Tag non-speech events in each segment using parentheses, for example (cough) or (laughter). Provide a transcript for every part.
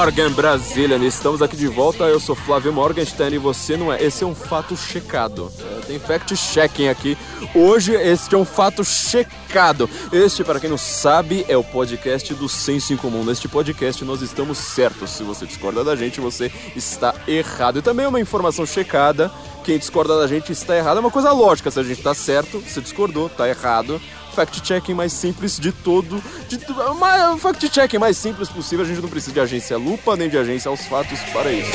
Morgan Brasília, estamos aqui de volta. Eu sou Flávio Morgenstern e você não é. Esse é um fato checado. Tem fact-checking aqui. Hoje, este é um fato checado. Este, para quem não sabe, é o podcast do Senso em Comum. Neste podcast, nós estamos certos. Se você discorda da gente, você está errado. E também é uma informação checada. Quem discorda da gente está errado. É uma coisa lógica. Se a gente está certo, se discordou, está errado fact-checking mais simples de todo. De, fact-checking mais simples possível. A gente não precisa de agência lupa nem de agência aos fatos para isso.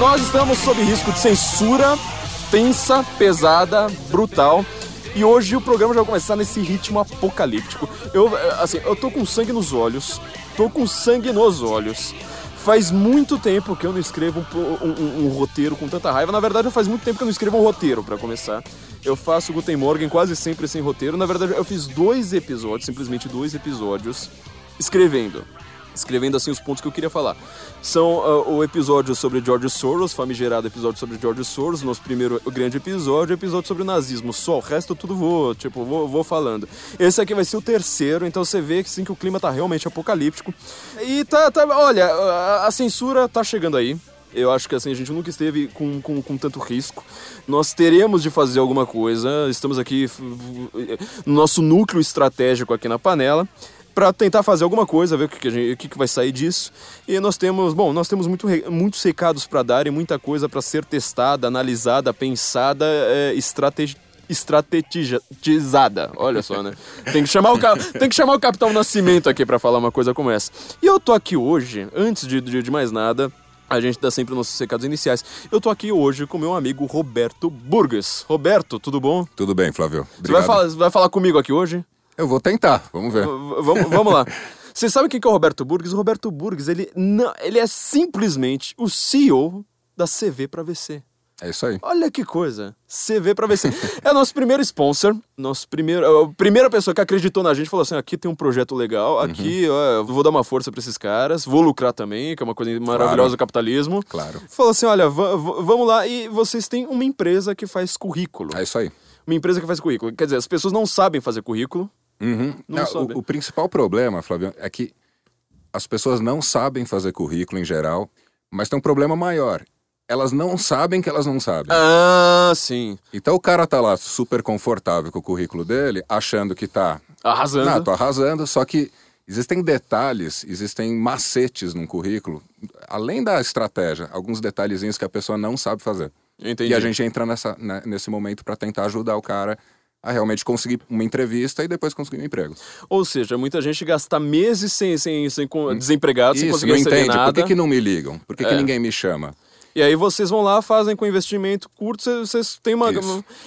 Nós estamos sob risco de censura tensa, pesada, brutal. E hoje o programa já vai começar nesse ritmo apocalíptico. Eu, assim, eu tô com sangue nos olhos. Tô com sangue nos olhos. Faz muito tempo que eu não escrevo um, um, um, roteiro com tanta raiva. Na verdade, faz muito tempo que eu não escrevo um roteiro, para começar. Eu faço Guten Morgen quase sempre sem roteiro. Na verdade, eu fiz dois episódios, simplesmente dois episódios, escrevendo escrevendo assim os pontos que eu queria falar. São uh, o episódio sobre George Soros, famigerado episódio sobre George Soros, nosso primeiro grande episódio, episódio sobre o nazismo. Só o resto tudo vou, tipo, vou, vou falando. Esse aqui vai ser o terceiro, então você vê que sim que o clima tá realmente apocalíptico. E tá, tá olha, a, a censura tá chegando aí. Eu acho que assim, a gente nunca esteve com, com, com, tanto risco. Nós teremos de fazer alguma coisa. Estamos aqui no nosso núcleo estratégico aqui na panela para tentar fazer alguma coisa, ver o que, que, gente, o que, que vai sair disso. E nós temos, bom, nós temos muito, muitos recados para dar e muita coisa para ser testada, analisada, pensada, é, estrategi estrategizada. (laughs) Olha só, né? Tem que chamar o, tem que chamar o Capitão Nascimento aqui para falar uma coisa como essa. E eu tô aqui hoje, antes de, de, de mais nada, a gente dá sempre nossos recados iniciais. Eu tô aqui hoje com meu amigo Roberto Burgas. Roberto, tudo bom? Tudo bem, Flávio. Obrigado. Você vai falar, vai falar comigo aqui hoje? Eu vou tentar, vamos ver. vamos, vamos lá. (laughs) Você sabe quem que é o Roberto Burgs? O Roberto Burgs, ele, não, ele é simplesmente o CEO da CV para VC. É isso aí. Olha que coisa. CV para VC. (laughs) é o nosso primeiro sponsor, nosso primeiro, a primeira pessoa que acreditou na gente falou assim: aqui tem um projeto legal, uhum. aqui uhum. ó, vou dar uma força para esses caras, vou lucrar também, que é uma coisa maravilhosa claro. do capitalismo. Claro. Falou assim: olha, vamos lá, e vocês têm uma empresa que faz currículo. É isso aí. Uma empresa que faz currículo. Quer dizer, as pessoas não sabem fazer currículo. Uhum. Não, não o, o, principal problema, Flávio, é que as pessoas não sabem fazer currículo em geral, mas tem um problema maior. Elas não sabem que elas não sabem. Ah, sim. Então o cara tá lá super confortável com o currículo dele, achando que tá. Arrasando. Não, tô arrasando, só que existem detalhes, existem macetes num currículo, além da estratégia, alguns detalhezinhos que a pessoa não sabe fazer. Entendi. E a gente entra nessa, né, nesse momento para tentar ajudar o cara a realmente conseguir uma entrevista e depois conseguir um emprego. Ou seja, muita gente gasta meses sem, sem, sem, sem desempregado, Isso, sem conseguir não entende. nada. Por que, que não me ligam? Por que, é. que ninguém me chama? E aí vocês vão lá, fazem com investimento curto, vocês têm uma.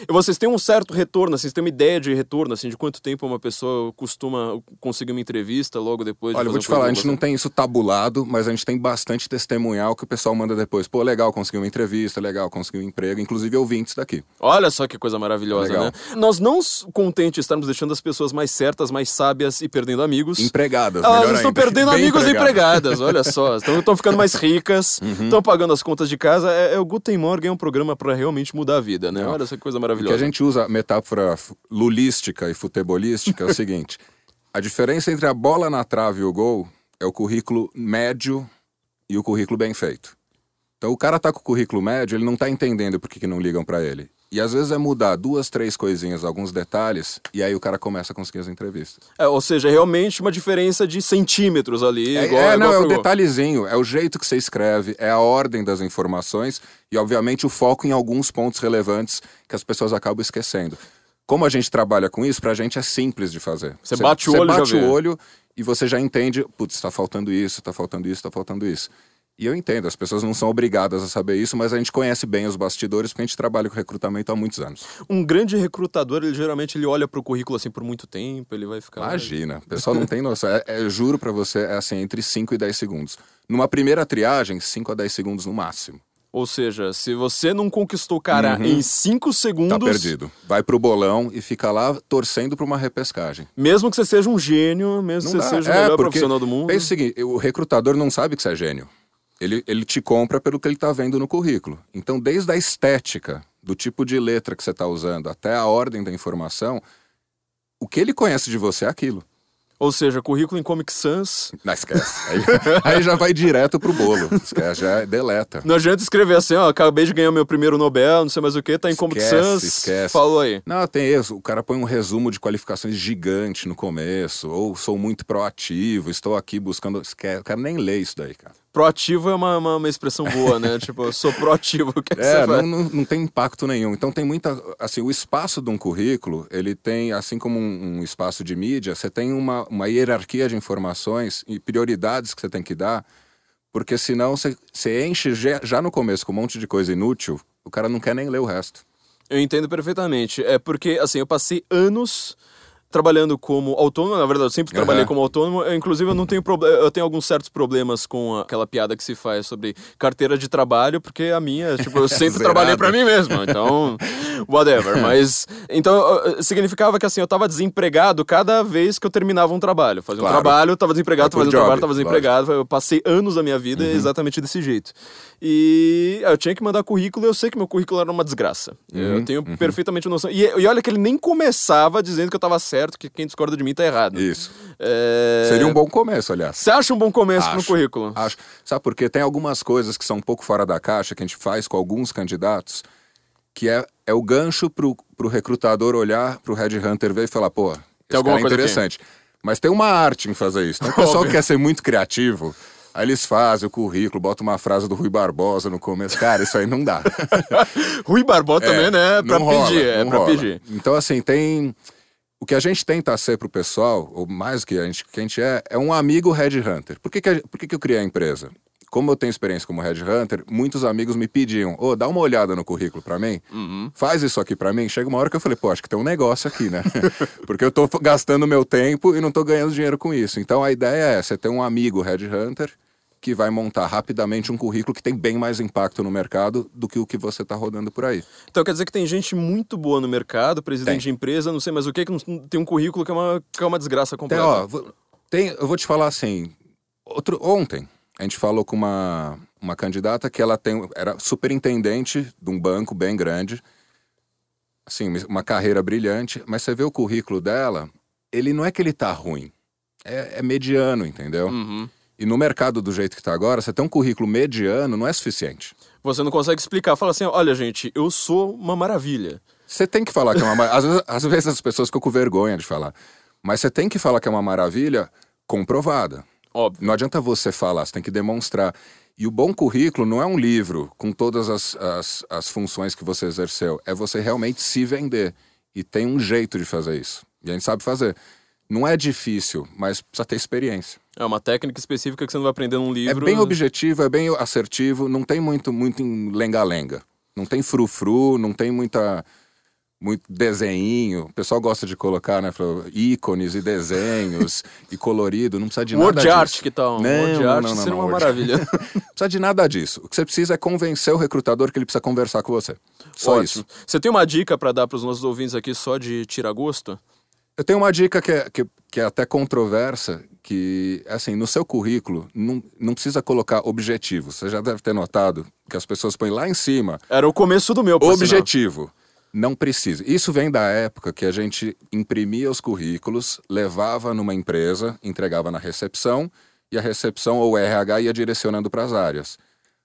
Vocês têm um certo retorno, assim, vocês têm uma ideia de retorno, assim, de quanto tempo uma pessoa costuma conseguir uma entrevista logo depois Olha, de eu vou te falar, a gente não tem isso tabulado, mas a gente tem bastante testemunhal que o pessoal manda depois. Pô, legal, conseguiu uma entrevista, legal, conseguiu um emprego, inclusive ouvintes daqui. Olha só que coisa maravilhosa, legal. né? Nós não contentes estarmos deixando as pessoas mais certas, mais sábias e perdendo amigos. Empregadas, Elas estão ainda. perdendo (laughs) Bem amigos empregadas, olha só. Estão ficando mais (laughs) ricas, estão uhum. pagando as contas de casa. É, é o Guten Morgen é um programa para realmente mudar a vida, né? Olha essa coisa maravilhosa. O que a gente usa metáfora lulística e futebolística é o (laughs) seguinte: a diferença entre a bola na trave e o gol é o currículo médio e o currículo bem feito. Então o cara tá com o currículo médio, ele não tá entendendo por que, que não ligam para ele. E às vezes é mudar duas, três coisinhas, alguns detalhes, e aí o cara começa a conseguir as entrevistas. É, ou seja, realmente uma diferença de centímetros ali. É, igual, é não, igual é o detalhezinho, é o jeito que você escreve, é a ordem das informações e, obviamente, o foco em alguns pontos relevantes que as pessoas acabam esquecendo. Como a gente trabalha com isso, pra gente é simples de fazer. Você, você bate o olho, Você bate o olho e você já entende, putz, tá faltando isso, tá faltando isso, tá faltando isso. E eu entendo, as pessoas não são obrigadas a saber isso, mas a gente conhece bem os bastidores porque a gente trabalha com recrutamento há muitos anos. Um grande recrutador, ele geralmente ele olha para o currículo assim por muito tempo, ele vai ficar. Imagina, o pessoal não tem noção. É, é, juro para você, é assim, entre 5 e 10 segundos. Numa primeira triagem, 5 a 10 segundos no máximo. Ou seja, se você não conquistou o cara Uhum. em 5 Tá segundos, perdido. Vai pro bolão e fica lá torcendo pra uma repescagem. mesmo que você seja um gênio, mesmo que Não você dá. seja o É, melhor profissional do mundo. Pensa o seguinte, o recrutador não sabe que você é gênio. Ele, ele te compra pelo que ele está vendo no currículo. Então, desde a estética, do tipo de letra que você está usando, até a ordem da informação, o que ele conhece de você é aquilo. Ou seja, currículo em Comic Sans. Não, esquece. Aí, (laughs) aí já vai direto pro bolo. Esquece, já deleta. Não adianta escrever assim, ó, acabei de ganhar meu primeiro Nobel, não sei mais o que, tá em Comic Esquece, Sans. esquece. Falou aí. Não, tem isso. O cara põe um resumo de qualificações gigante no começo. Ou sou muito proativo, estou aqui buscando. Esquece. O cara nem lê isso daí, cara. Proativo é uma, uma, uma expressão boa, né? tipo, eu sou proativo. Que, É, não, não, não tem impacto nenhum. Então tem muita. Assim, o espaço de um currículo, ele tem, assim como um, um espaço de mídia, você tem uma, uma hierarquia de informações e prioridades que você tem que dar, porque senão você, você enche já, já no começo com um monte de coisa inútil, o cara não quer nem ler o resto. Eu entendo perfeitamente. É porque, assim, eu passei anos trabalhando como autônomo, na verdade, eu sempre trabalhei Aham. como autônomo. Eu, inclusive, eu não tenho problema, eu tenho alguns certos problemas com aquela piada que se faz sobre carteira de trabalho, porque a minha, tipo, eu (laughs) sempre trabalhei pra mim mesmo. Então, whatever. Mas então significava que assim, eu tava desempregado cada vez que eu terminava um trabalho. Fazia um Claro. trabalho, tava desempregado, fazia um job, trabalho, tava desempregado. Eu passei anos da minha vida exatamente desse jeito. E eu tinha que mandar currículo, eu sei que meu currículo era uma desgraça. Eu tenho perfeitamente noção. E, e olha que ele nem começava dizendo que eu tava certo, que quem discorda de mim tá errado. Isso. É... Seria um bom começo, aliás. Você acha um bom começo no Acho. currículo? Acho. Sabe por quê? Tem algumas coisas que são um pouco fora da caixa que a gente faz com alguns candidatos, que é, é o gancho pro, pro recrutador olhar pro headhunter ver e falar, pô, alguma cara é coisa aqui. interessante. Mas tem uma arte em fazer isso. Então, o pessoal (laughs) que quer ser muito criativo, aí eles fazem o currículo, botam uma frase do Rui Barbosa no começo. Cara, isso aí não dá. (laughs) Rui Barbó também, né? Pra não rola, pedir, é pra rola. pedir. Então, assim, tem. O que a gente tenta ser pro pessoal, ou mais do que a gente, que a gente é, é um amigo headhunter. Por que, que, a- por que, que eu criei a empresa? Como eu tenho experiência como headhunter, muitos amigos me pediam, ô, dá uma olhada no currículo pra mim, Uhum. faz isso aqui pra mim. Chega uma hora que eu falei, pô, acho que tem um negócio aqui, né? (laughs) Porque eu tô gastando meu tempo e não tô ganhando dinheiro com isso. Então a ideia é você ter um amigo headhunter que vai montar rapidamente um currículo que tem bem mais impacto no mercado do que o que você tá rodando por aí. Então quer dizer que tem gente muito boa no mercado, presidente Tem. de empresa, não sei mais o que, que tem um currículo que é uma, que é uma desgraça Tem, completa. ó, vou- tem, eu vou te falar assim. Outro, ontem, a gente falou com uma, uma candidata que ela tem, era superintendente de um banco bem grande. Assim, uma carreira brilhante, mas você vê o currículo dela, ele não é que ele tá ruim. É, é mediano, entendeu? Uhum. E no mercado do jeito que tá agora, você ter um currículo mediano não é suficiente. Você não consegue explicar. Fala assim, olha gente, eu sou uma maravilha. Você tem que falar que é uma maravilha. (laughs) Às vezes, às vezes as pessoas ficam com vergonha de falar. Mas você tem que falar que é uma maravilha comprovada. Óbvio. Não adianta você falar, você tem que demonstrar. E o bom currículo não é um livro com todas as, as, as funções que você exerceu. É você realmente se vender. E tem um jeito de fazer isso. E a gente sabe fazer. Não é difícil, mas precisa ter experiência. É uma técnica específica que você não vai aprender num É livro. bem objetivo, é bem assertivo, não tem muito, muito em lenga-lenga. Não tem frufru, não tem muita muito desenho. O pessoal gosta de colocar, né, ícones e desenhos e colorido, não precisa de Word nada art, disso. que tal? Não, Word não, art não, não, seria uma Word- maravilha. (laughs) Não precisa de nada disso. O que você precisa é convencer o recrutador que ele precisa conversar com você. Só Ótimo. isso. Você tem uma dica pra dar pros nossos ouvintes aqui só de tirar gosto? Eu tenho uma dica que é, que, que é até controversa, que, assim, no seu currículo, não, não precisa colocar objetivo. Você já deve ter notado que as pessoas põem lá em cima Era o começo do meu, por sinal. Não precisa. Isso vem da época que a gente imprimia os currículos, levava numa empresa, entregava na recepção e a recepção ou o RH ia direcionando para as áreas.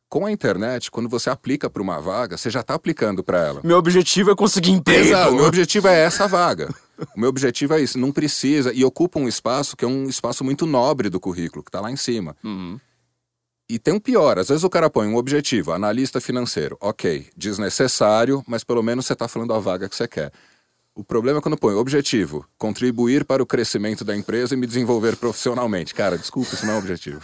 Com a internet, quando você aplica para uma vaga, você já está aplicando para ela. Meu objetivo é conseguir emprego. Exato. O meu objetivo é essa vaga. O meu objetivo é isso. Não precisa. E ocupa um espaço que é um espaço muito nobre do currículo, que está lá em cima. Uhum. E tem um pior, às vezes o cara põe um objetivo, analista financeiro, ok, desnecessário, mas pelo menos você está falando a vaga que você quer. O problema é quando põe objetivo, contribuir para o crescimento da empresa e me desenvolver profissionalmente. Cara, desculpa, isso não é um objetivo.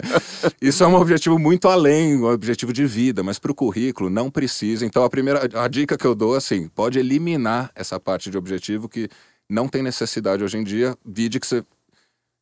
(laughs) isso é um objetivo muito além, um objetivo de vida, mas para o currículo não precisa. Então a primeira, a dica que eu dou, assim, pode eliminar essa parte de objetivo que não tem necessidade hoje em dia, vide que você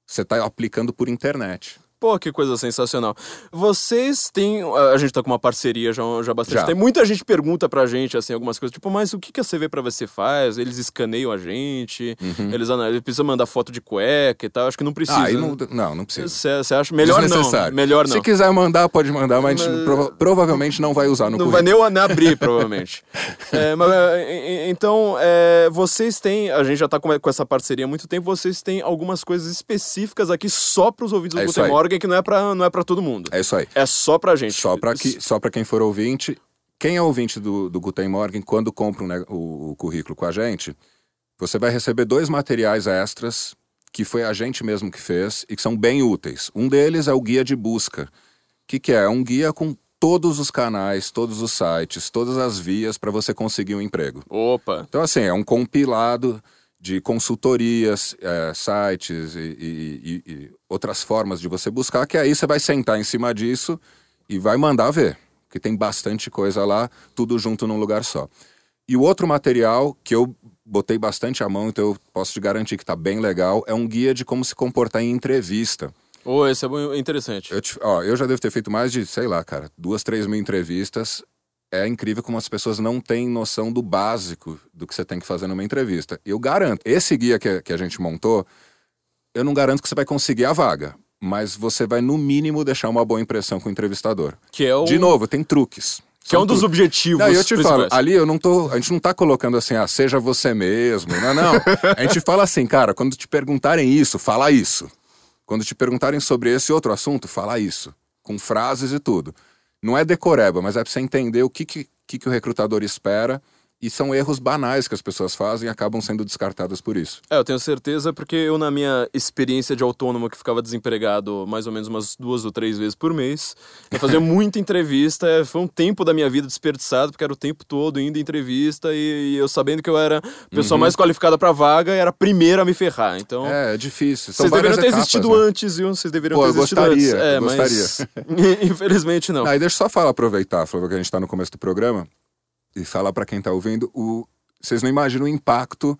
você está aplicando por internet. Pô, que coisa sensacional. Vocês têm. A gente tá com uma parceria já, já bastante Já. tempo. Muita gente pergunta pra gente, assim, algumas coisas, tipo, mas o que, que a CV pra você faz? Eles escaneiam a gente, eles, ana- eles precisam mandar foto de cueca e tal. Acho que não precisa. Uhum. Ah, né? não, não, não precisa. Você acha melhor não? Melhor não. Se quiser mandar, pode mandar, mas a gente prova- provavelmente não vai usar no Não vai currículo. nem o- abrir, provavelmente. (laughs) É, mas, é, então, é, vocês têm. A gente já tá com, essa parceria há muito tempo. Vocês têm algumas coisas específicas aqui só pros ouvidos É do Guten que não é pra, não é pra todo mundo. É isso aí. É só pra gente. Só para só pra quem for ouvinte. Quem é ouvinte do, do Guten Morgen, quando compra um ne- o, o currículo com a gente, você vai receber dois materiais extras que foi a gente mesmo que fez e que são bem úteis. Um deles é o guia de busca. O que, que é? É um guia com todos os canais, todos os sites, todas as vias para você conseguir um emprego. Opa. Então, assim, é um compilado de consultorias, eh, sites e, e- e- outras formas de você buscar, que aí você vai sentar em cima disso e vai mandar ver, que tem bastante coisa lá, tudo junto num lugar só. E o outro material que eu botei bastante à mão, então eu posso te garantir que tá bem legal, é um guia de como se comportar em entrevista. Ô, esse é bom- interessante. Eu, te- ó, eu já devo ter feito mais de, sei lá, cara, duas, três mil entrevistas. É incrível como as pessoas não têm noção do básico do que você tem que fazer numa entrevista. Eu garanto, esse guia que, que a gente montou, eu não garanto que você vai conseguir a vaga. Mas você vai, no mínimo, deixar uma boa impressão com o entrevistador. Que é o. De novo, tem truques. Que é um dos truques. objetivos. Não, eu te falo, ali eu não tô. A gente não tá colocando assim, ah, seja você mesmo. Não, não. (laughs) A gente fala assim, cara, quando te perguntarem isso, fala isso. Quando te perguntarem sobre esse outro assunto, fala isso. Com frases e tudo. Não é decoreba, mas é pra você entender o que, que, que, que o recrutador espera. E são erros banais que as pessoas fazem e acabam sendo descartadas por isso. É, eu tenho certeza, porque eu, na minha experiência de autônomo, que ficava desempregado mais ou menos umas duas ou três vezes por mês, eu fazia (laughs) muita entrevista, é, foi um tempo da minha vida desperdiçado, porque era o tempo todo indo em entrevista e, e eu sabendo que eu era a pessoa mais qualificada pra vaga era a primeira a me ferrar. Então. Uhum. É, é difícil. São Vocês deveriam ter etapas, existido né? antes, viu? Vocês deveriam Pô, ter existido gostaria, antes. É, eu mas. (laughs) Infelizmente não. Aí deixa eu só falar, aproveitar, Flávio, que a gente está no começo do programa, e falar para quem está ouvindo, o... vocês não imaginam o impacto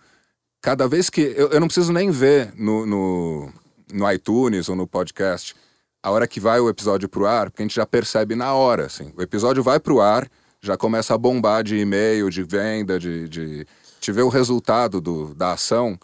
cada vez que. Eu, eu não preciso nem ver no, no, no iTunes ou no podcast a hora que vai o episódio pro ar, porque a gente já percebe na hora. Assim. O episódio vai pro ar, já começa a bombar de e-mail, de venda, de. de... Te ver o resultado do, da ação.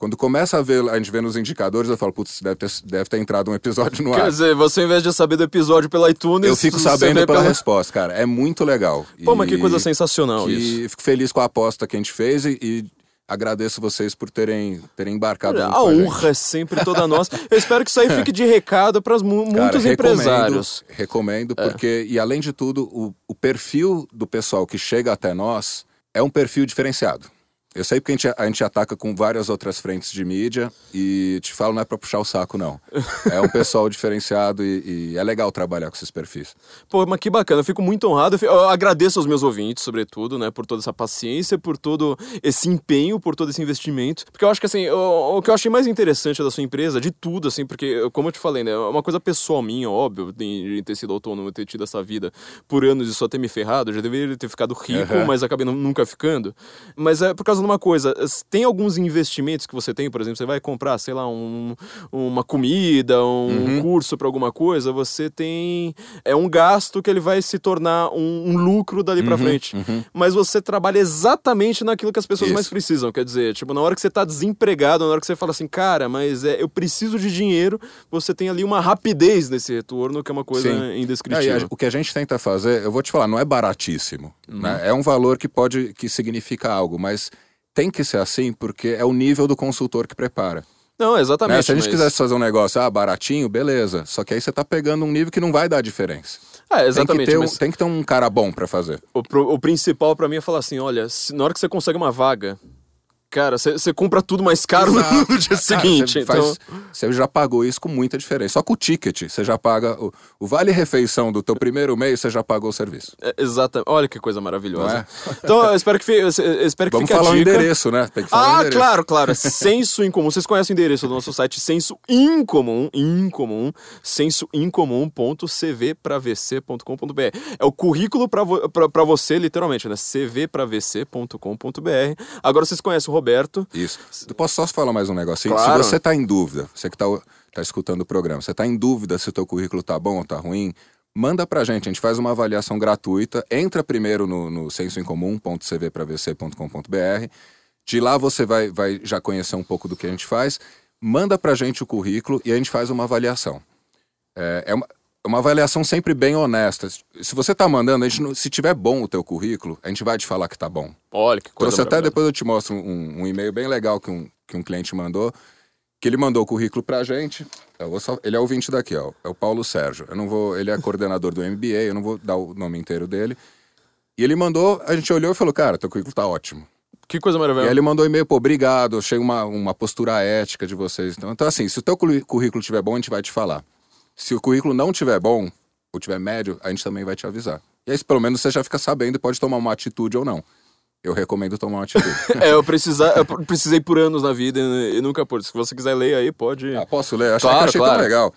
Quando começa a ver, a gente vê nos indicadores, eu falo, putz, deve ter, deve ter entrado um episódio no ar. Quer dizer, você, ao invés de saber do episódio pela iTunes. Eu fico sabendo pela pela- resposta, cara. É muito legal. Pô, mas que E coisa sensacional que isso. Fico feliz com a aposta que a gente fez e, e agradeço vocês por terem, terem embarcado A com a honra é sempre toda nossa. Eu espero que isso aí (laughs) fique de recado para Cara, muitos recomendo, empresários. Recomendo, porque, e além de tudo, o, o perfil do pessoal que chega até nós é um perfil diferenciado. Eu sei porque a gente, a gente ataca com várias outras frentes de mídia e te falo, não é pra puxar o saco, não. É um pessoal (laughs) diferenciado e, e é legal trabalhar com esses perfis. Pô, mas que bacana, eu fico muito honrado. Eu, fi- eu agradeço aos meus ouvintes, sobretudo, né, por toda essa paciência, por todo esse empenho, por todo esse investimento. Porque eu acho que, assim, o, o que eu achei mais interessante da sua empresa, de tudo, assim, porque, como eu te falei, né, é uma coisa pessoal minha, óbvio, de, ter sido autônomo, ter tido essa vida por anos e só ter me ferrado. Eu já deveria ter ficado rico, Aham. mas acabei nu- nunca ficando. Mas é por causa de uma coisa, tem alguns investimentos que você tem, por exemplo, você vai comprar, sei lá, um, uma comida, um curso para alguma coisa, você tem é um gasto que ele vai se tornar um, um lucro dali pra frente. Mas você trabalha exatamente naquilo que as pessoas Isso. mais precisam, quer dizer, tipo, na hora que você tá desempregado, na hora que você fala assim, cara, mas é, eu preciso de dinheiro, você tem ali uma rapidez nesse retorno que é uma coisa Sim. indescritível. É, a- o que a gente tenta fazer, eu vou te falar, não é baratíssimo. Uhum. né? É um valor que pode, que significa algo, mas tem que ser assim porque é o nível do consultor que prepara. Não, né? exatamente. Se a gente mas- quisesse fazer um negócio, ah, baratinho, beleza. Só que aí você tá pegando um nível que não vai dar diferença. É, Tem que, exatamente. ter, um- mas- tem que ter um cara bom pra fazer. O, o principal pra mim é falar assim: olha, se- na hora que você consegue uma vaga, cara, você compra tudo mais caro no, (laughs) no dia Cara, seguinte. você, então, faz- já pagou isso com muita diferença. Só com o ticket, você já paga. O, o vale-refeição do teu primeiro mês, você já pagou o serviço. é, exata, olha que coisa maravilhosa. É? Então, eu espero que, fi- eu espero que Vamos falar o endereço, né? Tem que falar o Ah, endereço. claro, claro. É Senso Incomum. Vocês conhecem o endereço do nosso site, Senso Incomum, Incomum, sensoincomum.cvpravc.com.br. É o currículo pra, vo, você, literalmente, né? cvpravc.com.br. Agora vocês conhecem o Roberto. Isso. Eu posso só falar mais um negocinho? Claro. Se você tá em dúvida, você que tá, está escutando o programa. Você está em dúvida se o teu currículo tá bom ou tá ruim? Manda pra gente, a gente faz uma avaliação gratuita. Entra primeiro no, no sensoincomum.cvpravc.com.br. De lá você vai, vai já conhecer um pouco do que a gente faz. Manda pra gente o currículo e a gente faz uma avaliação. É, é uma, uma avaliação sempre bem honesta. Se você tá mandando, a gente não, se tiver bom o teu currículo, a gente vai te falar que tá bom. Olha que coisa Trouxe até depois eu te mostro um, um e-mail bem legal que um, que um cliente mandou, que ele mandou o currículo pra gente. Só- ele é ouvinte daqui, ó. É o Paulo Sérgio. Eu não vou. Ele é coordenador do MBA, eu não vou dar o nome inteiro dele. E ele mandou, a gente olhou e falou, cara, teu currículo tá ótimo. Que coisa E aí maravilhosa. ele mandou um e-mail, pô, obrigado, achei uma, uma postura ética de vocês. Então, então, assim, se o teu currículo tiver bom, a gente vai te falar. Se o currículo não tiver bom, ou tiver médio, a gente também vai te avisar. E aí, pelo menos, você já fica sabendo e pode tomar uma atitude ou não. Eu recomendo tomar uma atitude. (laughs) É, eu, precisar, eu precisei por anos na vida e, e nunca pude. Se você quiser ler aí, pode. ah, posso ler? Achei, Claro, achei claro. tão legal.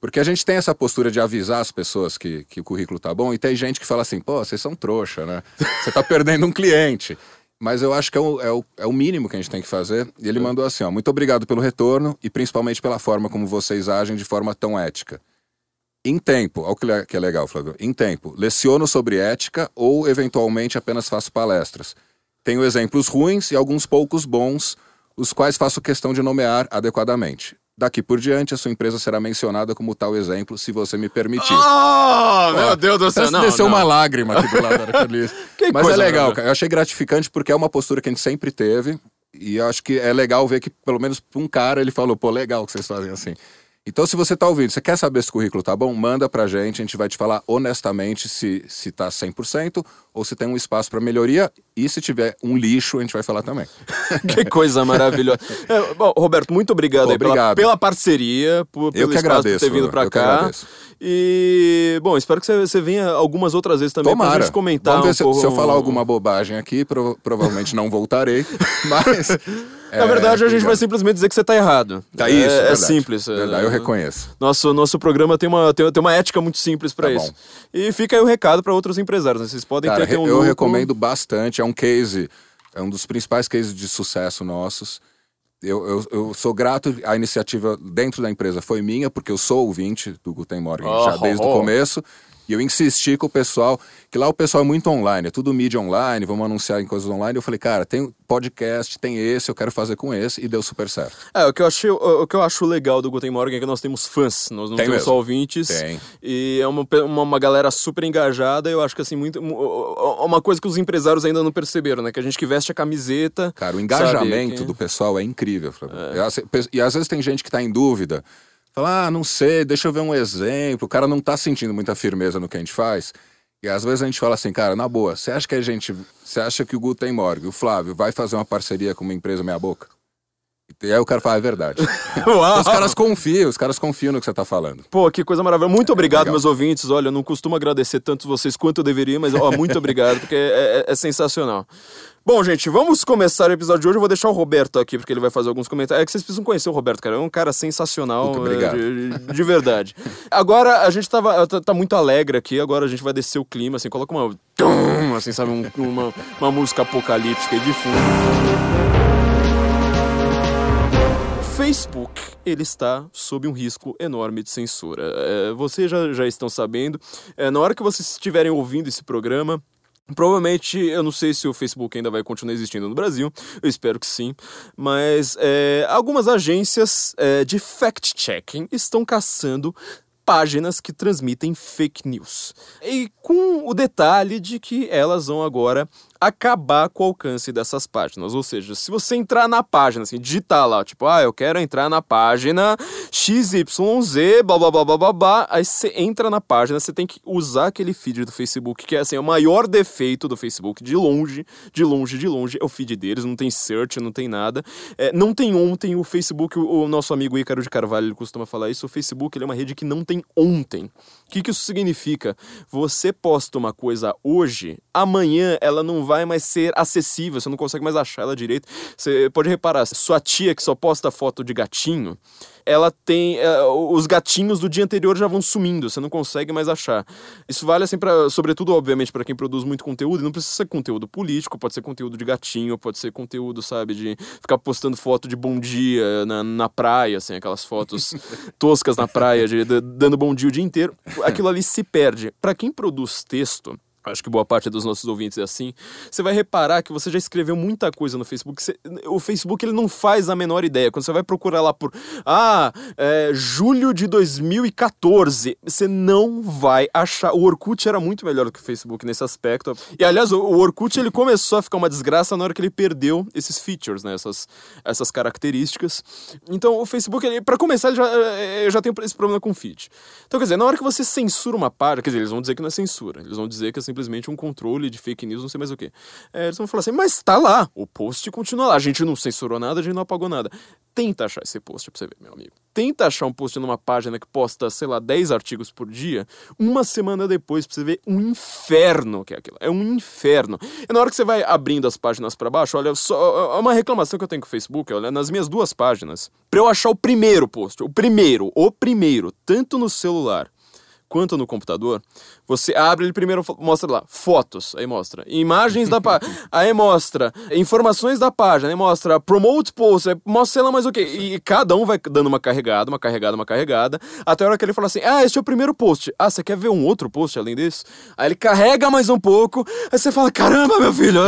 Porque a gente tem essa postura de avisar as pessoas que, que o currículo tá bom, e tem gente que fala assim, pô, vocês são trouxa, né? Você tá perdendo um cliente. Mas eu acho que é o, é, o, é o mínimo que a gente tem que fazer. E ele mandou assim, ó, muito obrigado pelo retorno e principalmente pela forma como vocês agem de forma tão ética. Em tempo, olha o que é legal, Flávio. Em tempo, leciono sobre ética ou eventualmente apenas faço palestras. Tenho exemplos ruins e alguns poucos bons, os quais faço questão de nomear adequadamente. Daqui por diante, a sua empresa será mencionada como tal exemplo, se você me permitir. Ah, meu Deus do céu. Não, desceu não. uma lágrima aqui do lado da. (laughs) Que Mas é legal, cara. Eu achei gratificante porque é uma postura que a gente sempre teve. E eu acho que é legal ver que, pelo menos um cara, ele falou, pô, legal que vocês fazem assim. Então, se você tá ouvindo, você quer saber se o currículo tá bom, manda pra gente, a gente vai te falar honestamente se, se tá 100% ou se tem um espaço pra melhoria. E se tiver um lixo, a gente vai falar também. (laughs) Que coisa maravilhosa. É, bom, Roberto, muito obrigado, aí pela, obrigado. pela parceria, por, pelo que espaço agradeço, por ter vindo eu que cá. E, bom, espero que você, você venha algumas outras vezes também Tomara. gente comentar Vamos ver um se, pouco... se eu falar alguma bobagem aqui, prova- provavelmente não voltarei. (laughs) Mas. Na verdade, a gente vai simplesmente dizer que você tá errado. Tá é, isso, é verdade. simples. é- Verdade, eu reconheço. Nosso, nosso programa tem uma, tem, tem uma ética muito simples pra Tá isso. bom. E fica aí o recado pra outros empresários. né? Vocês podem Cara, ter, ter um eu lucro- recomendo bastante. É um case, é um dos principais cases de sucesso nossos. Eu, eu, eu sou grato, a iniciativa dentro da empresa foi minha, porque eu sou ouvinte do Guten Morgen Oh, já desde oh, o oh. começo. E eu insisti com o pessoal, que lá o pessoal é muito online, é tudo mídia online, vamos anunciar em coisas online. Eu falei, cara, tem podcast, tem esse, eu quero fazer com esse, e deu super certo. É, o que, eu achei, o, o que eu acho legal do Guten Morgen é que nós temos fãs, nós não Tem temos mesmo. só ouvintes. Tem. E é uma, uma, uma galera super engajada. Eu acho que assim, muito, mu- uma coisa que os empresários ainda não perceberam, né? Que a gente que veste a camiseta. Cara, o engajamento sabe, que- do pessoal é incrível. E às- E às vezes tem gente que está em dúvida. Fala, ah, não sei, deixa eu ver um exemplo. O cara não tá sentindo muita firmeza no que a gente faz. E às vezes a gente fala assim, cara, na boa, você acha que a gente. Você acha que o Guten Morgen, o Flávio, vai fazer uma parceria com uma empresa meia boca? E aí o cara fala, é verdade. (laughs) Uau! os caras confiam, os caras confiam no que você tá falando. Pô, que coisa maravilhosa. Muito obrigado, legal. meus ouvintes. Olha, eu não costumo agradecer tanto vocês quanto eu deveria, mas ó, muito obrigado, porque é, é- é sensacional. Bom, gente, vamos começar o episódio de hoje. Eu vou deixar o Roberto aqui, porque ele vai fazer alguns comentários. É que vocês precisam conhecer o Roberto, cara. É um cara sensacional. Muito obrigado. é, De, de verdade. Agora, a gente tava, tá, tá muito alegre aqui. Agora a gente vai descer o clima, assim. Coloca uma... Assim, sabe? um- uma, uma música apocalíptica aí de fundo. Facebook ele está sob um risco enorme de censura. É, vocês já, já estão sabendo. É, na hora que vocês estiverem ouvindo esse programa, Provavelmente, eu não sei se o Facebook ainda vai continuar existindo no Brasil, eu espero que sim, mas é, algumas agências é, de fact-checking estão caçando páginas que transmitem fake news. E com o detalhe de que elas vão agora acabar com o alcance dessas páginas. Ou seja, se você entrar na página, assim, digitar lá, tipo, ah, eu quero entrar na página XYZ, blá blá blá blá blá blá, aí você entra na página, você tem que usar aquele feed do Facebook, que é assim, o maior defeito do Facebook, de longe, de longe, de longe, é o feed deles, não tem search, não tem nada. É, não tem ontem, o Facebook, o, nosso amigo Ícaro de Carvalho, ele costuma falar isso, o Facebook ele é uma rede que não tem ontem. O que, que isso significa? Você posta uma coisa hoje, amanhã ela não vai mais ser acessível, você não consegue mais achar ela direito. Você pode reparar, sua tia que só posta foto de gatinho, ela tem. Uh, os gatinhos do dia anterior já vão sumindo, você não consegue mais achar. Isso vale assim para, sobretudo, obviamente, para quem produz muito conteúdo, e não precisa ser conteúdo político, pode ser conteúdo de gatinho, pode ser conteúdo, sabe, de ficar postando foto de bom dia na, na praia, assim, aquelas fotos (laughs) toscas na praia, de, de, dando bom dia o dia inteiro. Aquilo ali se perde. Para quem produz texto, acho que boa parte dos nossos ouvintes é assim, você vai reparar que você já escreveu muita coisa no Facebook. Você, o Facebook ele não faz a menor ideia. Quando você vai procurar lá por ah, é, julho de 2014, você não vai achar. O Orkut era muito melhor do que o Facebook nesse aspecto. E aliás, o, o Orkut ele começou a ficar uma desgraça na hora que ele perdeu esses features, né? Essas, essas características. Então o Facebook, para começar, ele já, é, já tem esse problema com feed. Então, quer dizer, na hora que você censura uma página, quer dizer, eles vão dizer que não é censura. Eles vão dizer que assim, simplesmente um controle de fake news, não sei mais o que. É, eles vão falar assim, mas tá lá, o post continua lá, a gente não censurou nada, a gente não apagou nada. Tenta achar esse post pra você ver, meu amigo. Tenta achar um post numa página que posta, sei lá, 10 artigos por dia, uma semana depois pra você ver um inferno que é aquilo. É um inferno. E na hora que você vai abrindo as páginas para baixo, olha, só uma reclamação que eu tenho com o Facebook, olha, nas minhas duas páginas, pra eu achar o primeiro post, o primeiro, o primeiro, tanto no celular quanto no computador, você abre ele primeiro, mostra lá, fotos, aí mostra imagens da página, (laughs) aí mostra informações da página, aí mostra promote post, aí mostra sei lá mais o que. E cada um vai dando uma carregada, uma carregada, uma carregada, até a hora que ele fala assim: ah, este é o primeiro post. Ah, você quer ver um outro post além desse? Aí ele carrega mais um pouco, aí você fala: caramba, meu filho,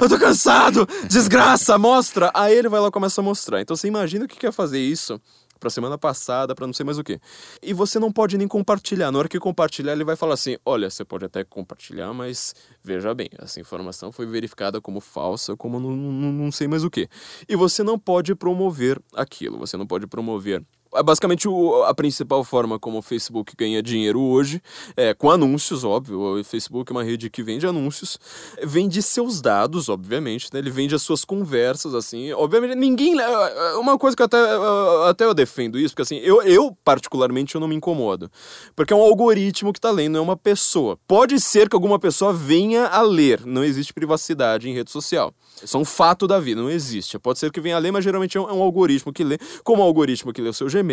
eu tô cansado, desgraça, mostra. Aí ele vai lá e começa a mostrar. Então você imagina o que quer fazer isso para semana passada, para não sei mais o que. E você não pode nem compartilhar. Na hora que compartilhar, ele vai falar assim: olha, você pode até compartilhar, mas veja bem, essa informação foi verificada como falsa, como não, não, não sei mais o que. E você não pode promover aquilo, você não pode promover é basicamente o, a principal forma como o Facebook ganha dinheiro hoje, é com anúncios, óbvio. O Facebook é uma rede que vende anúncios, vende seus dados, obviamente, né? ele vende as suas conversas, assim. Obviamente, ninguém. É, é uma coisa que até, até eu defendo isso, porque assim, eu, eu particularmente eu não me incomodo. Porque é um algoritmo que está lendo, é uma pessoa. Pode ser que alguma pessoa venha a ler, não existe privacidade em rede social. Isso é um fato da vida, não existe. Pode ser que venha a ler, mas geralmente é um, é um algoritmo que lê, como o algoritmo que lê o seu Gmail.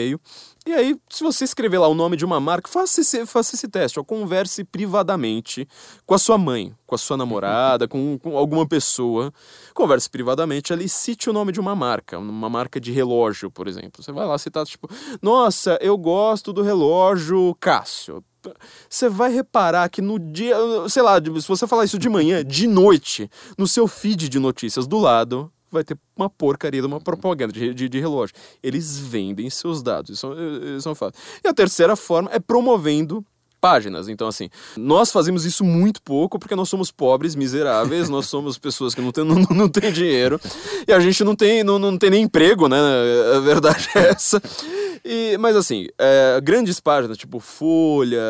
E aí, se você escrever lá o nome de uma marca, faça esse, faça esse teste. Ó, converse privadamente com a sua mãe, com a sua namorada, com, com alguma pessoa. Converse privadamente ali, cite o nome de uma marca, uma marca de relógio, por exemplo. Você vai lá citar, tipo, nossa, eu gosto do relógio Cássio você vai reparar que no dia, sei lá, se você falar isso de manhã, de noite, no seu feed de notícias do lado, vai ter uma porcaria de uma propaganda de, de, de relógio. Eles vendem seus dados, isso, isso é um fato. E a terceira forma é promovendo páginas. Então, assim, nós fazemos isso muito pouco porque nós somos pobres, miseráveis, nós somos pessoas que não têm, (laughs) não, não tem dinheiro e a gente não tem, não, não tem nem emprego, né? A verdade é essa. E, mas assim, é, grandes páginas, tipo Folha.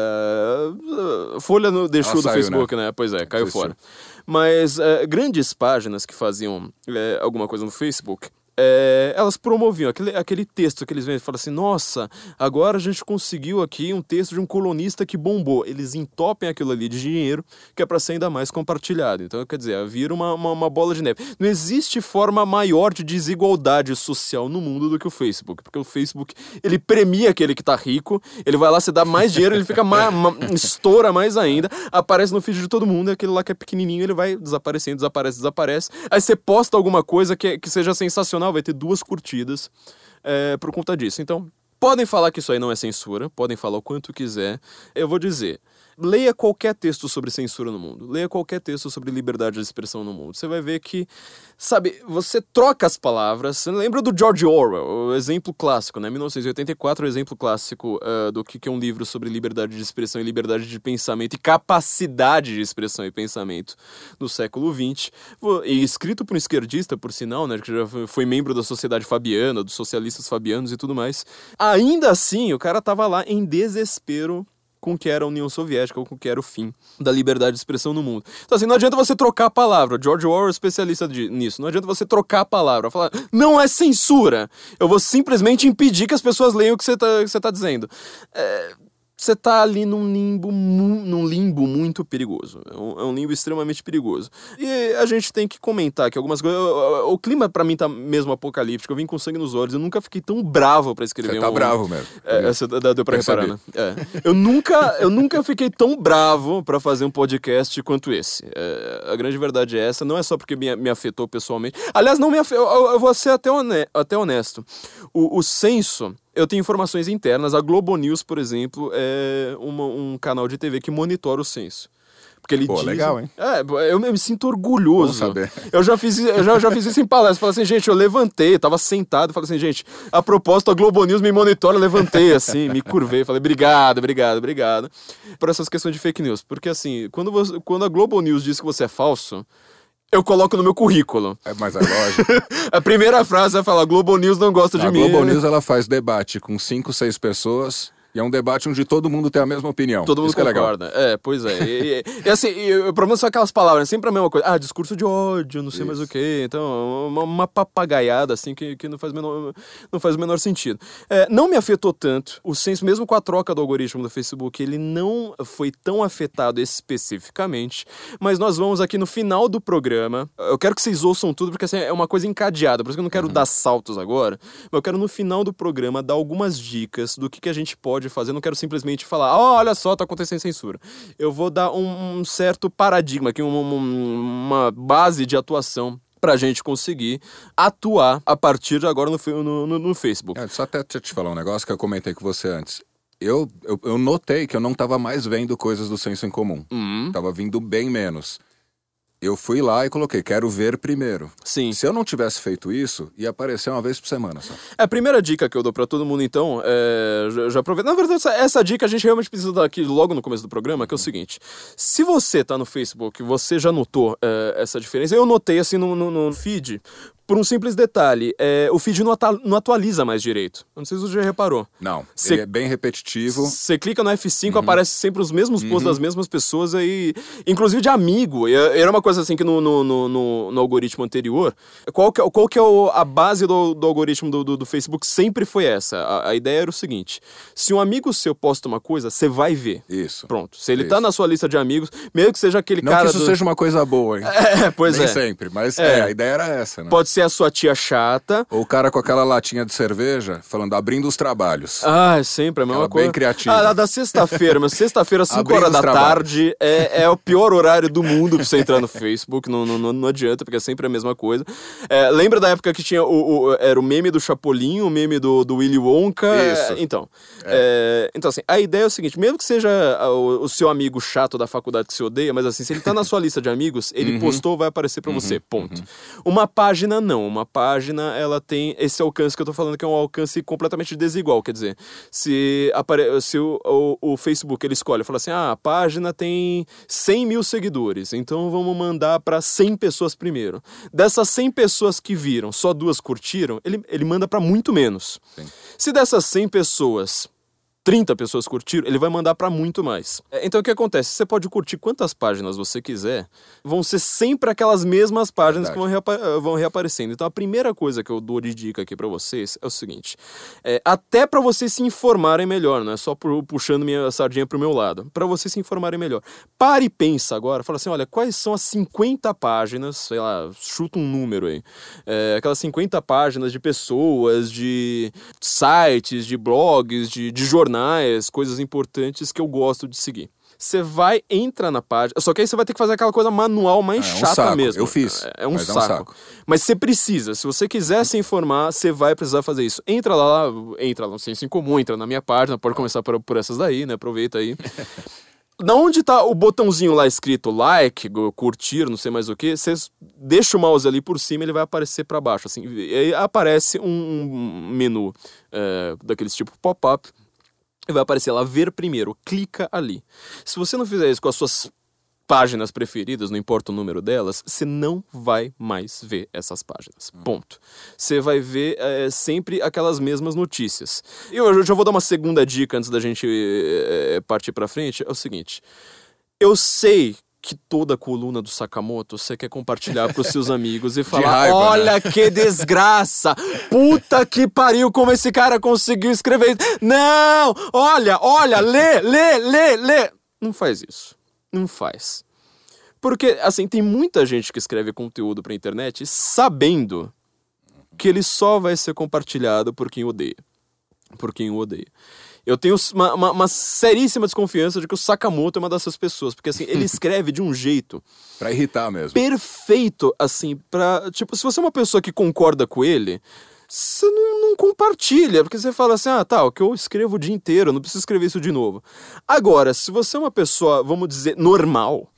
Folha no, deixou Ela do saiu, Facebook, né? né? Pois é, caiu fora. Mas é, grandes páginas que faziam é, alguma coisa no Facebook é, elas promoviam aquele, aquele texto que eles vêm e falam assim: nossa, agora a gente conseguiu aqui um texto de um colunista que bombou. Eles entopem aquilo ali de dinheiro que é para ser ainda mais compartilhado. Então, quer dizer, vira uma, uma, uma, bola de neve. Não existe forma maior de desigualdade social no mundo do que o Facebook, porque o Facebook ele premia aquele que tá rico, ele vai lá, se dá mais dinheiro, ele fica mais, estoura mais ainda, aparece no feed de todo mundo, e aquele lá que é pequenininho ele vai desaparecendo, desaparece, desaparece. Aí você posta alguma coisa que, que seja sensacional vai ter duas curtidas é, por conta disso. Então, podem falar que isso aí não é censura, podem falar o quanto quiser. Eu vou dizer, leia qualquer texto sobre censura no mundo, leia qualquer texto sobre liberdade de expressão no mundo. Você vai ver que, sabe, você troca as palavras. Você lembra do George Orwell, o exemplo clássico, né? 1984 é o exemplo clássico uh, do que é um livro sobre liberdade de expressão e liberdade de pensamento e capacidade de expressão e pensamento no século XX. E escrito por um esquerdista, por sinal, né? Que já foi membro da Sociedade Fabiana, dos socialistas fabianos e tudo mais. Ainda assim, o cara tava lá em desespero com o que era a União Soviética, ou com o que era o fim da liberdade de expressão no mundo. Então, assim, não adianta você trocar a palavra. George Orwell é especialista de, nisso. Não adianta você trocar a palavra. Falar, não é censura. Eu vou simplesmente impedir que as pessoas leiam o que você está tá dizendo. É, você tá ali num limbo, num limbo muito perigoso. É um, é um, limbo extremamente perigoso. E a gente tem que comentar que algumas coisas. O, o clima para mim tá mesmo apocalíptico. Eu vim com sangue nos olhos. Eu nunca fiquei tão bravo para escrever. Você tá um, bravo mesmo. É, essa deu pra reparar, né? É. Eu nunca, eu nunca fiquei tão bravo para fazer um podcast quanto esse. É, a grande verdade é essa. Não é só porque me, me afetou pessoalmente. Aliás, não me afetou. Eu, eu, vou ser até, honesto. O, o censo eu tenho informações internas. A Globo News, por exemplo, é uma, um canal de TV que monitora o censo. Porque ele Pô, diz. legal, hein? É, eu me sinto orgulhoso. saber. Eu já fiz, eu já, já fiz isso em palestra. Falei assim, gente, eu levantei, tava sentado, falei assim, gente, a propósito, a Globo News me monitora, eu levantei assim, me curvei, falei, obrigado, obrigado, obrigado. Por essas questões de fake news. Porque assim, quando, você, quando a Globo News diz que você é falso, eu coloco no meu currículo. É, mas é lógico. (laughs) a primeira frase é falar: Globo News não gosta de a mim. A Globo News ela faz debate com cinco, seis pessoas e é um debate onde todo mundo tem a mesma opinião. Todo mundo Isso concorda. É, legal. é, pois é. E, e, e assim, o problema são aquelas palavras, sempre a mesma coisa. Ah, discurso de ódio, não sei Isso. mais o quê. Então, uma, uma, papagaiada, assim, que, que não, faz menor, não faz o menor sentido. É, não me afetou tanto. O senso, mesmo com a troca do algoritmo do Facebook, ele não foi tão afetado especificamente. Mas nós vamos aqui no final do programa. Eu quero que vocês ouçam tudo, porque assim, é uma coisa encadeada. Por isso que eu não quero uhum. dar saltos agora. Mas eu quero, no final do programa, dar algumas dicas do que, que a gente pode pode fazer. Não quero simplesmente falar, oh, olha só, tá acontecendo censura. Eu vou dar um, um certo paradigma aqui, uma, uma base de atuação para a gente conseguir atuar a partir de agora no, no, no Facebook. É, só até te falar um negócio que eu comentei com você antes. Eu, eu, eu notei que eu não estava mais vendo coisas do senso em comum. Uhum. Tava vindo bem menos eu fui lá e coloquei, quero ver primeiro. Sim. Se eu não tivesse feito isso, ia aparecer uma vez por semana só. É, a primeira dica que eu dou para todo mundo, então, é. Já, já aproveito. Na verdade, essa, essa, dica a gente realmente precisa dar aqui logo no começo do programa, que é o seguinte: se você tá no Facebook, você já notou é, essa diferença. Eu notei assim no, no, no feed, por um simples detalhe, é, o feed não, não, atualiza mais direito. Não sei se você já reparou. Não, cê, ele é bem repetitivo. Você clica no F5, uhum. aparece sempre os mesmos posts uhum. das mesmas pessoas aí, inclusive de amigo. Era uma coisa assim que no, no, no, no algoritmo anterior, qual que, qual que é o, a base do, do algoritmo do, do, do, Facebook sempre foi essa. A, a, ideia era o seguinte, se um amigo seu posta uma coisa, você vai ver. Isso. Pronto. Se ele tá isso. tá na sua lista de amigos, mesmo que seja aquele não cara... Não que isso seja uma coisa boa, hein? (laughs) É, pois Nem é. sempre, mas é. é. a ideia era essa, né? Pode ser a sua tia chata. Ou o cara com aquela latinha de cerveja, falando, abrindo os trabalhos. Ah, é sempre a mesma Ela coisa. bem criativa. Ah, da sexta-feira, mas sexta-feira, 5 horas da tarde, é, é o pior horário do mundo pra você entrar no Facebook, não, não, não adianta, porque é sempre a mesma coisa. É, lembra da época que tinha o, o, era o meme do Chapolin, o meme do, do Willy Wonka? Isso. Então, é. então assim, a ideia é o seguinte, mesmo que seja o, o, seu amigo chato da faculdade que você odeia, mas assim, se ele tá na sua lista de amigos, ele uhum. postou, vai aparecer para uhum. você, ponto. Uhum. Uma página não, uma página ela tem esse alcance que eu tô falando que é um alcance completamente desigual, quer dizer, se, apare... se o, o, o Facebook ele escolhe, fala assim, ah, a página tem 100 mil seguidores, então vamos mandar para 100 pessoas primeiro. Dessas 100 pessoas que viram, só duas curtiram, ele, ele manda para muito menos. Sim. Se dessas 100 pessoas 30 pessoas curtiram, ele vai mandar para muito mais. É, então o que acontece? Você pode curtir quantas páginas você quiser, vão ser sempre aquelas mesmas páginas Verdade. que vão, reapa eh, vão, reaparecendo. Então a primeira coisa que eu dou de dica aqui para vocês é o seguinte: é, até para vocês se informarem melhor, não é só por, puxando minha sardinha pro meu lado, para vocês se informarem melhor. Pare e pensa agora, fala assim: olha, quais são as 50 páginas, sei lá, chuta um número aí, é, aquelas 50 páginas de pessoas, de sites, de blogs, de, de jornais jornais, coisas importantes que eu gosto de seguir. Você vai, entra na página. Só que aí você vai ter que fazer aquela coisa manual mais é, chata um saco. mesmo. Eu fiz. É, é um, saco. É um saco. Mas você precisa. Se você quiser se informar, você vai precisar fazer isso. Entra lá, entra lá no Senso em Comum, entra na minha página, pode começar por, por essas daí, né? Aproveita aí. (laughs) Na onde tá o botãozinho lá escrito like, curtir, não sei mais o que, você deixa o mouse ali por cima, ele vai aparecer para baixo, assim. E aí aparece um menu é, daqueles tipo pop-up vai aparecer lá ver primeiro, clica ali. Se você não fizer isso com as suas páginas preferidas, não importa o número delas, você não vai mais ver essas páginas. Hum. Ponto. Você vai ver é, sempre aquelas mesmas notícias. E eu já vou dar uma segunda dica antes da gente é, partir para frente. É o seguinte: eu sei que toda a coluna do Sakamoto você quer compartilhar pros seus (laughs) amigos e falar: raiva, né? olha que desgraça! Puta que pariu, como esse cara conseguiu escrever isso. Não! Olha, olha, lê, lê, lê, lê. Não faz isso. Não faz. Porque, assim, tem muita gente que escreve conteúdo pra internet sabendo que ele só vai ser compartilhado por quem odeia. Por quem o odeia. Eu tenho uma, uma, uma seríssima desconfiança de que o Sakamoto é uma dessas pessoas, porque assim, ele (laughs) escreve de um jeito Pra irritar mesmo. perfeito, assim, pra. Tipo, se você é uma pessoa que concorda com ele, você não, não compartilha, porque você fala assim, ah, tá, o que eu escrevo o dia inteiro, não preciso escrever isso de novo. Agora, se você é uma pessoa, vamos dizer, normal.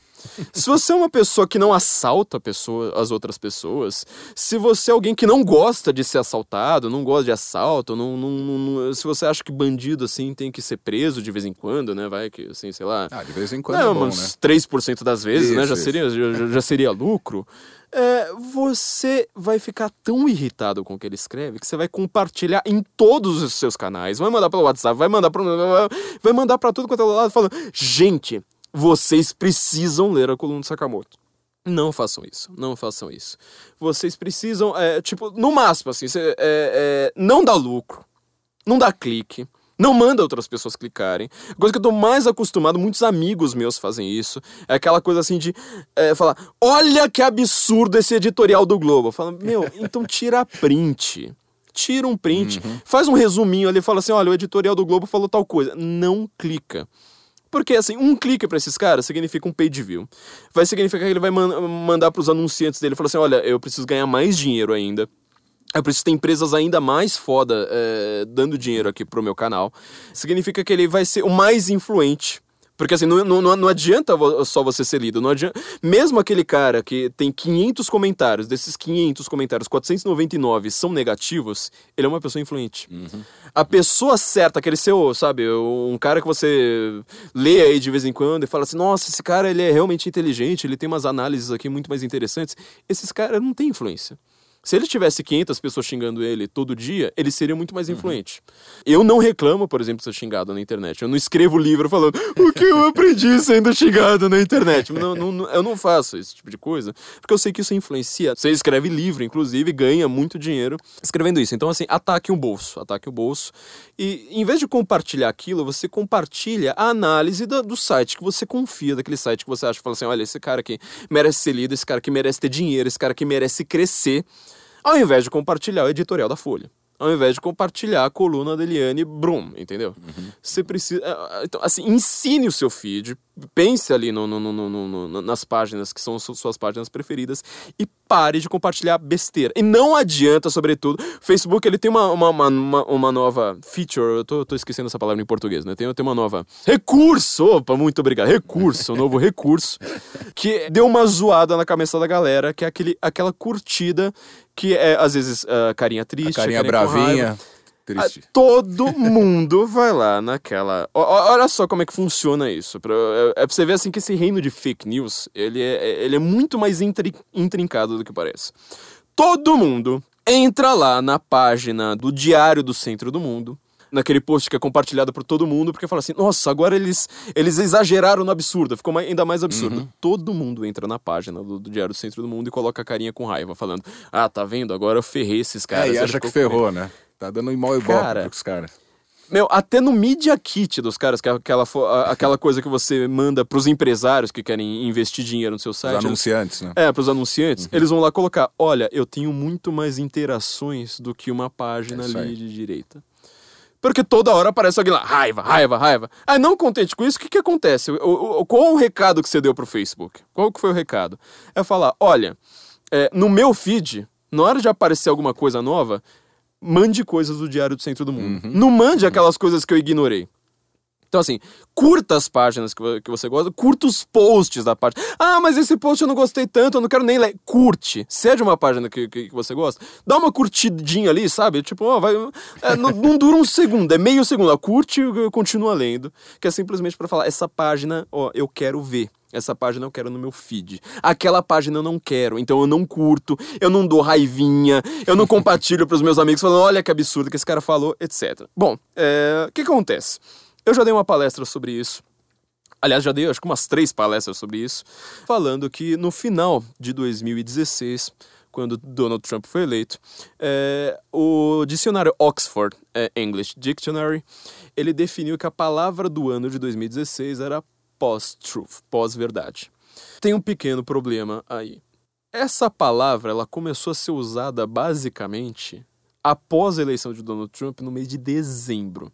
Se você é uma pessoa que não assalta pessoa, as outras pessoas, se você é alguém que não gosta de ser assaltado, não gosta de assalto, não, não- não- se você acha que bandido assim tem que ser preso de vez em quando, né? Vai que assim, sei lá. Ah, de vez em quando Não, é bom, uns né? 3% das vezes, né? Isso, Já isso. seria, já, já seria lucro. É, você vai ficar tão irritado com o que ele escreve que você vai compartilhar em todos os seus canais. Vai mandar pelo WhatsApp, vai mandar para vai mandar para tudo quanto é lado falando: "Gente, vocês precisam ler a coluna do Sakamoto". Não façam isso, não façam isso. Vocês precisam, é, tipo, no máximo, assim, cê, é, é, não dá lucro, não dá clique, não manda outras pessoas clicarem. A coisa que eu tô mais acostumado, muitos amigos meus fazem isso, é aquela coisa assim de é, falar: olha que absurdo esse editorial do Globo. Fala, meu, (laughs) então tira print. Tira um print, faz um resuminho ali, fala assim: olha, o editorial do Globo falou tal coisa. Não clica. Porque, assim, um clique pra esses caras significa um page view. Vai significar que ele vai man- mandar pros anunciantes dele, falar assim, olha, eu preciso ganhar mais dinheiro ainda. Eu preciso ter empresas ainda mais foda é, dando dinheiro aqui pro meu canal. Significa que ele vai ser o mais influente. Porque assim, não, não, não adianta só você ser lido. Não adianta... Mesmo aquele cara que tem 500 comentários, desses 500 comentários, 499 são negativos, ele é uma pessoa influente. A pessoa certa, aquele seu, sabe, um cara que você lê aí de vez em quando e fala assim, nossa, esse cara ele é realmente inteligente, ele tem umas análises aqui muito mais interessantes. Esses caras não têm influência. Se ele tivesse 500 pessoas xingando ele todo dia, ele seria muito mais influente. Eu não reclamo, por exemplo, de ser xingado na internet. Eu não escrevo livro falando o que eu aprendi sendo xingado na internet. Não, não- eu não faço esse tipo de coisa, porque eu sei que isso influencia. Você escreve livro, inclusive, ganha muito dinheiro escrevendo isso. Então, assim, ataque o bolso, ataque o bolso. E em vez de compartilhar aquilo, você compartilha a análise da- do site que você confia, daquele site que você acha, fala assim, olha, esse cara aqui merece ser lido, esse cara aqui merece ter dinheiro, esse cara aqui merece crescer ao invés de compartilhar o editorial da Folha. Ao invés de compartilhar a coluna da Eliane Brum, entendeu? Você precisa. é, Então, assim, ensine o seu feed, pense ali no, no- no- nas páginas que são su- suas páginas preferidas e pare de compartilhar besteira. E não adianta, sobretudo, Facebook ele tem uma, uma, uma, uma- uma nova feature, eu tô, tô esquecendo essa palavra em português, né? Tem, tem uma nova. Recurso! Opa, muito obrigado. Recurso, um novo recurso. Que deu uma zoada na cabeça da galera, que é aquele, aquela curtida que é, às vezes, a carinha triste. A carinha com raiva. bravinha. Ah, Triste. Todo mundo vai lá naquela. Ó, olha só como é que funciona isso. Pra, é, é pra você ver assim que esse reino de fake news ele é, ele é muito mais intri- intrincado do que parece. Todo mundo entra lá na página do Diário do Centro do Mundo. Naquele post que é compartilhado por todo mundo, porque fala assim: nossa, agora eles, eles exageraram no absurdo, ficou mai- ainda mais absurdo. Uhum. Todo mundo entra na página do, do Diário do Centro do Mundo e coloca a carinha com raiva, falando: ah, tá vendo? Agora eu ferrei esses caras. é, e acha que ferrou, né? Tá dando mal e boca pros caras. meu, até no Media Kit dos caras, que é aquela, aquela coisa que você manda pros empresários que querem investir dinheiro no seu Os site. eles- anunciantes, né? É, pros anunciantes, Uhum. eles vão lá colocar: olha, eu tenho muito mais interações do que uma página É ali de direita. Porque toda hora aparece alguém lá, raiva, raiva, raiva. Aí não contente com isso, o que, que acontece? O, o- qual o recado que você deu pro Facebook? Qual que foi o recado? É falar: olha, é, no meu feed, na hora de aparecer alguma coisa nova, mande coisas do Diário do Centro do Mundo. Não mande aquelas coisas que eu ignorei. Então, assim, curta as páginas que, que você gosta, curta os posts da página. Ah, mas esse post eu não gostei tanto, eu não quero nem ler. Curte. Se é de uma página que, que, que você gosta, dá uma curtidinha ali, sabe? Tipo, ó, vai. é, não, não dura um segundo, é meio segundo. Ó, curte e continua lendo. Que é simplesmente pra falar, essa página, ó, eu quero ver. Essa página eu quero no meu feed. Aquela página eu não quero, então eu não curto, eu não dou raivinha, eu não compartilho pros meus amigos falando, olha que absurdo que esse cara falou, etc. Bom, é, o que acontece? Eu já dei uma palestra sobre isso. Aliás, já dei acho que umas três palestras sobre isso, falando que no final de 2016, quando Donald Trump foi eleito, é, o dicionário Oxford é, English Dictionary ele definiu que a palavra do ano de 2016 era post-truth, pós-verdade. Tem um pequeno problema aí. Essa palavra ela começou a ser usada basicamente após a eleição de Donald Trump no mês de dezembro.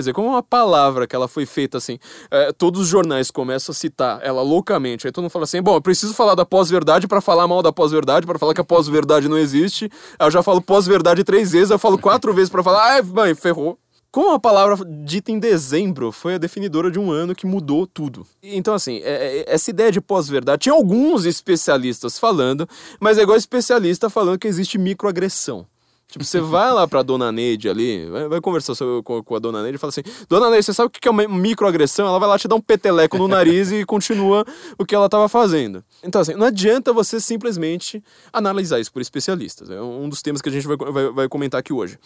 Quer dizer, como uma palavra que ela foi feita assim, é, todos os jornais começam a citar ela loucamente, aí todo mundo fala assim: bom, eu preciso falar da pós-verdade para falar mal da pós-verdade, para falar que a pós-verdade não existe. Aí eu já falo pós-verdade três vezes, eu falo quatro vezes para falar, ai, mãe, ferrou. Como a palavra dita em dezembro foi a definidora de um ano que mudou tudo. Então, assim, é, é, essa ideia de pós-verdade, tinha alguns especialistas falando, mas é igual especialista falando que existe microagressão. Tipo, você vai lá pra dona Neide ali, vai, vai conversar com, a dona Neide e fala assim: Dona Neide, você sabe o que é uma microagressão? Ela vai lá te dar um peteleco no nariz e continua o que ela tava fazendo. Então, assim, não adianta você simplesmente analisar isso por especialistas. É um dos temas que a gente vai, vai, vai comentar aqui hoje.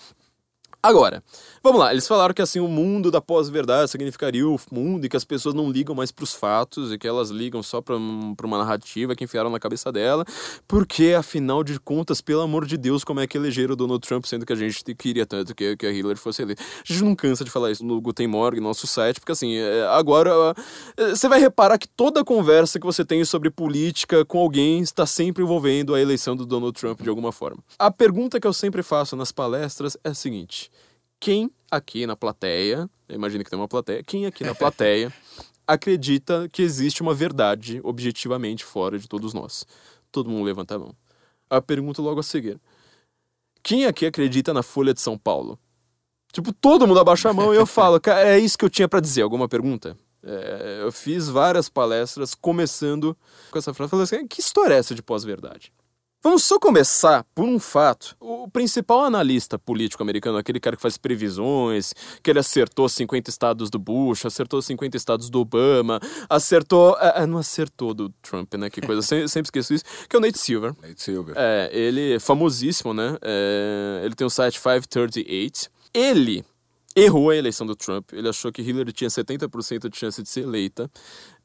Agora, vamos lá, eles falaram que assim o mundo da pós-verdade significaria o mundo e que as pessoas não ligam mais para os fatos e que elas ligam só para uma narrativa que enfiaram na cabeça dela, porque afinal de contas, pelo amor de Deus, como é que elegeram o Donald Trump, sendo que a gente queria tanto que, que a Hillary fosse eleita. A gente não cansa de falar isso no Guten Morgen, nosso site, porque assim, é, agora é, você vai reparar que toda conversa que você tem sobre política com alguém está sempre envolvendo a eleição do Donald Trump de alguma forma. A pergunta que eu sempre faço nas palestras é a seguinte: quem aqui na plateia, imagina que tem uma plateia, quem aqui na plateia (laughs) acredita que existe uma verdade objetivamente fora de todos nós? Todo mundo levanta a mão. A pergunta logo a seguir. Quem aqui acredita na Folha de São Paulo? Tipo, todo mundo abaixa a mão e eu (laughs) falo, cara, é isso que eu tinha para dizer. Alguma pergunta? É, eu fiz várias palestras começando com essa frase. Falei assim, que história é essa de pós-verdade? Vamos só começar por um fato. O principal analista político americano, aquele cara que faz previsões, que ele acertou 50 estados do Bush, acertou 50 estados do Obama, acertou. É, não acertou do Trump, né? Que coisa, (laughs) sempre, sempre esqueço isso. Que é o Nate Silver. Nate Silver. É, ele é famosíssimo, né? É, ele tem o site 538. Ele errou a eleição do Trump. Ele achou que Hillary tinha 70% de chance de ser eleita.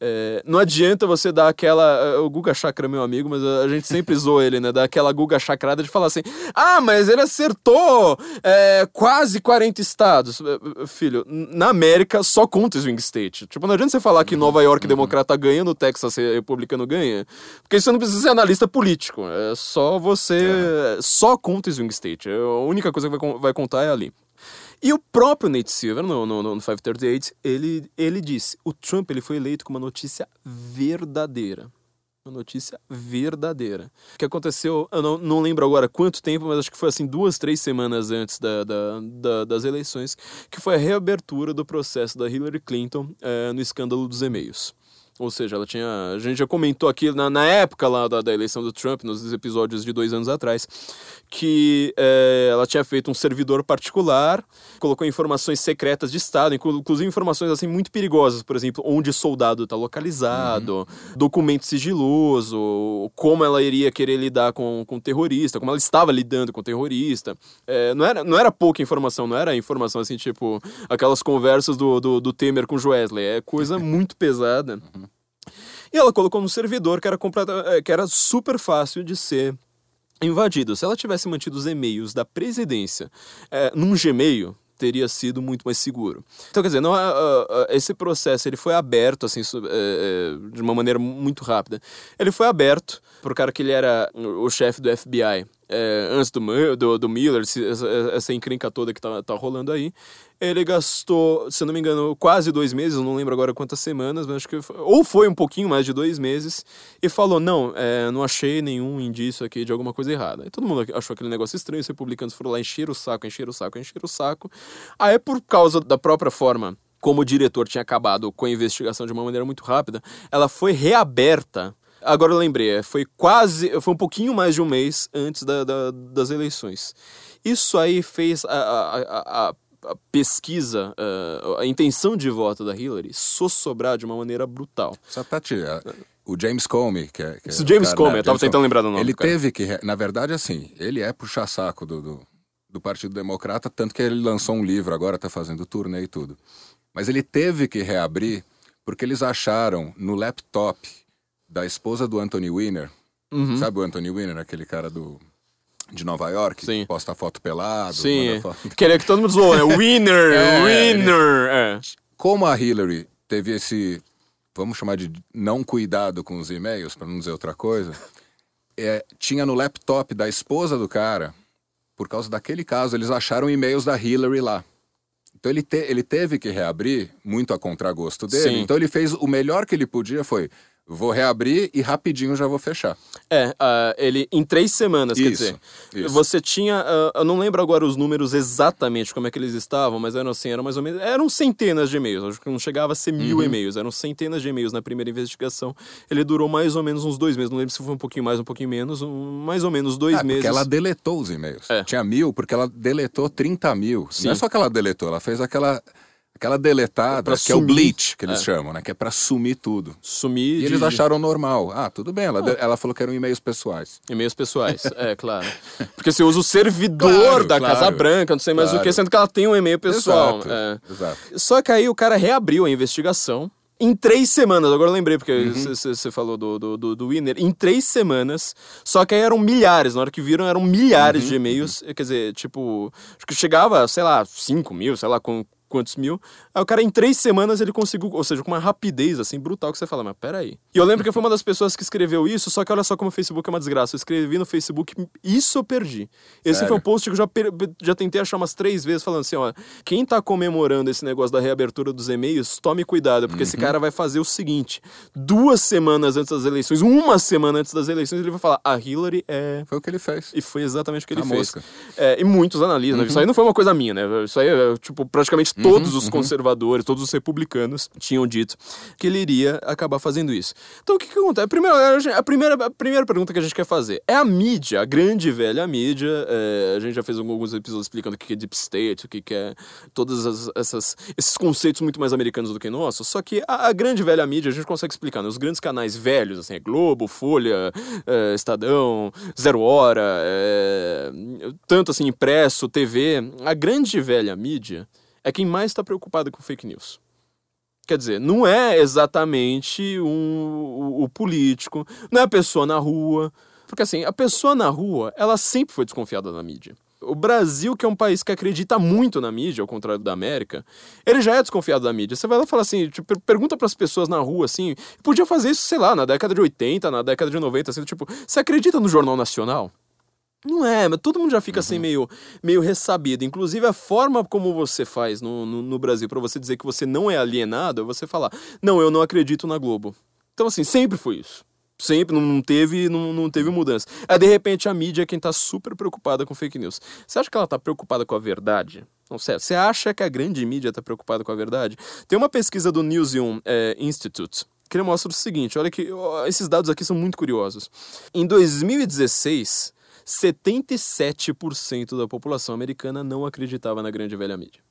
É, não adianta você dar aquela. É, o Guga Chakra é meu amigo, mas a gente sempre (laughs) zoou ele, né? Dar aquela Guga Chacrada de falar assim: ah, mas ele acertou é, quase 40 estados. É, filho, na América só conta swing state. Tipo, não adianta você falar que Nova York uhum. democrata ganha, no Texas republicano ganha, porque você não precisa ser analista político. É só você. É. Só conta swing state. A única coisa que vai, vai contar é ali. E o próprio Nate Silver, no, no, no 538, ele, ele disse: o Trump ele foi eleito com uma notícia verdadeira. Uma notícia verdadeira. O que aconteceu, eu não, não lembro agora quanto tempo, mas acho que foi assim duas, três semanas antes da, da, da das eleições, que foi a reabertura do processo da Hillary Clinton é, no escândalo dos e-mails. Ou seja, ela tinha. A gente já comentou aqui na, na época lá da, da, eleição do Trump, nos episódios de dois anos atrás, que é, ela tinha feito um servidor particular, colocou informações secretas de Estado, inclusive informações assim muito perigosas, por exemplo, onde o soldado está localizado, uhum. documento sigiloso, como ela iria querer lidar com, com terrorista, como ela estava lidando com terrorista. É, não, era, não era pouca informação, não era informação assim, tipo, aquelas conversas do, do, do Temer com o Wesley, é coisa (laughs) muito pesada. Uhum. E ela colocou no servidor que era, eh, que era super fácil de ser invadido. Se ela tivesse mantido os e-mails da presidência é, num Gmail, teria sido muito mais seguro. Então, quer dizer, não, uh, uh, esse processo ele foi aberto assim uh, de uma maneira muito rápida. Ele foi aberto para o cara que ele era o chefe do FBI é, antes do, do, do Miller, essa, essa encrenca toda que tá, tá rolando aí. Ele gastou, se não me engano, quase dois meses, não lembro agora quantas semanas, mas acho que foi, ou foi um pouquinho mais de dois meses, e falou: Não, é, não achei nenhum indício aqui de alguma coisa errada. E todo mundo achou aquele negócio estranho, os republicanos foram lá encher o saco, encher o saco, encher o saco. Aí, por causa da própria forma como o diretor tinha acabado com a investigação de uma maneira muito rápida, ela foi reaberta Agora eu lembrei, é, foi quase, foi um pouquinho mais de um mês antes da, da, das eleições. Isso aí fez a, a, a, a pesquisa, a, a, intenção de voto da Hillary sossobrar de uma maneira brutal. Só pra te, o James Comey, que é. Que é James cara, Comey, né, eu tava tentando lembrar do nome. Ele teve que. Na verdade, assim, ele é puxa-saco do, do, do, Partido Democrata, tanto que ele lançou um livro agora, tá fazendo turnê e tudo. Mas ele teve que reabrir porque eles acharam no laptop da esposa do Anthony Weiner, Uhum. sabe o Anthony Weiner, aquele cara do de Nova York, Sim. que posta foto pelado, Sim. foto- (laughs) Que ele é que todo mundo zoou, né? (laughs) Winner, É, winner. É. Como a Hillary teve esse, vamos chamar de não cuidado com os e-mails, para não dizer outra coisa, (laughs) é, tinha no laptop da esposa do cara, por causa daquele caso, eles acharam e-mails da Hillary lá. Então ele, te- ele teve que reabrir, muito a contragosto dele. Sim. Então ele fez o melhor que ele podia foi. Vou reabrir e rapidinho já vou fechar. É, ah, ele em três semanas, quer Isso, dizer. isso. Você tinha. ah, eu não lembro agora os números exatamente como é que eles estavam, mas eram assim, eram mais ou menos. Eram centenas de e-mails. Acho que não chegava a ser mil Uhum. e-mails, eram centenas de e-mails na primeira investigação. Ele durou mais ou menos uns dois meses. Não lembro se foi um pouquinho mais, um pouquinho menos. um- mais ou menos dois Ah, meses. Porque ela deletou os e-mails. É. Tinha mil, porque ela deletou 30 mil. Sim. Não é só que ela deletou, ela fez aquela, aquela deletada, Pra que é o bleach, que eles É. chamam, né? Que é pra sumir tudo. Sumir E de eles acharam normal. Ah, tudo bem, ela, de- ela falou que eram e-mails pessoais. e-mails pessoais. é, claro. Porque você usa o servidor (laughs) Claro, da claro. Casa Branca, não sei mais o Claro. que, sendo que ela tem um e-mail pessoal. Exato, é. exato. Só que aí o cara reabriu a investigação. Em três semanas, agora eu lembrei, porque você falou do, do, do, do Winner. Em três semanas, só que aí eram milhares. Na hora que viram, eram milhares de e-mails. Quer dizer, tipo, acho que chegava, sei lá, 5 mil, sei lá com quantos mil. Aí o cara, em três semanas, ele conseguiu, ou seja, com uma rapidez, assim, brutal, que você fala, mas peraí. E eu lembro que eu fui uma das pessoas que escreveu isso, só que olha só como o Facebook é uma desgraça. Eu escrevi no Facebook, isso eu perdi. Esse Sério? foi um post que eu já, per- já tentei achar umas três vezes, falando assim, ó, quem tá comemorando esse negócio da reabertura dos e-mails, tome cuidado, porque esse cara vai fazer o seguinte, duas semanas antes das eleições, uma semana antes das eleições, ele vai falar, a Hillary é... Foi o que ele fez. E foi exatamente o que ele A fez. mosca. É, e muitos analisam. né? Isso aí não foi uma coisa minha, né? Isso aí, é, tipo, praticamente todos os conservadores, todos os republicanos tinham dito que ele iria acabar fazendo isso. Então, o que, que acontece? Primeiro, a primeira, a primeira pergunta que a gente quer fazer é a mídia, a grande velha mídia. é, a gente já fez alguns episódios explicando o que é Deep State, o que é todos as- essas, esses conceitos muito mais americanos do que nossos. Só que a, a grande velha mídia a gente consegue explicar, né? Os grandes canais velhos, assim, é Globo, Folha, é, Estadão, Zero Hora, é, tanto assim, impresso, TV. A grande velha mídia é quem mais está preocupado com fake news. Quer dizer, não é exatamente um, o, o político, não é a pessoa na rua. Porque assim, a pessoa na rua, ela sempre foi desconfiada da mídia. O Brasil, que é um país que acredita muito na mídia, ao contrário da América, ele já é desconfiado da mídia. Você vai lá e fala assim, tipo, per- pergunta pras pessoas na rua, assim, podia fazer isso, sei lá, na década de 80, na década de 90, assim, tipo, você acredita no Jornal Nacional? Não é, mas todo mundo já fica assim meio, meio ressabido. Inclusive, a forma como você faz no, no, no Brasil para você dizer que você não é alienado é você falar: Não, eu não acredito na Globo. Então, assim, sempre foi isso. Sempre, não- teve, não, não teve mudança. Aí, de repente, a mídia é quem tá super preocupada com fake news. Você acha que ela tá preocupada com a verdade? Não sei. Você acha que a grande mídia tá preocupada com a verdade? Tem uma pesquisa do Newseum eh, Institute que ele mostra o seguinte: olha que ó, esses dados aqui são muito curiosos. Em 2016, 77% da população americana não acreditava na grande velha mídia.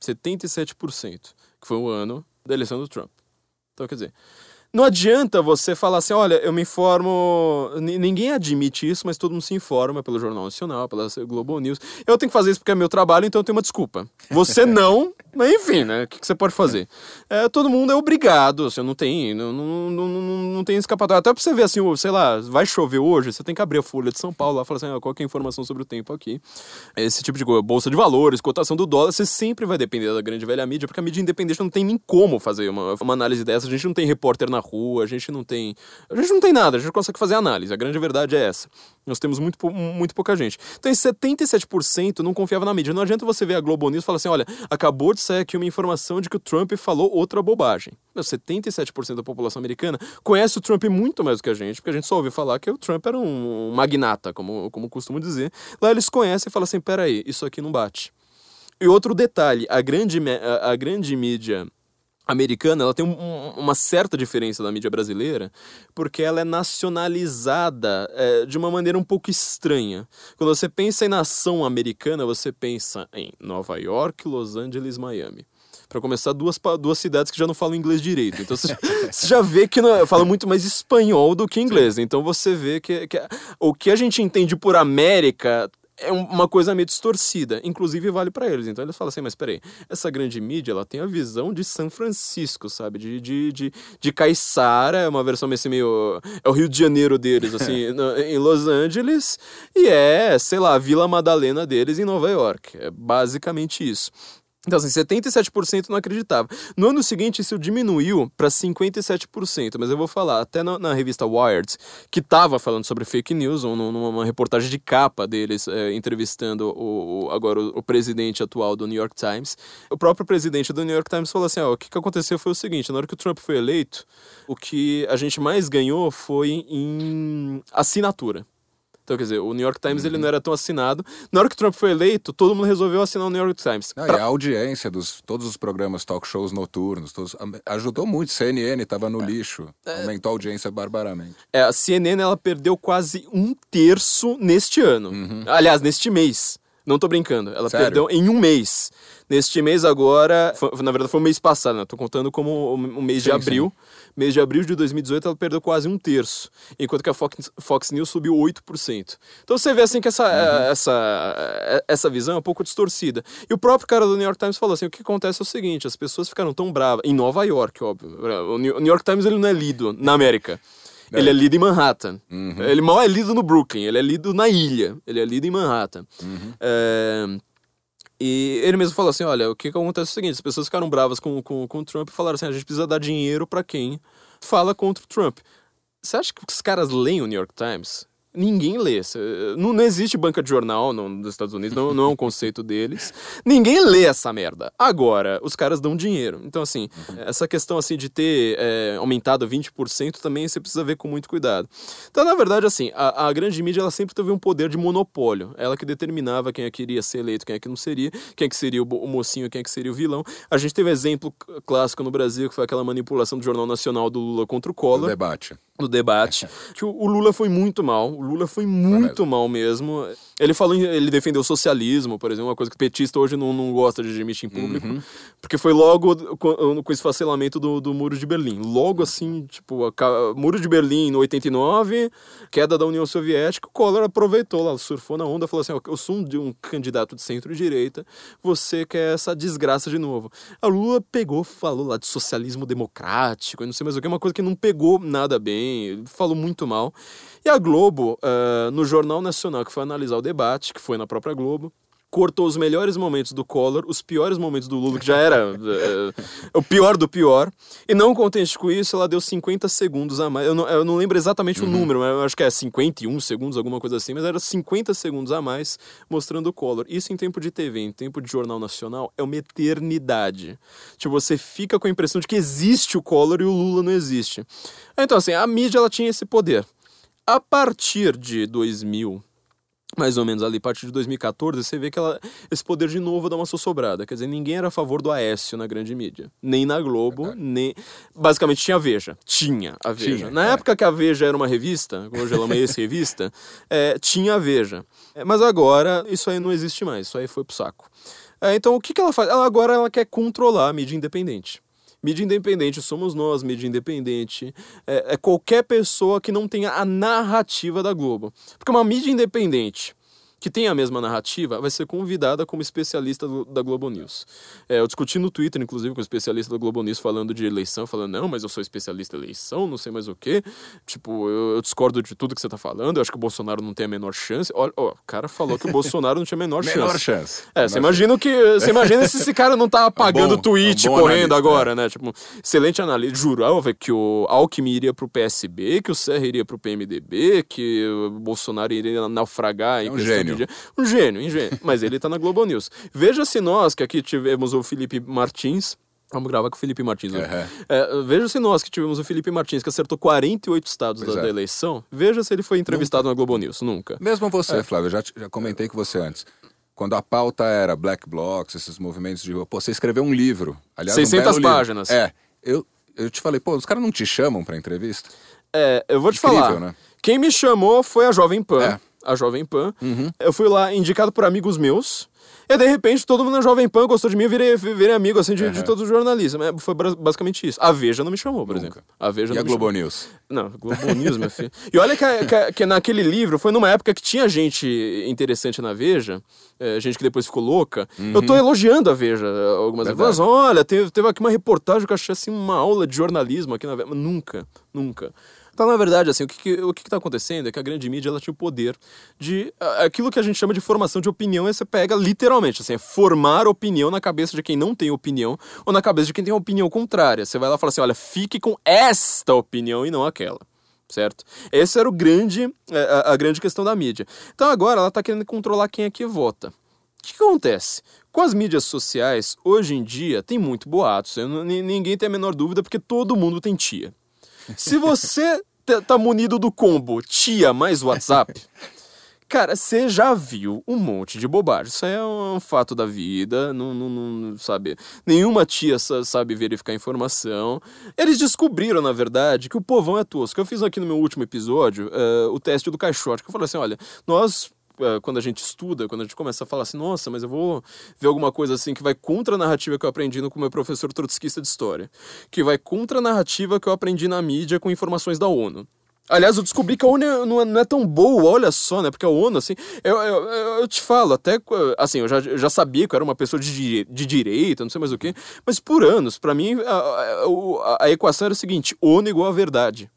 77%, que foi o ano da eleição do Trump. Então, quer dizer, não adianta você falar assim, olha, eu me informo. Ni- Ninguém admite isso, mas todo mundo se informa pelo Jornal Nacional, pela Global News. Eu tenho que fazer isso porque é meu trabalho, então eu tenho uma desculpa. Você (laughs) não, mas enfim, né? O que, que você pode fazer? É, todo mundo é obrigado, você não tem, não, não, não, não, tem escapatória. Até pra você ver assim, sei lá, vai chover hoje, você tem que abrir a Folha de São Paulo lá e falar assim, ah, qual é a informação sobre o tempo aqui. Esse tipo de coisa, bolsa de valores, cotação do dólar, você sempre vai depender da grande velha mídia, porque a mídia independente não tem nem como fazer uma, uma análise dessa. A gente não tem repórter na rua, a gente não tem. A gente não tem nada, a gente consegue fazer análise. A grande verdade é essa. Nós temos muito, muito pouca gente. Então, esse 77% não confiava na mídia. Não adianta você ver a Globo News e falar assim: olha, acabou de sair aqui uma informação de que o Trump falou outra bobagem. Meu, 77% da população americana conhece o Trump muito mais do que a gente, porque a gente só ouviu falar que o Trump era um magnata, como, como costumo dizer. Lá eles conhecem e falam assim: peraí, isso aqui não bate. E outro detalhe, a grande, a grande mídia americana, ela tem um- um- uma certa diferença da mídia brasileira, porque ela é nacionalizada é, de uma maneira um pouco estranha. Quando você pensa em nação americana, você pensa em Nova York, Los Angeles, Miami. Para começar, duas, duas cidades que já não falam inglês direito. Então você, (laughs) você já vê que não, fala muito mais espanhol do que inglês. Então você vê que, que o que a gente entende por América é uma coisa meio distorcida, inclusive vale para eles. Então eles falam assim, mas peraí, essa grande mídia, ela tem a visão de São Francisco, sabe? De, de, de, de Caiçara, é uma versão assim, meio... É o Rio de Janeiro deles, assim, (laughs) no, em Los Angeles, e é, sei lá, a Vila Madalena deles em Nova York. É basicamente isso. Então, assim, 77% não acreditava. No ano seguinte, isso diminuiu para 57%, mas eu vou falar, até na, na revista Wired, que estava falando sobre fake news, ou numa reportagem de capa deles, é, entrevistando o, o agora o, o, presidente atual do New York Times, o próprio presidente do New York Times falou assim: ó, o que, que aconteceu foi o seguinte, na hora que o Trump foi eleito, o que a gente mais ganhou foi em assinatura. Então, quer dizer, o New York Times uhum. ele não era tão assinado. Na hora que o Trump foi eleito, todo mundo resolveu assinar o New York Times. Não, pra... E a audiência dos todos os programas, talk shows noturnos, todos, ajudou muito. CNN estava no é. lixo, é... aumentou a audiência barbaramente. É, a CNN ela perdeu quase um terço neste ano. Uhum. Aliás, neste mês. Não tô brincando. Ela Sério? perdeu em um mês. Neste mês agora, foi, na verdade foi o mês passado, né? Tô contando como o, mês sim, de abril. Sim. Mês de abril de 2018 ela perdeu quase um terço, enquanto que a Fox, Fox News subiu 8%. Então você vê assim que essa, uhum. essa, essa visão é um pouco distorcida. E o próprio cara do New York Times falou assim: o que acontece é o seguinte, as pessoas ficaram tão bravas, em Nova York, óbvio. O New York Times ele não é lido na América. É. Ele é lido em Manhattan. Uhum. Ele mal é lido no Brooklyn, ele é lido na ilha. Ele é lido em Manhattan. Uhum. É... E ele mesmo falou assim: olha, o que, que acontece é o seguinte: as pessoas ficaram bravas com, com, com o Trump e falaram assim: a gente precisa dar dinheiro para quem fala contra o Trump. Você acha que os caras leem o New York Times? Ninguém lê. Não, não existe banca de jornal no, nos Estados Unidos, não, não é um (laughs) conceito deles. Ninguém lê essa merda. Agora, os caras dão dinheiro. Então, assim, essa questão assim de ter é, aumentado 20% também você precisa ver com muito cuidado. Então, na verdade, assim, a, a, grande mídia ela sempre teve um poder de monopólio. Ela que determinava quem é que iria ser eleito, quem é que não seria, quem é que seria o, o mocinho, quem é que seria o vilão. A gente teve um exemplo clássico no Brasil, que foi aquela manipulação do Jornal Nacional do Lula contra o Collor. O debate no debate, (laughs) que o, Lula foi muito mal. O Lula foi muito mal mesmo. Ele falou, ele defendeu o socialismo, por exemplo, uma coisa que o petista hoje não, não gosta de admitir em público, uhum. porque foi logo com, com esse facelamento do, do Muro de Berlim. Logo assim, tipo, a, Muro de Berlim no 89, queda da União Soviética, o Collor aproveitou lá, surfou na onda, falou assim: eu sou um, de um candidato de centro-direita, você quer essa desgraça de novo. A Lula pegou, falou lá de socialismo democrático, não sei mais o que, uma coisa que não pegou nada bem falou muito mal. E a Globo, uh, no Jornal Nacional, que foi analisar o debate, que foi na própria Globo, cortou os melhores momentos do Collor, os piores momentos do Lula, que já era uh, o pior do pior. E não contente com isso, ela deu 50 segundos a mais. Eu não, eu não lembro exatamente uhum. o número, mas eu acho que é 51 segundos, alguma coisa assim, mas era 50 segundos a mais mostrando o Collor. Isso em tempo de TV, em tempo de Jornal Nacional, é uma eternidade. Tipo, você fica com a impressão de que existe o Collor e o Lula não existe. Então, assim, a mídia ela tinha esse poder. A partir de 2000, mais ou menos ali, a partir de 2014, você vê que ela, esse poder de novo dá uma sossobrada. Quer dizer, ninguém era a favor do Aécio na grande mídia. Nem na Globo, nem. Basicamente tinha a Veja. Tinha a Veja. Tinha, na é. época que a Veja era uma revista, hoje ela é uma (laughs) ex-revista, é, tinha a Veja. É, mas agora isso aí não existe mais, isso aí foi pro saco. É, então o que, que ela faz? Ela agora ela quer controlar a mídia independente. Mídia independente somos nós, mídia independente é, é qualquer pessoa que não tenha a narrativa da Globo. Porque uma mídia independente que tem a mesma narrativa, vai ser convidada como especialista do, da Globo News. É, eu discuti no Twitter, inclusive, com o especialista da Globo News falando de eleição, falando, não, mas eu sou especialista em eleição, não sei mais o quê. Tipo, eu, eu discordo de tudo que você tá falando, eu acho que o Bolsonaro não tem a menor chance. Olha, ó, o cara falou que o Bolsonaro não tinha a menor chance. menor chance. É, você imagina que. Você imagina se esse cara não tá (laughs) apagando o tweet é um correndo analista, agora, né? né? Tipo, excelente análise. Jurava que o Alckmin iria pro PSB, que o Serra iria pro PMDB, que o Bolsonaro iria naufragar é um gênio mídia. Um gênio, um gênio. Mas ele tá na Globo News. Veja-se nós, que aqui tivemos o Felipe Martins, Vamos gravar com o Felipe Martins. Uhum. É, veja se nós que tivemos o Felipe Martins, que acertou 48 estados da, é. da, eleição, veja se ele foi entrevistado Nunca. na Globo News. Nunca. Mesmo você, é. Flávio, já, já comentei com você antes. Quando a pauta era Black Blocs, esses movimentos de rua, pô, você escreveu um livro. Aliás, 600 um páginas. Livro. É. Eu, eu te falei, pô, os caras não te chamam pra entrevista? É, eu vou te Incrível, falar. Né? Quem me chamou foi a Jovem Pan. É a Jovem Pan. Uhum. Eu fui lá indicado por amigos meus. E de repente todo mundo na Jovem Pan gostou de mim e virei, virei amigo assim, de, de todos os jornalistas. Mas Foi basicamente isso. A Veja não me chamou, por Nunca. exemplo. A Veja E não a Globo chamou. News? Não, Globo News, meu filho. E olha que, que que naquele livro foi numa época que tinha gente interessante na Veja, é, gente que depois ficou louca. Eu tô elogiando a Veja é, algumas vezes. Verdade. Mas olha, teve, teve aqui uma reportagem que eu achei assim uma aula de jornalismo aqui na Veja. Nunca, nunca. Então, na verdade, assim, o que, que- o que, que tá acontecendo é que a grande mídia ela tinha o poder de. Aquilo que a gente chama de formação de opinião, é você pega literalmente, assim, é formar opinião na cabeça de quem não tem opinião ou na cabeça de quem tem opinião contrária. Você vai lá e fala assim: olha, fique com esta opinião e não aquela certo? Esse era o grande, é, a, a grande questão da mídia. Então agora ela está querendo controlar quem é que vota. O que, acontece? Com as mídias sociais, hoje em dia, tem muito boatos. Ninguém tem a menor dúvida, porque todo mundo tem tia. Se você (laughs) tá munido do combo tia mais WhatsApp, (laughs) Cara, você já viu um monte de bobagem. Isso é um fato da vida. Não, não, não- sabe? Nenhuma tia sa- sabe verificar informação. Eles descobriram, na verdade, que o povão é tosco. Eu fiz aqui no meu último episódio eh, o teste do caixote, que eu falei assim: olha, nós. Eh, Quando a gente estuda, quando a gente começa a falar assim, nossa, mas eu vou ver alguma coisa assim que vai contra a narrativa que eu aprendi com o meu professor trotskista de história, que vai contra a narrativa que eu aprendi na mídia com informações da ONU. Aliás, eu descobri que a ONU não é, não é tão boa, olha só, né? Porque a ONU, assim, eu, eu, eu- te falo, até, assim, eu já, eu já sabia que eu era uma pessoa de, de direita, não sei mais o quê, mas por anos, pra mim, a, a- a equação era o seguinte: ONU igual a verdade.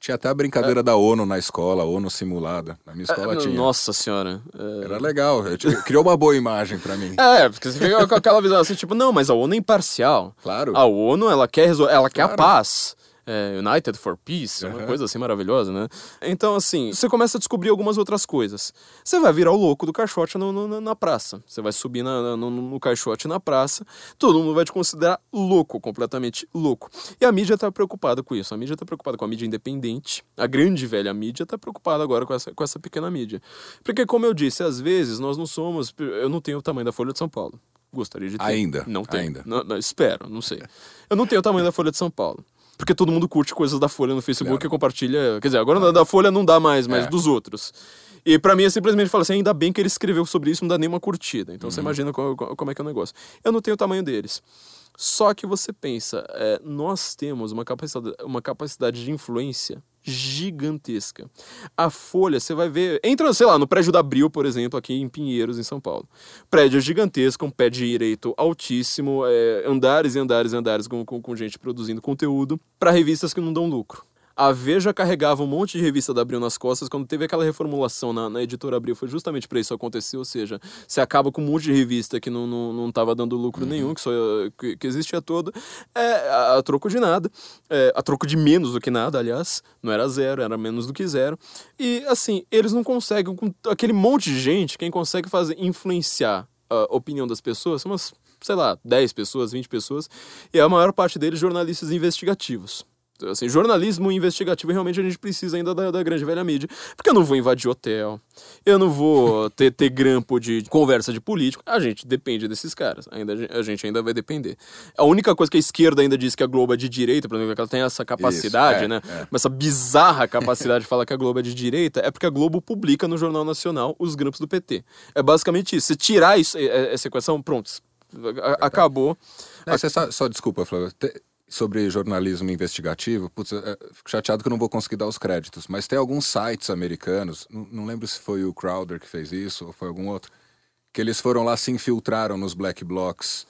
Tinha até a brincadeira da ONU na escola, ONU simulada. Na minha escola É, tinha. Nossa senhora. é. Era legal, criou uma boa imagem pra mim. É, porque você fica com aquela visão assim, tipo, não, mas a ONU é imparcial. Claro. A ONU, ela quer, resol- ela quer a Claro. paz. É, United for Peace, uma Aham. coisa assim maravilhosa, né? Então, assim, você começa a descobrir algumas outras coisas. Você vai virar o louco do caixote no- no- na- na praça. Você vai subir na- na- no, no caixote na praça, todo mundo vai te considerar louco, completamente louco. E a mídia tá preocupada com isso. A mídia tá preocupada com a mídia independente. A grande velha mídia tá preocupada agora com essa, com essa pequena mídia. Porque, como eu disse, às vezes nós não somos. Eu não tenho o tamanho da Folha de São Paulo. Gostaria de ter. Ainda, Não tenho. ainda. Não, não, espero, não sei. Eu não tenho o tamanho da Folha de São Paulo. Porque todo mundo curte coisas da Folha no Facebook Claro. e compartilha. Quer dizer, agora da- da Folha não dá mais, mas É. dos outros. E pra mim é simplesmente falar assim: ainda bem que ele escreveu sobre isso, não dá nenhuma curtida. Então Uhum. você imagina co- co- como é que é o negócio. Eu não tenho o tamanho deles. Só que você pensa, é, nós temos uma capacidade, uma capacidade de influência gigantesca. A Folha, você vai ver. Entra, sei lá, no prédio da Abril, por exemplo, aqui em Pinheiros, em São Paulo. Prédio gigantesco, um pé direito altíssimo, é, andares e andares e andares com, com, com gente produzindo conteúdo para revistas que não dão lucro. A Veja carregava um monte de revista da Abril nas costas quando teve aquela reformulação na, na editora Abril. Foi justamente para isso acontecer. Ou seja, você acaba com um monte de revista que não, não, não tava dando lucro nenhum, que, só, que, que existia todo, é, a, a troco de nada, é, a troco de menos do que nada, aliás. Não era zero, era menos do que zero. E assim, eles não conseguem, com aquele monte de gente, quem consegue fazer influenciar a opinião das pessoas são umas, sei lá, 10 pessoas, 20 pessoas, e a maior parte deles jornalistas investigativos. Assim, jornalismo investigativo realmente a gente precisa ainda da, da grande velha mídia. Porque eu não vou invadir hotel, eu não vou ter, ter grampo de conversa de político. A gente depende desses caras. Ainda, a gente ainda vai depender. A única coisa que a esquerda ainda diz que a Globo é de direita, por exemplo, que ela tem essa capacidade, é, né? é. Essa bizarra capacidade de falar que a Globo é de direita é porque a Globo publica no Jornal Nacional os grampos do PT. É basicamente isso. Se tirar isso, é- é- essa equação, pronto. a- Acabou. Não, você só, só desculpa, Flávio. Te- Sobre jornalismo investigativo, putz, é, fico chateado que eu não vou conseguir dar os créditos, mas tem alguns sites americanos, não, não lembro se foi o Crowder que fez isso ou foi algum outro, que eles foram lá, se infiltraram nos black blocs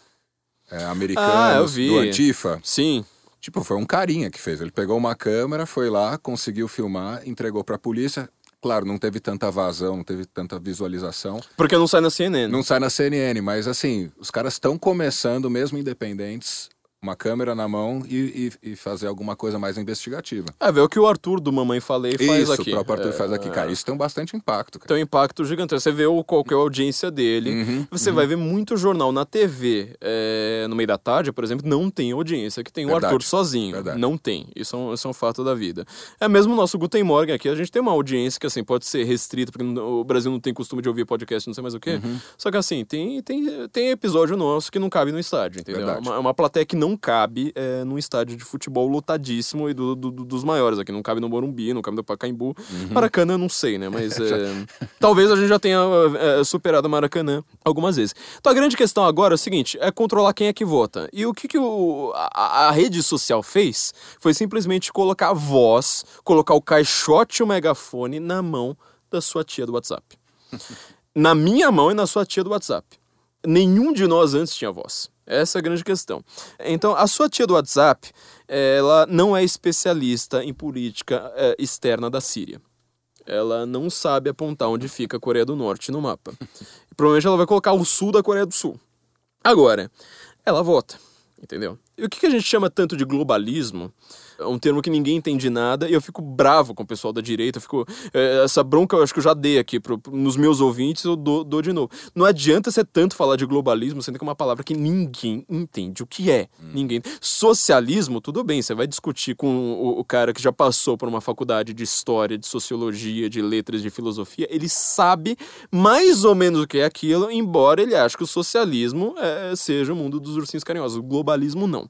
é, americanos Ah, eu vi. do Antifa. Sim. Tipo, foi um carinha que fez. Ele pegou uma câmera, foi lá, conseguiu filmar, entregou pra polícia. Claro, não teve tanta vazão, não teve tanta visualização. Porque não sai na CNN. Não sai na CNN, mas assim, os caras estão começando, mesmo independentes, uma câmera na mão e, e- e fazer alguma coisa mais investigativa. É, ver o que o Arthur do Mamãe Falei faz isso, aqui. o próprio Arthur É, faz aqui. Cara, isso tem bastante impacto. Cara. Tem um impacto gigantesco. Você vê o, qual é a audiência dele. Uhum, você vai ver muito jornal na TV. é, no meio da tarde, por exemplo, não tem audiência que tem o Verdade, Arthur sozinho. verdade. Não tem. Isso é, um, isso é um fato da vida. É mesmo o nosso Guten Morgen aqui. A gente tem uma audiência que, assim, pode ser restrita, porque o Brasil não tem costume de ouvir podcast, não sei mais o quê. Uhum. Só que, assim, tem, tem, tem episódio nosso que não cabe no estádio, entendeu? É uma, é uma plateia que não não cabe é, num estádio de futebol lotadíssimo e do, do, do, dos maiores aqui. Não cabe no Morumbi, não cabe no Pacaembu. Uhum. Maracanã, não sei, né? Mas (laughs) é, talvez a gente já tenha é, superado o Maracanã algumas vezes. Então a grande questão agora é o seguinte: é controlar quem é que vota. E o que, que o, a, a rede social fez foi simplesmente colocar a voz, colocar o caixote e o megafone na mão da sua tia do WhatsApp. (laughs) na minha mão e na sua tia do WhatsApp. Nenhum de nós antes tinha voz. Essa é a grande questão. Então, a sua tia do WhatsApp, ela não é especialista em política é, externa da Síria. Ela não sabe apontar onde fica a Coreia do Norte no mapa. Provavelmente ela vai colocar o sul da Coreia do Sul. Agora, ela vota, entendeu? E o que a gente chama tanto de globalismo é um termo que ninguém entende nada, e eu fico bravo com o pessoal da direita, eu fico. É, essa bronca eu acho que eu já dei aqui pro, pro, nos meus ouvintes, eu dou, dou, de novo. Não adianta ser tanto falar de globalismo, sendo que é uma palavra que ninguém entende o que é. Hum. Ninguém. Socialismo, tudo bem, você vai discutir com o, o, cara que já passou por uma faculdade de história, de sociologia, de letras, de filosofia, ele sabe mais ou menos o que é aquilo, embora ele ache que o socialismo é, seja o mundo dos ursinhos carinhosos. O globalismo não.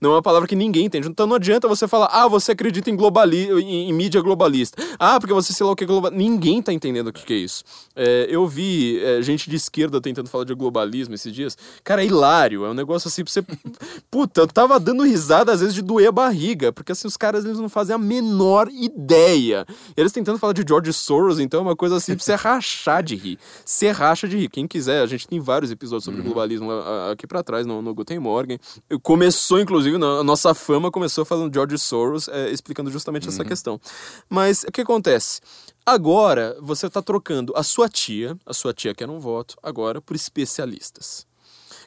Não é uma palavra que ninguém entende. Então não adianta você falar, ah, você acredita em, globali em, em mídia globalista. Ah, porque você sei lá o que é global. Ninguém tá entendendo o que, que é isso. É, eu vi é, gente de esquerda tentando falar de globalismo esses dias. Cara, é hilário. É um negócio assim pra você. (laughs) Puta, eu tava dando risada às vezes de doer a barriga. Porque assim, os caras eles não fazem a menor ideia. E eles tentando falar de George Soros, então é uma coisa assim pra você rachar de rir. Você racha de rir. Quem quiser, a gente tem vários episódios sobre uhum. globalismo aqui para trás no, no Guten Morgen. Começou, inclusive, Inclusive, a nossa fama começou falando de George Soros, é, explicando justamente uhum. essa questão. Mas o que acontece? Agora você está trocando a sua tia, a sua tia quer um voto, agora por especialistas.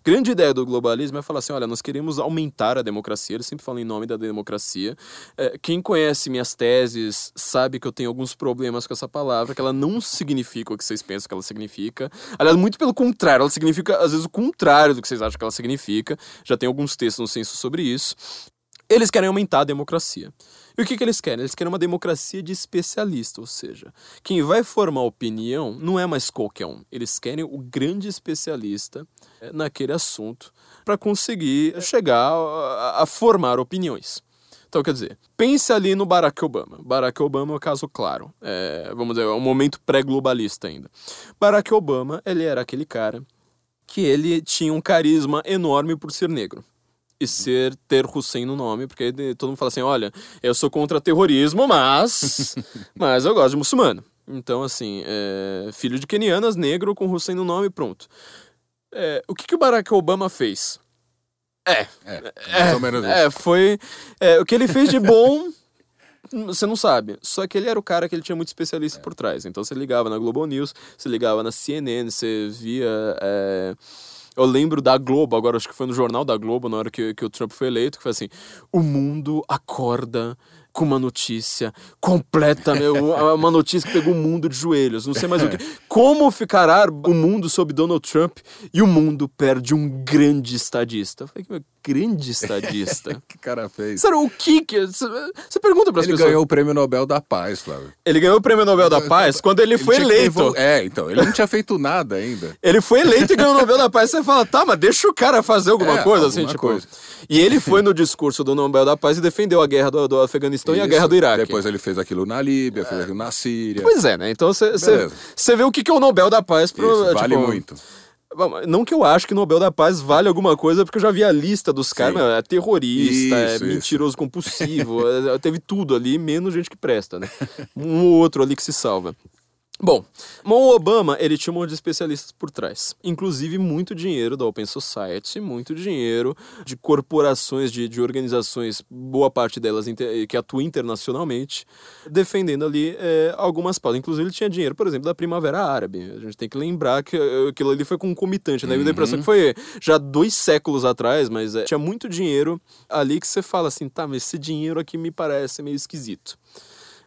Grande ideia do globalismo é falar assim: olha, nós queremos aumentar a democracia. Eles sempre falam em nome da democracia. É, quem conhece minhas teses sabe que eu tenho alguns problemas com essa palavra, que ela não significa o que vocês pensam que ela significa. Aliás, muito pelo contrário, ela significa, às vezes, o contrário do que vocês acham que ela significa. Já tem alguns textos no censo sobre isso. Eles querem aumentar a democracia. E o que, que eles querem? Eles querem uma democracia de especialista, ou seja, quem vai formar opinião não é mais qualquer um. Eles querem o grande especialista eh, naquele assunto para conseguir chegar a, a formar opiniões. Então, quer dizer, pense ali no Barack Obama. Barack Obama é um caso claro. É, vamos dizer, é um momento pré-globalista ainda. Barack Obama, ele era aquele cara que ele tinha um carisma enorme por ser negro e ser ter Hussein no nome, porque todo mundo fala assim, olha, eu sou contra terrorismo, mas (laughs) mas eu gosto de muçulmano. Então, assim, é, filho de kenianas, negro com Hussein no nome, pronto. É, o que, que o Barack Obama fez? É, é, menos é, isso. foi é, o que ele fez de bom. (laughs) Você não sabe. Só que ele era o cara que ele tinha muito especialista é. por trás. Então você ligava na Global News, você ligava na CNN, você via é, eu lembro da Globo, agora acho que foi no jornal da Globo, na hora que, que o Trump foi eleito, que foi assim: o mundo acorda com uma notícia completa, uma notícia que pegou o mundo de joelhos, não sei mais o que. (laughs) Como ficará o mundo sob Donald Trump e o mundo perde um grande estadista? Eu falei, grande estadista. (laughs) que cara fez? Sério, o que que... Você pergunta para as pessoas... Ele ganhou o Prêmio Nobel da Paz, Flávio. Ele ganhou o Prêmio Nobel da Paz quando ele, ele foi eleito. É, então, ele não tinha feito nada ainda. (laughs) ele foi eleito e ganhou o Nobel da Paz. Você fala, tá, mas deixa o cara fazer alguma é, coisa, assim, alguma assim, tipo... Coisa. E ele foi no discurso do Nobel da Paz e defendeu a guerra do, do Afeganistão Isso. e a guerra do Iraque. Depois ele fez aquilo na Líbia, é. fez aquilo na Síria. Pois é, né? Então você vê o que, que é o Nobel da Paz pro, Isso, vale tipo, Não que eu acho que Nobel da Paz vale alguma coisa, porque eu já vi a lista dos caras. É terrorista, é isso, (laughs) é mentiroso isso. compulsivo, é, teve tudo ali, menos gente que presta, né? Um ou outro ali que se salva. Bom, o Obama, ele tinha um monte de especialistas por trás. Inclusive, muito dinheiro da Open Society, muito dinheiro de corporações, de, de organizações, boa parte delas que atuam internacionalmente, defendendo ali é, algumas pautas. Inclusive, ele tinha dinheiro, por exemplo, da Primavera Árabe. A gente tem que lembrar que eh, aquilo ali foi concomitante, né? Uhum. A impressão que foi já dois séculos atrás, mas é, tinha muito dinheiro ali que você fala assim, tá, mas esse dinheiro aqui me parece meio esquisito.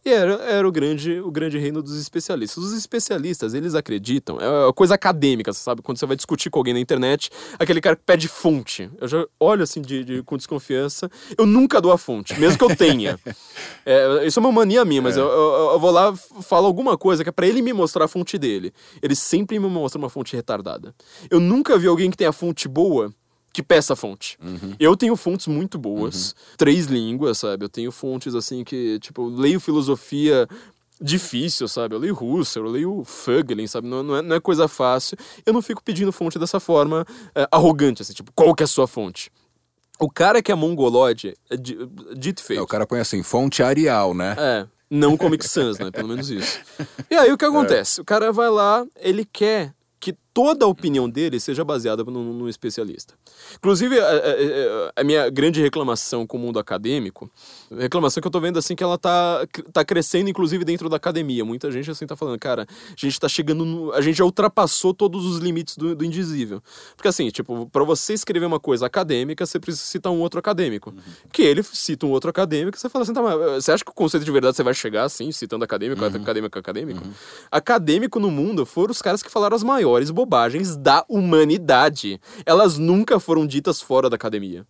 E era, era o, grande, o grande reino dos especialistas. Os especialistas, eles acreditam, é coisa acadêmica, sabe? Quando você vai discutir com alguém na internet, aquele cara que pede fonte. Eu já olho assim de, de com desconfiança. Eu nunca dou a fonte, mesmo que eu tenha. (laughs) é, isso é uma mania minha, mas é. eu, eu, eu, vou lá, falo alguma coisa que é pra ele me mostrar a fonte dele. Ele sempre me mostra uma fonte retardada. Eu nunca vi alguém que tem a fonte boa que peça fonte. Eu tenho fontes muito boas, três línguas, sabe? Eu tenho fontes assim que, tipo, eu leio filosofia difícil, sabe? Eu leio Husserl, eu leio Fögelin, sabe? Não, não, é, não é coisa fácil. Eu não fico pedindo fonte dessa forma é, arrogante, assim, tipo, qual que é a sua fonte? O cara que é mongoloide, é di- dito e É, feito. o cara põe assim, fonte Arial, né? É, não Comic Sans, né? Pelo menos isso. (laughs) E aí o que acontece? O cara vai lá, ele quer que toda a opinião dele seja baseada num, num especialista. Inclusive, a, a- a- a minha grande reclamação com o mundo acadêmico, reclamação que eu tô vendo assim que ela tá, tá crescendo, inclusive, dentro da academia. Muita gente assim tá falando, cara, a gente tá chegando no, A gente já ultrapassou todos os limites do, do indizível. Porque assim, tipo, pra você escrever uma coisa acadêmica, você precisa citar um outro acadêmico. Que ele cita um outro acadêmico, você fala assim, tá, mas eh, você acha que o conceito de verdade você vai chegar assim, citando acadêmico, acadêmico, acadêmico? Acadêmico no mundo foram os caras que falaram as maiores bobagens da humanidade. Elas nunca foram ditas fora da academia.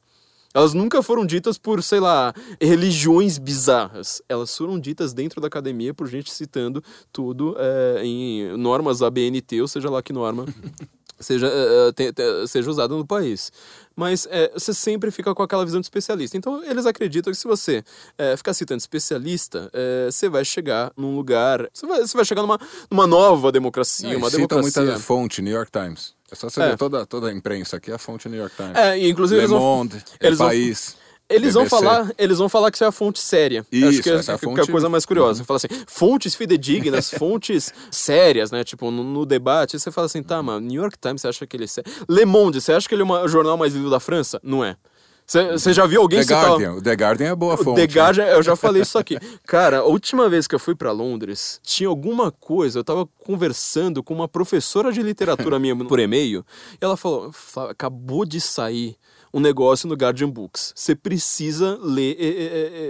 Elas nunca foram ditas por, sei lá, religiões bizarras. Elas foram ditas dentro da academia por gente citando tudo eh, em normas ABNT, ou seja lá que norma (laughs) seja, eh, eh, seja usada no país. Mas eh, você sempre fica com aquela visão de especialista. Então, eles acreditam que se você eh, ficar citando especialista, eh, você vai chegar num lugar. Você vai, você vai chegar numa, numa nova democracia, Não, uma citam democracia. muita fonte, New York Times. É só você É. ver toda, toda a imprensa aqui, é a fonte New York Times. É, inclusive Le eles vão, Monde, eles El vão- País. Eles vão, BBC. falar, eles vão falar que isso é a fonte séria. Isso, Acho que é, essa é a que é a fonte- coisa mais curiosa. Fala assim, fontes fidedignas, (laughs) fontes sérias, né? Tipo, no, no debate, você fala assim, tá, mano, New York Times, você acha que ele é sério? Le Monde, você acha que ele é o jornal mais lido da França? Não é. Você você já viu alguém The citar... Guardian. O The Guardian é boa O fonte. The né? Guardian, eu já falei isso aqui. Cara, a última vez que eu fui pra Londres, tinha alguma coisa, eu tava conversando com uma professora de literatura minha por e-mail, e ela falou: "Flávio, acabou de sair um negócio no Guardian Books. Você precisa ler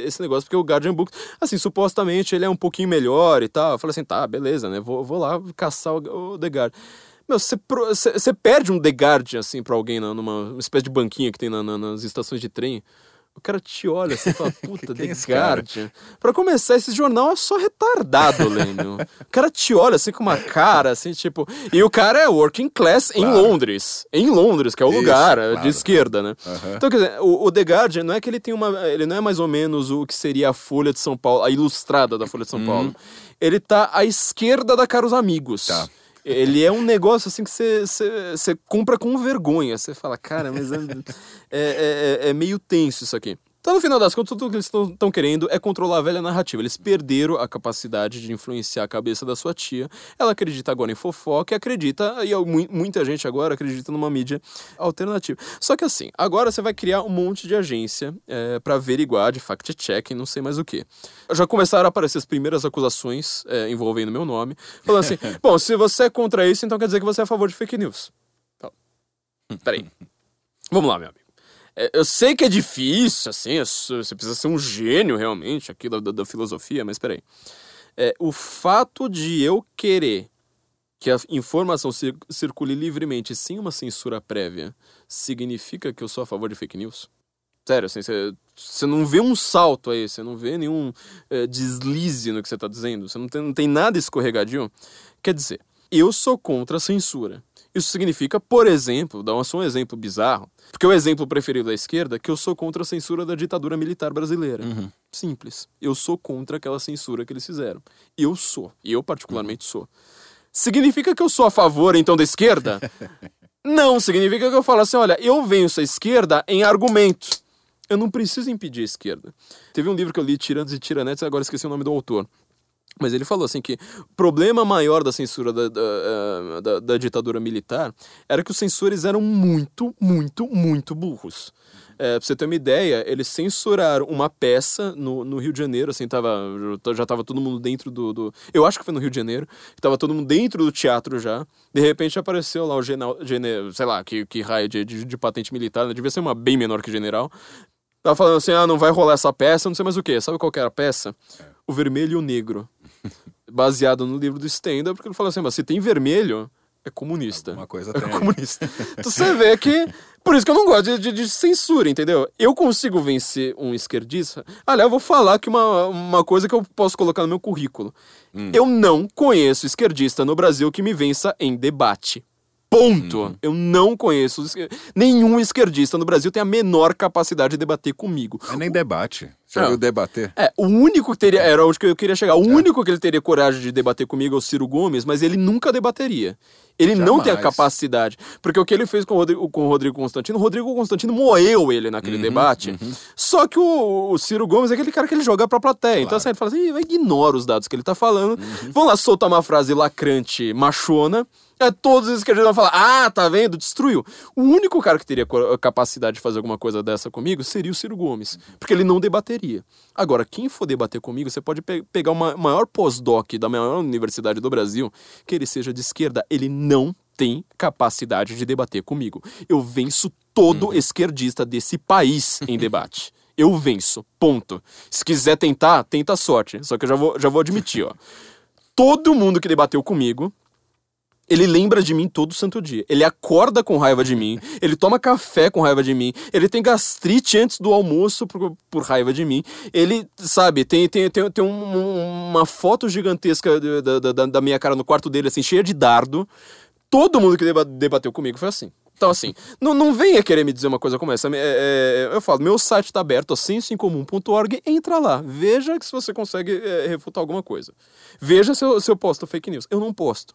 esse negócio, porque o Guardian Books, assim, supostamente ele é um pouquinho melhor e tal. Eu falei assim, tá, beleza, né? Vou, vou lá caçar o, o The Guardian. Meu, você perde um The Guardian, assim, pra alguém numa espécie de banquinha que tem na- na- nas estações de trem. O cara te olha assim e fala, (laughs) puta, Quem é The esse cara? Guardian. Pra começar, esse jornal é só retardado, Lênio. O cara te olha assim com uma cara, assim, tipo... E o cara é working class em Claro. Londres. Em Londres, que é o Isso, lugar é, de claro. esquerda, né? Aham. Então, quer dizer, o, o The Guardian não é que ele tem uma... Ele não é mais ou menos o que seria a Folha de São Paulo, a ilustrada da Folha de São Paulo. Ele tá à esquerda da Caros Amigos. Tá. Ele é um negócio assim que você- compra com vergonha. Você fala, cara, mas é, é, é- é meio tenso isso aqui. Então, no final das contas, tudo que eles estão querendo é controlar a velha narrativa. Eles perderam a capacidade de influenciar a cabeça da sua tia. Ela acredita agora em fofoca e acredita, e mu- muita gente agora acredita numa mídia alternativa. Só que assim, agora você vai criar um monte de agência é, para averiguar, de fact-checking, não sei mais o que. Já começaram a aparecer as primeiras acusações é, envolvendo meu nome, falando assim: (laughs) bom, se você é contra isso, então quer dizer que você é a favor de fake news. Então, peraí. (laughs) Vamos lá, meu amigo. É, eu sei que é difícil, assim, você precisa ser um gênio realmente aqui da, da- da filosofia, mas peraí. É, o fato de eu querer que a informação cir- circule livremente sem uma censura prévia significa que eu sou a favor de fake news? Sério, assim, você, você não vê um salto aí, você não vê nenhum é, deslize no que você está dizendo, você não tem, não tem nada escorregadio. Quer dizer, eu sou contra a censura. Isso significa, por exemplo, dá um- só um exemplo bizarro, porque o exemplo preferido da esquerda é que eu sou contra a censura da ditadura militar brasileira. Simples. Eu sou contra aquela censura que eles fizeram. Eu sou. E eu, particularmente, sou. Significa que eu sou a favor, então, da esquerda? (laughs) Não, significa que eu falo assim: olha, eu venço a esquerda em argumento. Eu não preciso impedir a esquerda. Teve um livro que eu li, Tiranos e Tiranetes, agora esqueci o nome do autor. Mas ele falou assim que o problema maior da censura da, da, eh, da- da ditadura militar era que os censores eram muito, muito, muito burros. É, pra você ter uma ideia, eles censuraram uma peça no, no Rio de Janeiro, assim, tava, já tava todo mundo dentro do, do- Eu acho que foi no Rio de Janeiro, que tava todo mundo dentro do teatro já. De repente apareceu lá o general, gene- sei lá, que, que raio de, de, de patente militar, né? devia ser uma bem menor que general. Tava falando assim, ah, não vai rolar essa peça, não sei mais o que. Sabe qual que era a peça? O Vermelho e o Negro. Baseado no livro do Stendhal, porque ele falou assim, mas se tem vermelho, é comunista. Alguma coisa é tem. comunista. então você vê que... Por isso que eu não gosto de, de- de censura, entendeu? Eu consigo vencer um esquerdista. Aliás, eu vou falar que uma, uma coisa que eu posso colocar no meu currículo. Eu não conheço esquerdista no Brasil que me vença em debate. Ponto. Uhum. Eu não conheço nenhum esquerdista no Brasil tem a menor capacidade de debater comigo. É nem debate. Já Não. viu debater? É, o único que teria. Era onde que eu queria chegar. O único que ele teria coragem de debater comigo é o Ciro Gomes, mas ele nunca debateria. Ele não tem a Jamais. capacidade. Porque o que ele fez com o Rodrigo, com o Rodrigo Constantino, o Rodrigo Constantino moeu ele naquele debate. Só que o, o Ciro Gomes é aquele cara que ele joga pra plateia. Então assim, ele fala assim, "Ih, ignora os dados que ele tá falando. Vão lá soltar uma frase lacrante, machona. É, todos os esquerdistas vão falar, ah, tá vendo? Destruiu. O único cara que teria capacidade de fazer alguma coisa dessa comigo seria o Ciro Gomes. Porque ele não debateria. Agora, quem for debater comigo, você pode pe- pegar o ma- maior pós-doc da maior universidade do Brasil, que ele seja de esquerda. Ele não tem capacidade de debater comigo. Eu venço todo esquerdista desse país em debate. (laughs) Eu venço. Ponto. Se quiser tentar, tenta a sorte. Só que eu já vou, já vou admitir, ó. Todo mundo que debateu comigo ele lembra de mim todo santo dia. Ele acorda com raiva de mim. Ele toma café com raiva de mim. Ele tem gastrite antes do almoço por, por raiva de mim. Ele, sabe, tem, tem, tem, tem um- uma foto gigantesca da, da- da- minha cara no quarto dele, assim, cheia de dardo. Todo mundo que deba- debateu comigo foi assim. Então, assim, não, não venha querer me dizer uma coisa como essa. É, é, eu falo, meu site tá aberto, sensoincomum.org, entra lá. Veja se você consegue é, refutar alguma coisa. Veja se eu, se eu posto fake news. Eu não posto.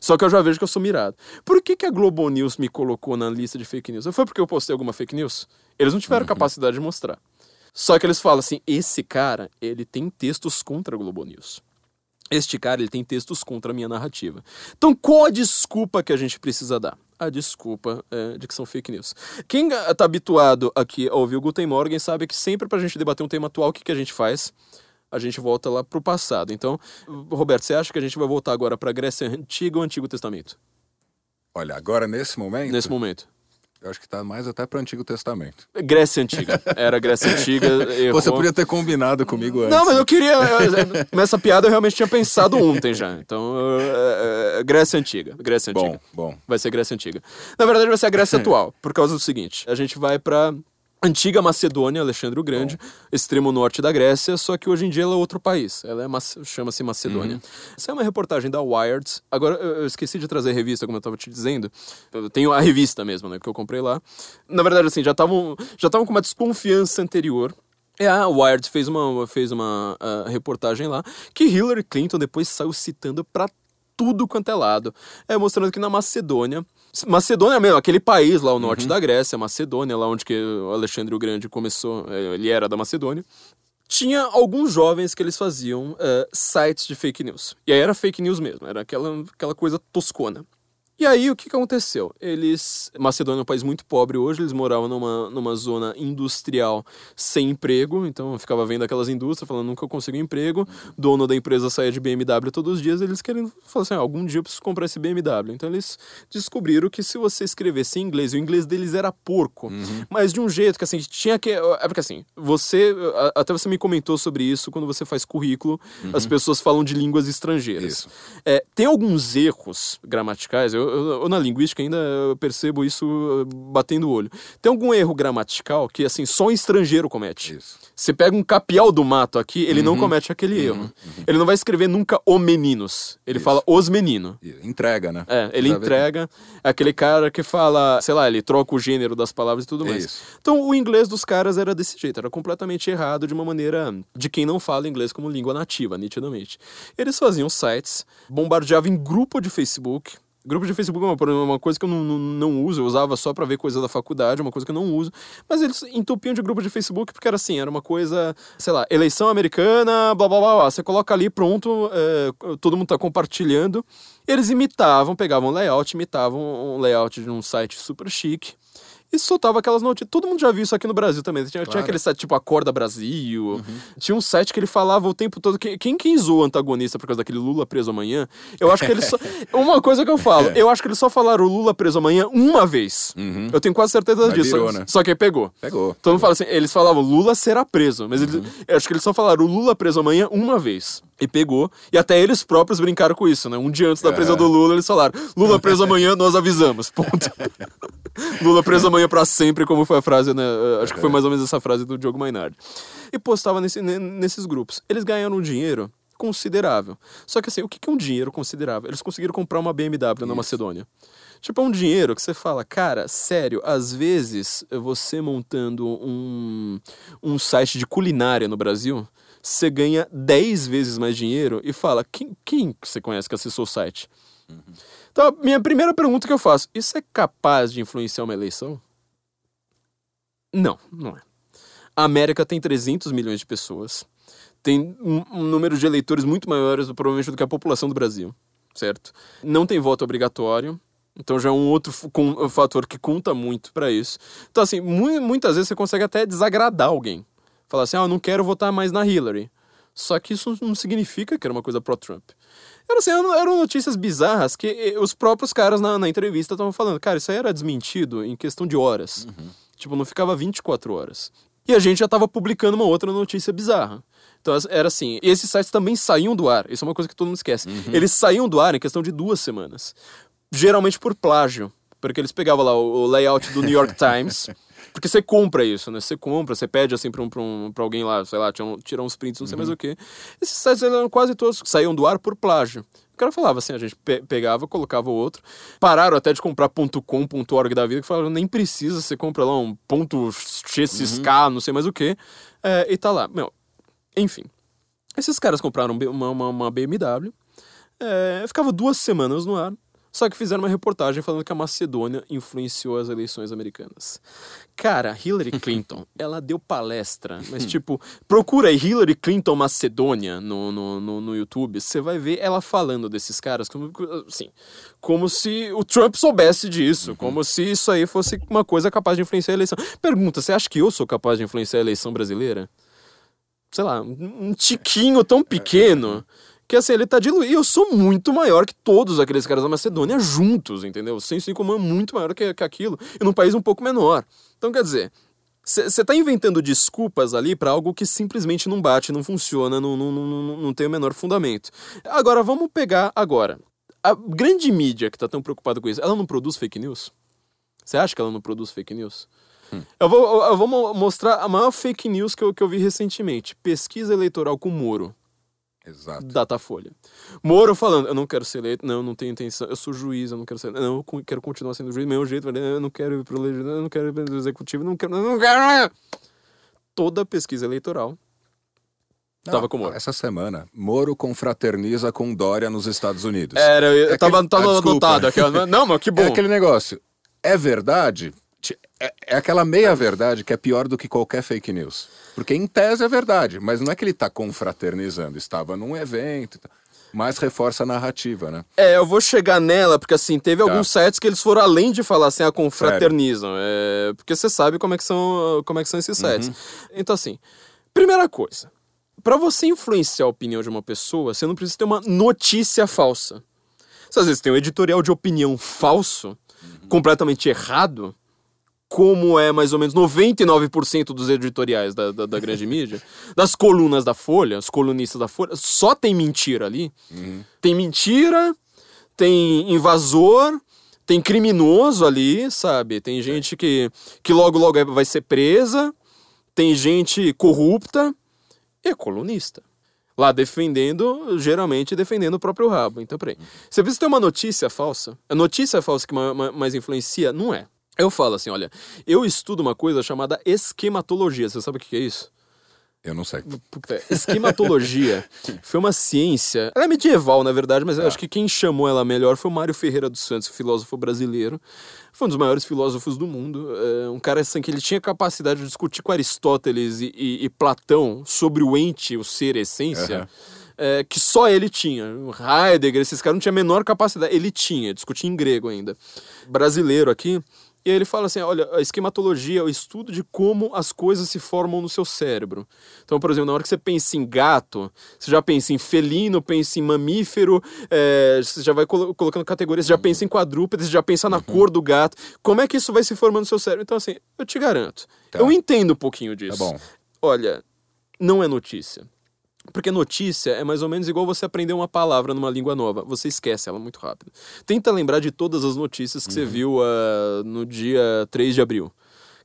Só que eu já vejo que eu sou mirado. Por que, que a Globo News me colocou na lista de fake news? Foi porque eu postei alguma fake news? Eles não tiveram capacidade de mostrar. Só que eles falam assim: esse cara, ele tem textos contra a Globo News. Este cara, ele tem textos contra a minha narrativa. Então, qual a desculpa que a gente precisa dar? A desculpa é, de que são fake news. Quem está habituado aqui a ouvir o Guten Morgen sabe que sempre para a gente debater um tema atual, o que, que a gente faz? A gente volta lá pro passado. Então, Roberto, você acha que a gente vai voltar agora para Grécia Antiga ou Antigo Testamento? Olha, agora nesse momento, Nesse momento. eu acho que tá mais até para o Antigo Testamento. Grécia Antiga. Era Grécia (laughs) Antiga. Errou. Você podia ter combinado comigo antes. Não, mas eu queria. eu- Nessa piada eu realmente tinha pensado ontem já. Então, é, é, Grécia Antiga. Grécia Antiga. Bom, bom. Vai ser Grécia Antiga. Na verdade, vai ser a Grécia (laughs) atual, por causa do seguinte: a gente vai pra antiga Macedônia, Alexandre o Grande, extremo norte da Grécia, só que hoje em dia ela é outro país. Ela é chama-se Macedônia. Essa é uma reportagem da Wired. Agora, eu esqueci de trazer a revista, como eu tava te dizendo. Eu tenho a revista mesmo, né, que eu comprei lá. Na verdade, assim, já estavam já estavam com uma desconfiança anterior. É, a Wired fez uma, fez uma ah, reportagem lá que Hillary Clinton depois saiu citando pra tudo quanto é lado. É, mostrando que na Macedônia. Macedônia mesmo, aquele país lá ao norte da Grécia, Macedônia, lá onde que Alexandre o Grande começou, eh, ele era da Macedônia. Tinha alguns jovens que eles faziam eh, sites de fake news. E aí era fake news mesmo, era aquela, aquela coisa toscona. E aí, o que, que aconteceu? Eles. Macedônia é um país muito pobre hoje, eles moravam numa, numa zona industrial sem emprego, então eu ficava vendo aquelas indústrias falando nunca eu consigo emprego. Dono da empresa saía de BMW todos os dias, eles querendo falar assim: ah, algum dia eu preciso comprar esse BMW. Então eles descobriram que se você escrevesse em inglês, e o inglês deles era porco, mas de um jeito que assim, tinha que. É porque assim, você. Até você me comentou sobre isso quando você faz currículo, as pessoas falam de línguas estrangeiras. É, tem alguns erros gramaticais, eu, eu- eu na linguística ainda eu percebo isso uh, batendo o olho. Tem algum erro gramatical que, assim, só um estrangeiro comete. Isso. Você pega um capial do mato aqui, ele não comete aquele erro. Ele não vai escrever nunca o meninos. Ele fala os menino. Entrega, né? É, ele Já vê- entrega aquele cara que fala, sei lá, ele troca o gênero das palavras e tudo mais. Isso. Então o inglês dos caras era desse jeito, era completamente errado de uma maneira de quem não fala inglês como língua nativa, nitidamente. Eles faziam sites, bombardeavam em grupo de Facebook. Grupo de Facebook é uma, coisa que eu não, não, não uso, eu usava só pra ver coisa da faculdade, uma coisa que eu não uso. Mas eles entupiam de grupo de Facebook porque era assim, era uma coisa, sei lá, eleição americana, blá blá blá blá. Você coloca ali, pronto, é, todo mundo tá compartilhando. Eles imitavam, pegavam layout, imitavam um layout de um site super chique. E soltava aquelas notícias. Todo mundo já viu isso aqui no Brasil também. Tinha, tinha Claro. aquele site tipo Acorda Brasil. Tinha um site que ele falava o tempo todo. Quem, quem, quem zoou o antagonista por causa daquele Lula preso amanhã? Eu acho que ele só. (laughs) Uma coisa que eu falo, eu acho que eles só falaram o Lula preso amanhã uma vez. Eu tenho quase certeza Mas disso. virou, só, né? só que pegou. Pegou. Todo mundo fala assim, eles falavam Lula será preso, mas eles, eu acho que eles só falaram o Lula preso amanhã uma vez. E pegou. E até eles próprios brincaram com isso, né? Um dia antes da prisão do Lula, eles falaram: Lula preso amanhã, nós avisamos. Ponto. (laughs) Lula preso amanhã pra sempre, como foi a frase, né? Acho que foi mais ou menos essa frase do Diogo Mainardi. E postava nesse- ne- nesses grupos. Eles ganharam dinheiro considerável. Só que assim, o que é um dinheiro considerável? Eles conseguiram comprar uma BMW na Macedônia. Tipo, é um dinheiro que você fala, cara, sério, às vezes você montando um, um site de culinária no Brasil, você ganha 10 vezes mais dinheiro e fala, quem, quem você conhece que acessou o site? Então, minha primeira pergunta que eu faço, isso é capaz de influenciar uma eleição? Não, não é. A América tem 300 milhões de pessoas. Tem um, um número de eleitores muito maiores, provavelmente, do que a população do Brasil, certo? Não tem voto obrigatório. Então já é um outro fator que conta muito para isso. Então, assim, mu muitas vezes você consegue até desagradar alguém. Falar assim, ah, eu não quero votar mais na Hillary. Só que isso não significa que era uma coisa pró-Trump. Era assim, eram notícias bizarras que os próprios caras na, na entrevista estavam falando. Cara, isso aí era desmentido em questão de horas. Uhum. Tipo, não ficava 24 horas. E a gente já estava publicando uma outra notícia bizarra. Então era assim, esses sites também saíam do ar. Isso é uma coisa que todo mundo esquece. Uhum. Eles saíam do ar em questão de duas semanas geralmente por plágio. Porque eles pegavam lá o, layout do New York (laughs) Times. Porque você compra isso, né? Você compra, você pede assim pra, um, pra, um, pra alguém lá, sei lá, tirar uns prints, não sei uhum. mais o que. Esses sites eram quase todos saíam do ar por plágio. O cara falava assim, a gente pe pegava, colocava o outro. Pararam até de comprar .com.org da vida, que falaram, nem precisa, você compra lá um ponto .xsk, uhum. não sei mais o que. É, e tá lá. Meu, enfim. Esses caras compraram uma, uma, uma BMW, é, ficava duas semanas no ar. Só que fizeram uma reportagem falando que a Macedônia influenciou as eleições americanas. Cara, Hillary (laughs) Clinton, ela deu palestra, mas tipo, procura aí Hillary Clinton Macedônia no, no, no, no YouTube, você vai ver ela falando desses caras, como, assim, como se o Trump soubesse disso, uhum. como se isso aí fosse uma coisa capaz de influenciar a eleição. Pergunta, você acha que eu sou capaz de influenciar a eleição brasileira? Sei lá, um tiquinho tão pequeno que assim, ele tá diluído. Eu sou muito maior que todos aqueles caras da Macedônia juntos, entendeu? O senso em comum é muito maior que, que aquilo. E num país um pouco menor. Então, quer dizer, você tá inventando desculpas ali para algo que simplesmente não bate, não funciona, não, não, não, não tem o menor fundamento. Agora, vamos pegar agora. A grande mídia que tá tão preocupada com isso, ela não produz fake news? Você acha que ela não produz fake news? Hum. Eu, vou, eu vou mostrar a maior fake news que eu, que eu vi recentemente. Pesquisa eleitoral com Moro. Exato. Datafolha. Moro falando, eu não quero ser eleito, não, não tenho intenção, eu sou juiz, eu não quero ser, não, eu quero continuar sendo juiz, meu jeito, eu não quero ir pro legislativo, eu não quero ir pro executivo, não quero, não quero. Toda pesquisa eleitoral não, tava com Moro. Essa semana, Moro confraterniza com Dória nos Estados Unidos. Era, eu, é tava, aquele, tava ah, anotado aqui, não, mas que (laughs) bom. É aquele negócio, é verdade? É, é aquela meia-verdade que é pior do que qualquer fake news. Porque em tese é verdade, mas não é que ele está confraternizando, estava num evento. Mas reforça a narrativa, né? É, eu vou chegar nela, porque assim, teve tá. alguns sites que eles foram além de falar assim, a ah, confraternizam. É, porque você sabe como é que são, como é que são esses sites. Uhum. Então, assim, primeira coisa. para você influenciar a opinião de uma pessoa, você não precisa ter uma notícia falsa. Se às vezes tem um editorial de opinião falso, uhum. completamente errado, como é mais ou menos 99% dos editoriais da, da, da grande (laughs) mídia, das colunas da Folha, os colunistas da Folha, só tem mentira ali. Uhum. Tem mentira, tem invasor, tem criminoso ali, sabe? Tem gente que, que logo logo é, vai ser presa, tem gente corrupta e é colunista. Lá defendendo, geralmente defendendo o próprio rabo. Então, peraí. Você precisa ter uma notícia falsa. A notícia falsa que mais influencia? Não é. Eu falo assim, olha, eu estudo uma coisa chamada esquematologia. Você sabe o que é isso? Eu não sei. esquematologia (laughs) foi uma ciência. Ela é medieval, na verdade, mas eu é. acho que quem chamou ela melhor foi o Mário Ferreira dos Santos, filósofo brasileiro. Foi um dos maiores filósofos do mundo. É um cara assim que ele tinha capacidade de discutir com Aristóteles e, e, e Platão sobre o ente, o ser, a essência. Uhum. É, que só ele tinha. Heidegger, esses caras não tinham a menor capacidade. Ele tinha, discutia em grego ainda. Brasileiro aqui. E aí ele fala assim: olha, a esquematologia é o estudo de como as coisas se formam no seu cérebro. Então, por exemplo, na hora que você pensa em gato, você já pensa em felino, pensa em mamífero, é, você já vai colo colocando categorias, você já pensa em quadrúpedes, você já pensa na uhum. cor do gato. Como é que isso vai se formando no seu cérebro? Então, assim, eu te garanto. Tá. Eu entendo um pouquinho disso. Tá bom. Olha, não é notícia. Porque notícia é mais ou menos igual você aprender uma palavra numa língua nova. Você esquece ela muito rápido. Tenta lembrar de todas as notícias que uhum. você viu uh, no dia 3 de abril.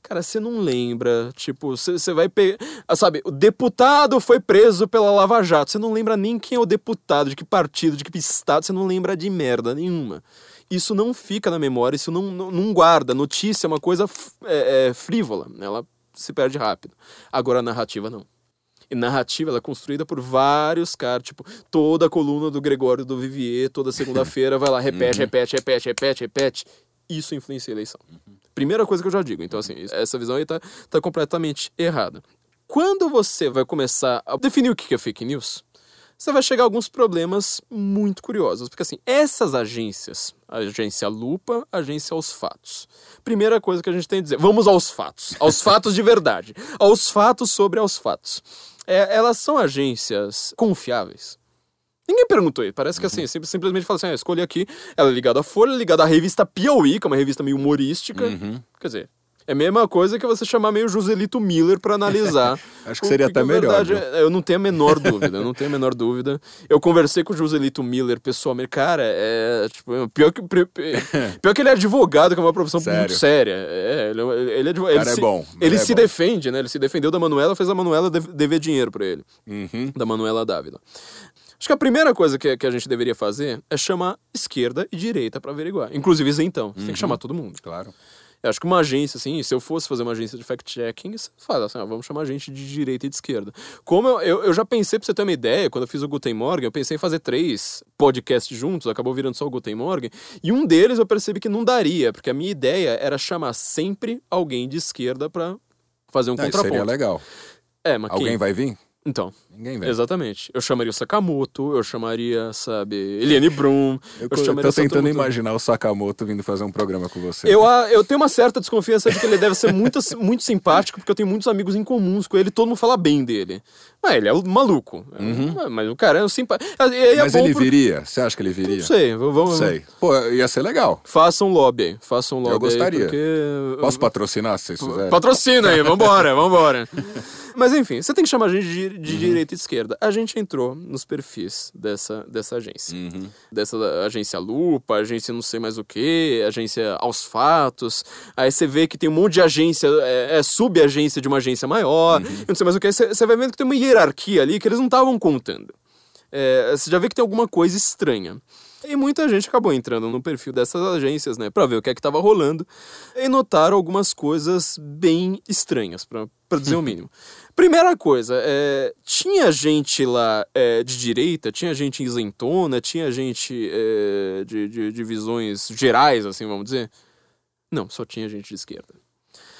Cara, você não lembra, tipo, você vai pegar. Sabe, o deputado foi preso pela Lava Jato. Você não lembra nem quem é o deputado, de que partido, de que estado, você não lembra de merda nenhuma. Isso não fica na memória, isso não, não, não guarda. Notícia é uma coisa é, é, frívola, ela se perde rápido. Agora a narrativa não. E narrativa ela é construída por vários caras, tipo, toda a coluna do Gregório do Vivier, toda segunda-feira vai lá, repete, repete, repete, repete, repete. Isso influencia a eleição. Primeira coisa que eu já digo. Então, assim, essa visão aí tá, tá completamente errada. Quando você vai começar a definir o que é fake news, você vai chegar a alguns problemas muito curiosos. Porque, assim, essas agências, a agência Lupa, agência Aos Fatos. Primeira coisa que a gente tem a dizer, vamos aos fatos. Aos fatos de verdade. Aos fatos sobre aos fatos. É, elas são agências confiáveis. Ninguém perguntou. Parece que assim, sim- simplesmente fala assim: ah, escolhi aqui. Ela é ligada à Folha, ligada à revista Piauí, que é uma revista meio humorística. Quer dizer, é a mesma coisa que você chamar meio Joselito Miller pra analisar. (laughs) Acho que seria até é melhor, verdade. Eu não tenho a menor dúvida, eu não tenho a menor dúvida. Eu conversei com o Joselito Miller pessoalmente. Cara, é. Tipo, pior que, (laughs) pior que ele é advogado, que é uma profissão muito Sério? séria. É, ele, é- ele é advogado. cara ele é se- bom, Ele é se bom. defende, né? Ele se defendeu da Manuela, fez a Manuela dev- dever dinheiro pra ele Uhum. da Manuela Dávila. Acho que a primeira coisa que, que a gente deveria fazer é chamar esquerda e direita pra averiguar. Inclusive isentão. Você tem que chamar todo mundo. Claro. Eu acho que uma agência, assim, se eu fosse fazer uma agência de fact-checking, você fala assim, ah, vamos chamar gente de direita e de esquerda. Como eu, eu, eu já pensei, pra você ter uma ideia, quando eu fiz o Guten Morgen, eu pensei em fazer três podcasts juntos, acabou virando só o Guten Morgen, e um deles eu percebi que não daria, porque a minha ideia era chamar sempre alguém de esquerda pra fazer um isso contraponto. seria legal. É, mas Alguém quem? vai vir? Então, Ninguém vem. Exatamente. Eu chamaria o Sakamoto, eu chamaria, sabe, Eliane Brum. Eu, Eu, eu chamaria tô tentando imaginar o Sakamoto vindo fazer um programa com você. Eu, ah, eu tenho uma certa desconfiança de que ele deve ser muito, (laughs) muito simpático, porque eu tenho muitos amigos em comuns com ele, todo mundo fala bem dele. Mas ele é um maluco. Ah, Mas o cara é um simpático. É Mas ele por- viria? Você acha que ele viria? Não sei, vamos. Sei. Pô, ia ser legal. Façam lobby aí. Façam lobby. aí, gostaria. porque... Posso patrocinar se vocês? Patrocina aí, vambora, vambora. (laughs) Mas enfim, você tem que chamar a gente de, de direita e esquerda. A gente entrou nos perfis dessa, dessa agência. Uhum. Dessa agência Lupa, agência não sei mais o que, agência Aos Fatos. Aí você vê que tem um monte de agência, é, é sub-agência de uma agência maior, Uhum. eu não sei mais o que. Você vai vendo que tem uma hierarquia ali que eles não estavam contando. É, você já vê que tem alguma coisa estranha. E muita gente acabou entrando no perfil dessas agências, né, pra ver o que é que tava rolando e notaram algumas coisas bem estranhas, pra pra dizer o (laughs) mínimo. Primeira coisa, é, tinha gente lá é, de direita, tinha gente isentona, tinha gente é, de, de, de visões gerais, assim, vamos dizer. Não, só tinha gente de esquerda.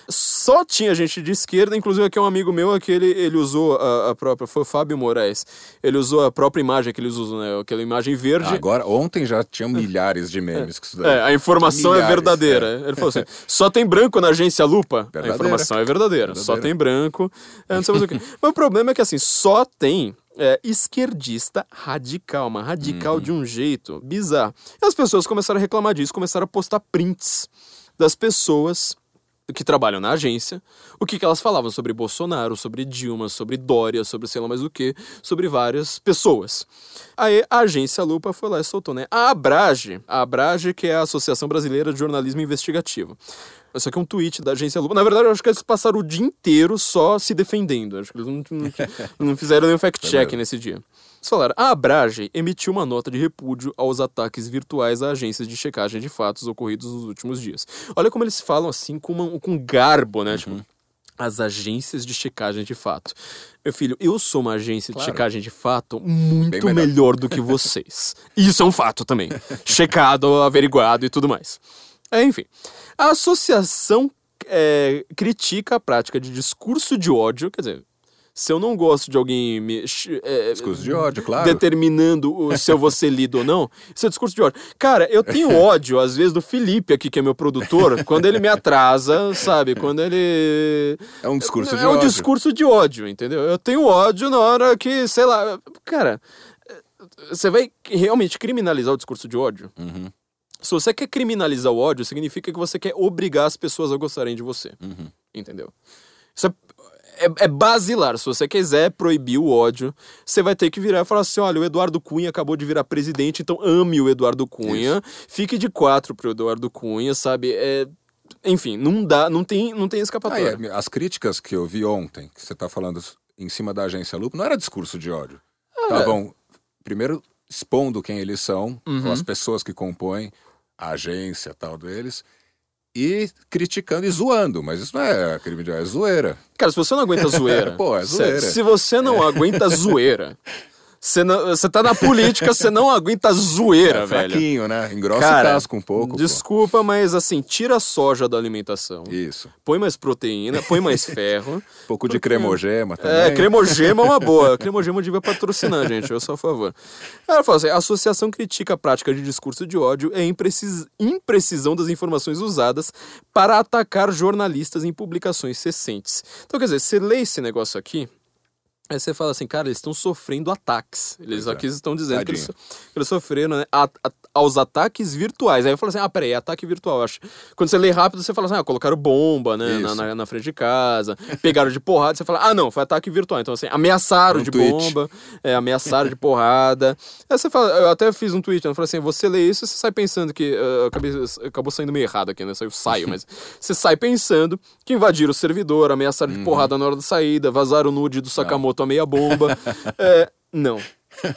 Só tinha gente de esquerda, inclusive aqui é um amigo meu, que ele, ele usou a, a própria, foi o Fábio Moraes, ele usou a própria imagem que eles usam, né, aquela imagem verde. Agora, ontem já tinha (laughs) milhares de memes com isso daí. É, a informação é Milhares, verdadeira. Ele falou assim: só tem branco na agência Lupa? A Verdadeira. informação é verdadeira. Só Verdadeira. tem branco. é, não sei mais o quê. (laughs) Mas o problema é que assim, só tem. é, esquerdista radical, mas radical de um jeito bizarro. E as pessoas começaram a reclamar disso, começaram a postar prints das pessoas que trabalham na agência, o que, que elas falavam sobre Bolsonaro, sobre Dilma, sobre Dória, sobre sei lá mais o que, sobre várias pessoas. Aí a agência Lupa foi lá e soltou, né? A Abrage, a Abrage que é a Associação Brasileira de Jornalismo Investigativo. Isso aqui é um tweet da agência Lupa. Na verdade, eu acho que eles passaram o dia inteiro só se defendendo. Acho que eles não, não, não fizeram nenhum fact-check nesse dia. Eles falaram, a Abrage emitiu uma nota de repúdio aos ataques virtuais a agências de checagem de fatos ocorridos nos últimos dias. Olha como eles falam assim com, uma- com garbo, né? Tipo, as agências de checagem de fato. Meu filho, eu sou uma agência Claro. de checagem de fato muito melhor. melhor. do que vocês. Isso é um fato também. (laughs) Checado, averiguado e tudo mais. É, enfim. A associação é, critica a prática de discurso de ódio, quer dizer, se eu não gosto de alguém me, é, Discurso de ódio, claro. determinando se eu vou ser lido ou não, isso é discurso de ódio. Cara, eu tenho (laughs) ódio, às vezes, do Felipe aqui, que é meu produtor, quando ele me atrasa, sabe? Quando ele. É um discurso é de um ódio. discurso de ódio, entendeu? Eu tenho ódio na hora que, sei lá. Cara, você vai realmente criminalizar o discurso de ódio? Uhum. Se você quer criminalizar o ódio, significa que você quer obrigar as pessoas a gostarem de você. Uhum. Entendeu? Isso é, é, é basilar. Se você quiser proibir o ódio, você vai ter que virar e falar assim: olha, o Eduardo Cunha acabou de virar presidente, então ame o Eduardo Cunha. Fique de quatro pro Eduardo Cunha, sabe? É, enfim, não dá, não tem, não tem Ah, escapatória. é, as críticas que eu vi ontem, que você está falando em cima da agência Lupo, não era discurso de ódio. Estavam, primeiro, expondo quem eles são, Uhum. as pessoas que compõem a agência tal deles, e criticando e zoando. Mas isso não é crime de é zoeira. Cara, se você não aguenta zoeira. (laughs) Pô, é zoeira. Se você não aguenta zoeira, você, tá na política, você não aguenta zoeira, É velho. fraquinho, né? Engrossa Cara, o casco um pouco. pô. Desculpa, mas assim, tira a soja da alimentação. Isso. Põe mais proteína, põe mais ferro. Um (laughs) pouco de cremogema também. É, cremogema é uma (laughs) boa. Cremogema devia patrocinar, gente. Eu sou a favor. Ela fala assim: a associação critica a prática de discurso de ódio e a imprecis- imprecisão das informações usadas para atacar jornalistas em publicações recentes. Então, quer dizer, você lê esse negócio aqui. Aí você fala assim, cara, eles estão sofrendo ataques. Eles é. aqui estão dizendo que eles, que eles sofreram né, a- a- aos ataques virtuais. Aí eu falo assim, ah, peraí, é ataque virtual. eu Acho. Quando você lê rápido, você fala assim, ah, colocaram bomba né, na, na, na frente de casa, (laughs) pegaram de porrada. Você fala, ah, não, foi ataque virtual. Então, assim, ameaçaram Um de tweet. bomba, é, ameaçaram de porrada. Aí você fala, eu até fiz um tweet, né, eu falei assim, você lê isso e você sai pensando que. eu acabei- acabou saindo meio errado aqui, né? Saiu saio, (laughs) mas você sai pensando que invadiram o servidor, ameaçaram Uhum. de porrada na hora da saída, vazaram o nude do Sakamoto a meia bomba. (laughs) É, não.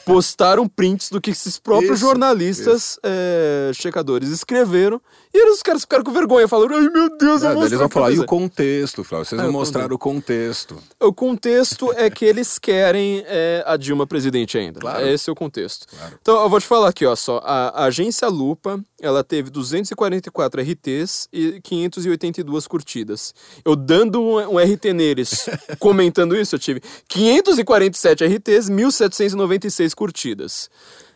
Postaram prints do que esses próprios Isso, jornalistas é, checadores escreveram. E eles, os caras ficaram com vergonha, falaram: ai meu Deus, eu É, eles mostrar vão falar, e fiz." o contexto, Flávio? Vocês É, não o mostraram o contexto. O contexto é que eles querem é, a Dilma presidente ainda. Claro. Esse é o contexto. Claro. Então, eu vou te falar aqui, ó, só. A, a agência Lupa, ela teve 244 RTs e 582 curtidas. Eu dando um, um RT neles, (laughs) comentando isso, eu tive 547 RTs, 1796 curtidas.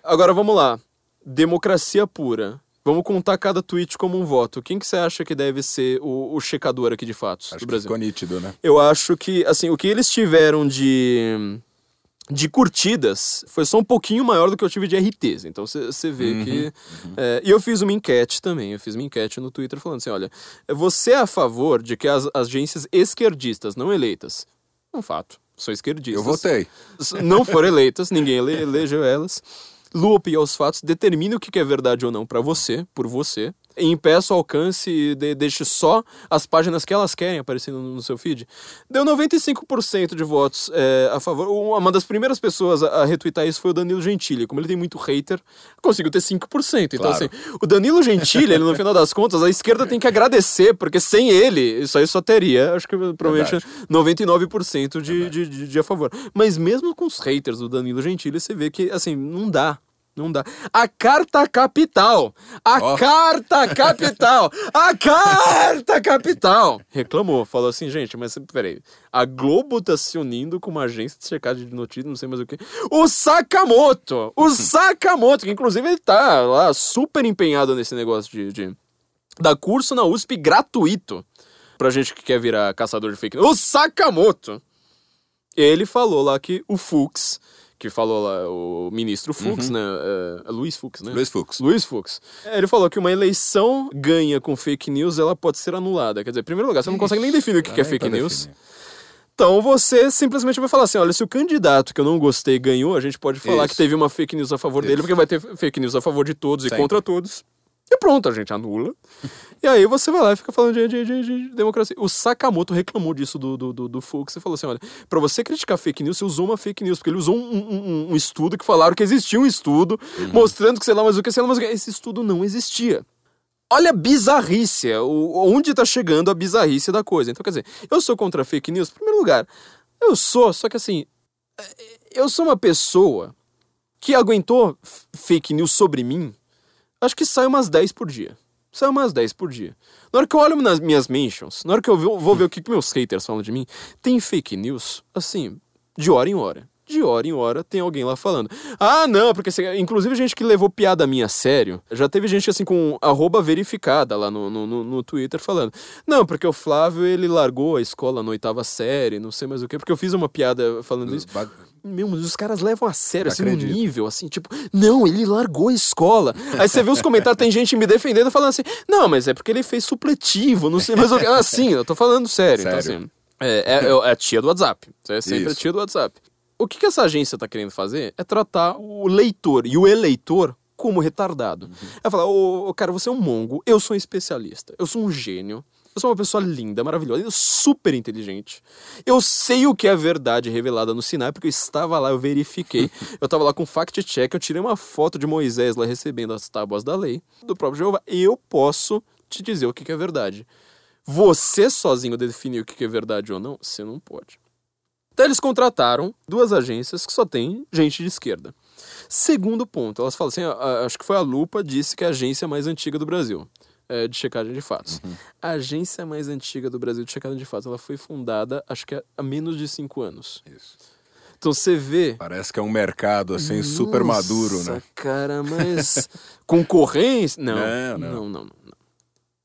Agora, vamos lá. Democracia pura. Vamos contar cada tweet como um voto. Quem que você acha que deve ser o, o checador aqui de fatos Acho do que Brasil? ficou nítido, né? Eu acho que, assim, o que eles tiveram de, de curtidas foi só um pouquinho maior do que eu tive de RTs. Então você vê que. é, e eu fiz uma enquete também. Eu fiz uma enquete no Twitter falando assim: olha, você é a favor de que as agências esquerdistas, não eleitas, um fato, são esquerdistas. Eu votei. Não foram eleitas, ninguém ele, elegeu elas. Lupe aos fatos, determine o que é verdade ou não pra você, por você. E impeça o alcance e de- deixe só as páginas que elas querem aparecendo no, no seu feed. Deu 95% de votos é, a favor. Uma das primeiras pessoas a, a retweetar isso foi o Danilo Gentili. Como ele tem muito hater, conseguiu ter 5%. Então, Claro. assim, o Danilo Gentili, ele, no final das contas, a esquerda tem que agradecer, porque sem ele, isso aí só teria, acho que provavelmente 99% de, de, de, de a favor. Mas mesmo com os haters do Danilo Gentili, você vê que, assim, não dá. Não dá. A carta capital! A Ó. carta (laughs) capital! A carta capital! Reclamou, falou assim, gente, mas peraí. A Globo tá se unindo com uma agência de checagem de notícias, não sei mais o que. O Sakamoto! O Sakamoto, que inclusive ele tá lá super empenhado nesse negócio de, de dar curso na USP gratuito pra gente que quer virar caçador de fake news. O Sakamoto! Ele falou lá que o Fux, que falou lá, o ministro Fux, né? É, é Luiz Fux, né? Luiz Fux. Luiz Fux. É, Ele falou que uma eleição ganha com fake news, ela pode ser anulada. Quer dizer, em primeiro lugar, você não consegue nem definir o que, que é fake news. definir. Então você simplesmente vai falar assim: olha, se o candidato que eu não gostei ganhou, a gente pode falar Isso. que teve uma fake news a favor dele, Isso. porque vai ter fake news a favor de todos Sempre. e contra todos. E pronto, a gente anula. e aí você vai lá e fica falando de, de- de- de democracia. O Sakamoto reclamou disso do, do, do, do Fux e falou assim: olha, pra você criticar fake news, você usou uma fake news, porque ele usou um, um- um- estudo que falaram que existia um estudo mostrando que sei lá mais o que, sei lá mais o que. Esse estudo não existia. Olha a bizarrice, o, onde tá chegando a bizarrice da coisa. Então, quer dizer, eu sou contra fake news, em primeiro lugar. Eu sou, só que assim, eu sou uma pessoa que aguentou fake news sobre mim, acho que sai umas 10 por dia. Sai umas 10 por dia. Na hora que eu olho nas minhas mentions, na hora que eu vou vou ver o que que meus haters falam de mim, tem fake news, assim, de hora em hora. De hora em hora tem alguém lá falando. Ah, não, porque você... inclusive gente que levou piada minha a sério. Já teve gente assim com arroba verificada lá no, no, no- no Twitter falando. Não, porque o Flávio ele largou a escola na oitava série, não sei mais o que, porque eu fiz uma piada falando isso. Meu, mas os caras levam a sério, assim, no nível, assim, tipo, não, ele largou a escola. Aí você vê os comentários, tem gente me defendendo, falando assim, não, mas é porque ele fez supletivo, não sei, mas eu, assim, eu tô falando sério. Então, Sério. assim, é, é- é a tia do WhatsApp. É sempre a Isso. tia do WhatsApp. O que, que essa agência tá querendo fazer é tratar o leitor e o eleitor como retardado. Ela fala, ô, ô, cara, você é um mongo, eu sou um especialista, eu sou um gênio, eu sou uma pessoa linda, maravilhosa, super inteligente. Eu sei o que é verdade revelada no Sinai, porque eu estava lá, eu verifiquei. (laughs) eu estava lá com fact-check, eu tirei uma foto de Moisés lá recebendo as tábuas da lei, do próprio Jeová. Eu posso te dizer o que é verdade. Você sozinho definir o que é verdade ou não, você não pode. Então eles contrataram duas agências que só tem gente de esquerda. Segundo ponto, elas falam assim, acho que foi a Lupa disse que é a agência mais antiga do Brasil é, de checagem de fatos. Uhum. A agência mais antiga do Brasil de checagem de fatos, ela foi fundada, acho que há menos de cinco anos. Isso. Então você vê. Parece que é um mercado assim Nossa, super maduro, né? Cara, mas (laughs) concorrência? Não, não, não, não, não, não.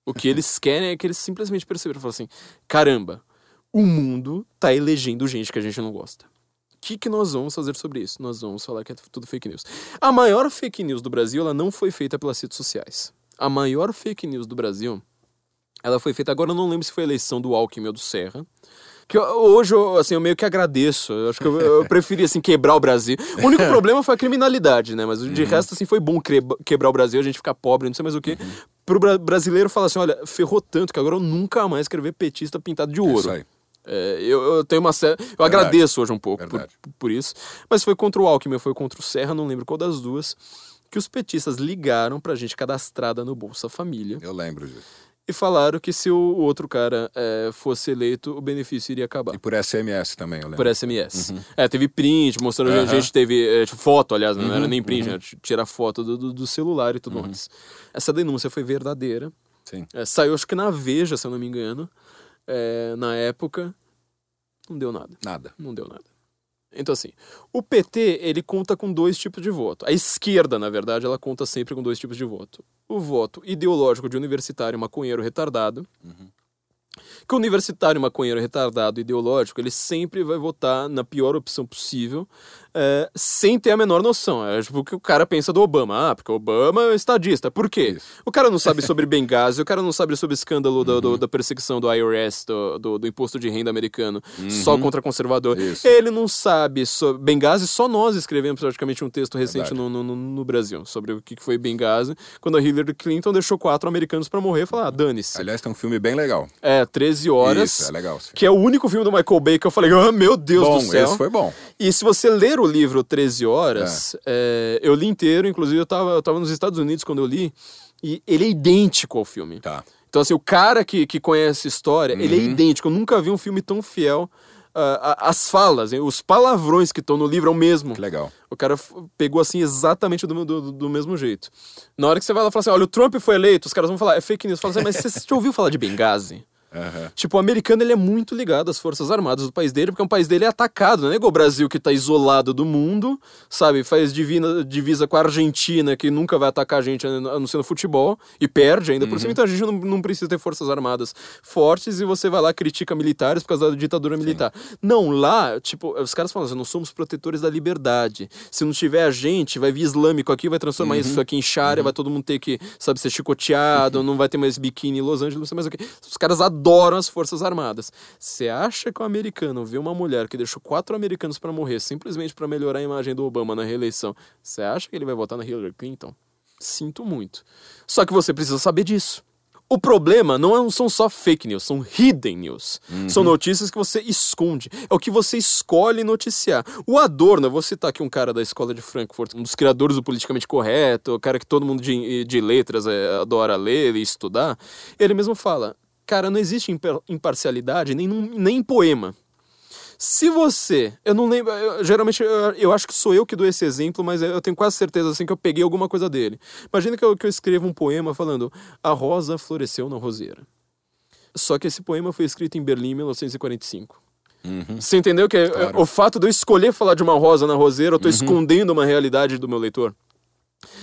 O que eles querem é que eles simplesmente perceberam, falam assim, caramba, o mundo tá elegendo gente que a gente não gosta. O que, que nós vamos fazer sobre isso? Nós vamos falar que é tudo fake news. A maior fake news do Brasil, ela não foi feita pelas redes sociais a maior fake news do Brasil, ela foi feita, agora eu não lembro se foi a eleição do Alckmin ou do Serra, que eu, hoje eu, assim, eu meio que agradeço. Eu acho que eu, eu (laughs) preferi assim, quebrar o Brasil. O único (laughs) problema foi a criminalidade, né? Mas de uhum. resto, assim, foi bom quebrar o Brasil, a gente ficar pobre, não sei mais o quê. Uhum. Pro bra brasileiro falar assim: olha, ferrou tanto que agora eu nunca mais quero ver petista pintado de ouro. É é, eu, eu, tenho uma série. Eu Verdade. agradeço hoje um pouco por, por, isso. Mas foi contra o Alckmin, foi contra o Serra, não lembro qual das duas que os petistas ligaram pra gente cadastrada no Bolsa Família. Eu lembro disso. E falaram que se o outro cara é, fosse eleito, o benefício iria acabar. E por SMS também, eu lembro. Por SMS. Uhum. É, teve print, mostrando, uhum. a gente teve é, tipo, foto, aliás, uhum. não era nem print, uhum. né? tirar foto do, do, do, celular e tudo uhum. mais. Essa denúncia foi verdadeira. Sim. É, saiu, acho que na Veja, se eu não me engano, é, na época. Não deu nada. Nada. Não deu nada. Então, assim, o PT, ele conta com dois tipos de voto. A esquerda, na verdade, ela conta sempre com dois tipos de voto. O voto ideológico de universitário maconheiro retardado, uhum que o universitário maconheiro retardado ideológico, ele sempre vai votar na pior opção possível, é, sem ter a menor noção. É tipo o que o cara pensa do Obama. Ah, porque o Obama é estadista. Por quê? Isso. O cara não sabe sobre (laughs) Benghazi, o cara não sabe sobre o escândalo do, do, uhum. da perseguição do IRS, do, do, do, imposto de renda americano, uhum. só contra conservador. Isso. Ele não sabe sobre Benghazi, só nós escrevemos praticamente um texto recente no, no, no, Brasil sobre o que foi Benghazi, quando a Hillary Clinton deixou quatro americanos para morrer e falar, ah, dane-se. Aliás, tem um filme bem legal. É, 13 horas. Isso, é legal. Que é o único filme do Michael Bay que eu falei, ah, meu Deus bom, do céu. Esse foi bom. E se você ler o livro 13 horas, é. É, eu li inteiro, inclusive eu tava, eu tava nos Estados Unidos quando eu li, e ele é idêntico ao filme. Tá. Então, assim, o cara que, que conhece a história, uhum. ele é uhum. idêntico. Eu nunca vi um filme tão fiel as falas, os palavrões que estão no livro é o mesmo. Que legal. O cara pegou assim exatamente do, do, do, mesmo jeito. Na hora que você vai lá falar assim: olha, o Trump foi eleito, os caras vão falar, é fake news. Fala assim, mas você já ouviu falar de Benghazi? Uhum. Tipo, o americano ele é muito ligado às forças armadas do país dele, porque o país dele é atacado, não é igual o Brasil que tá isolado do mundo, sabe? Faz divina, divisa com a Argentina, que nunca vai atacar a gente a não ser no futebol, e perde ainda uhum. por cima, então a gente não, não, precisa ter forças armadas fortes e você vai lá critica militares por causa da ditadura militar. Sim. Não, lá, tipo, os caras falam assim, nós somos protetores da liberdade. Se não tiver a gente, vai vir islâmico aqui, vai transformar uhum. isso aqui em Sharia, uhum. vai todo mundo ter que, sabe, ser chicoteado, (laughs) não vai ter mais biquíni em Los Angeles, não sei mais o que. Os caras adoram adoram as Forças Armadas. Você acha que o americano vê uma mulher que deixou quatro americanos para morrer simplesmente para melhorar a imagem do Obama na reeleição? Você acha que ele vai votar na Hillary Clinton? Sinto muito. Só que você precisa saber disso. O problema não é são só fake news, são hidden news. Uhum. São notícias que você esconde. É o que você escolhe noticiar. O Adorno, eu vou citar aqui um cara da escola de Frankfurt, um dos criadores do politicamente correto, o cara que todo mundo de, de letras é, adora ler e estudar. Ele mesmo fala: Cara, não existe imparcialidade nem, nem em poema. Se você, eu não lembro, eu, geralmente eu, eu, acho que sou eu que dou esse exemplo, mas eu tenho quase certeza assim que eu peguei alguma coisa dele. Imagina que eu, que eu escrevo um poema falando: A rosa floresceu na roseira. Só que esse poema foi escrito em Berlim em 1945. Uhum. Você entendeu que é, claro. o fato de eu escolher falar de uma rosa na roseira, eu tô uhum. escondendo uma realidade do meu leitor?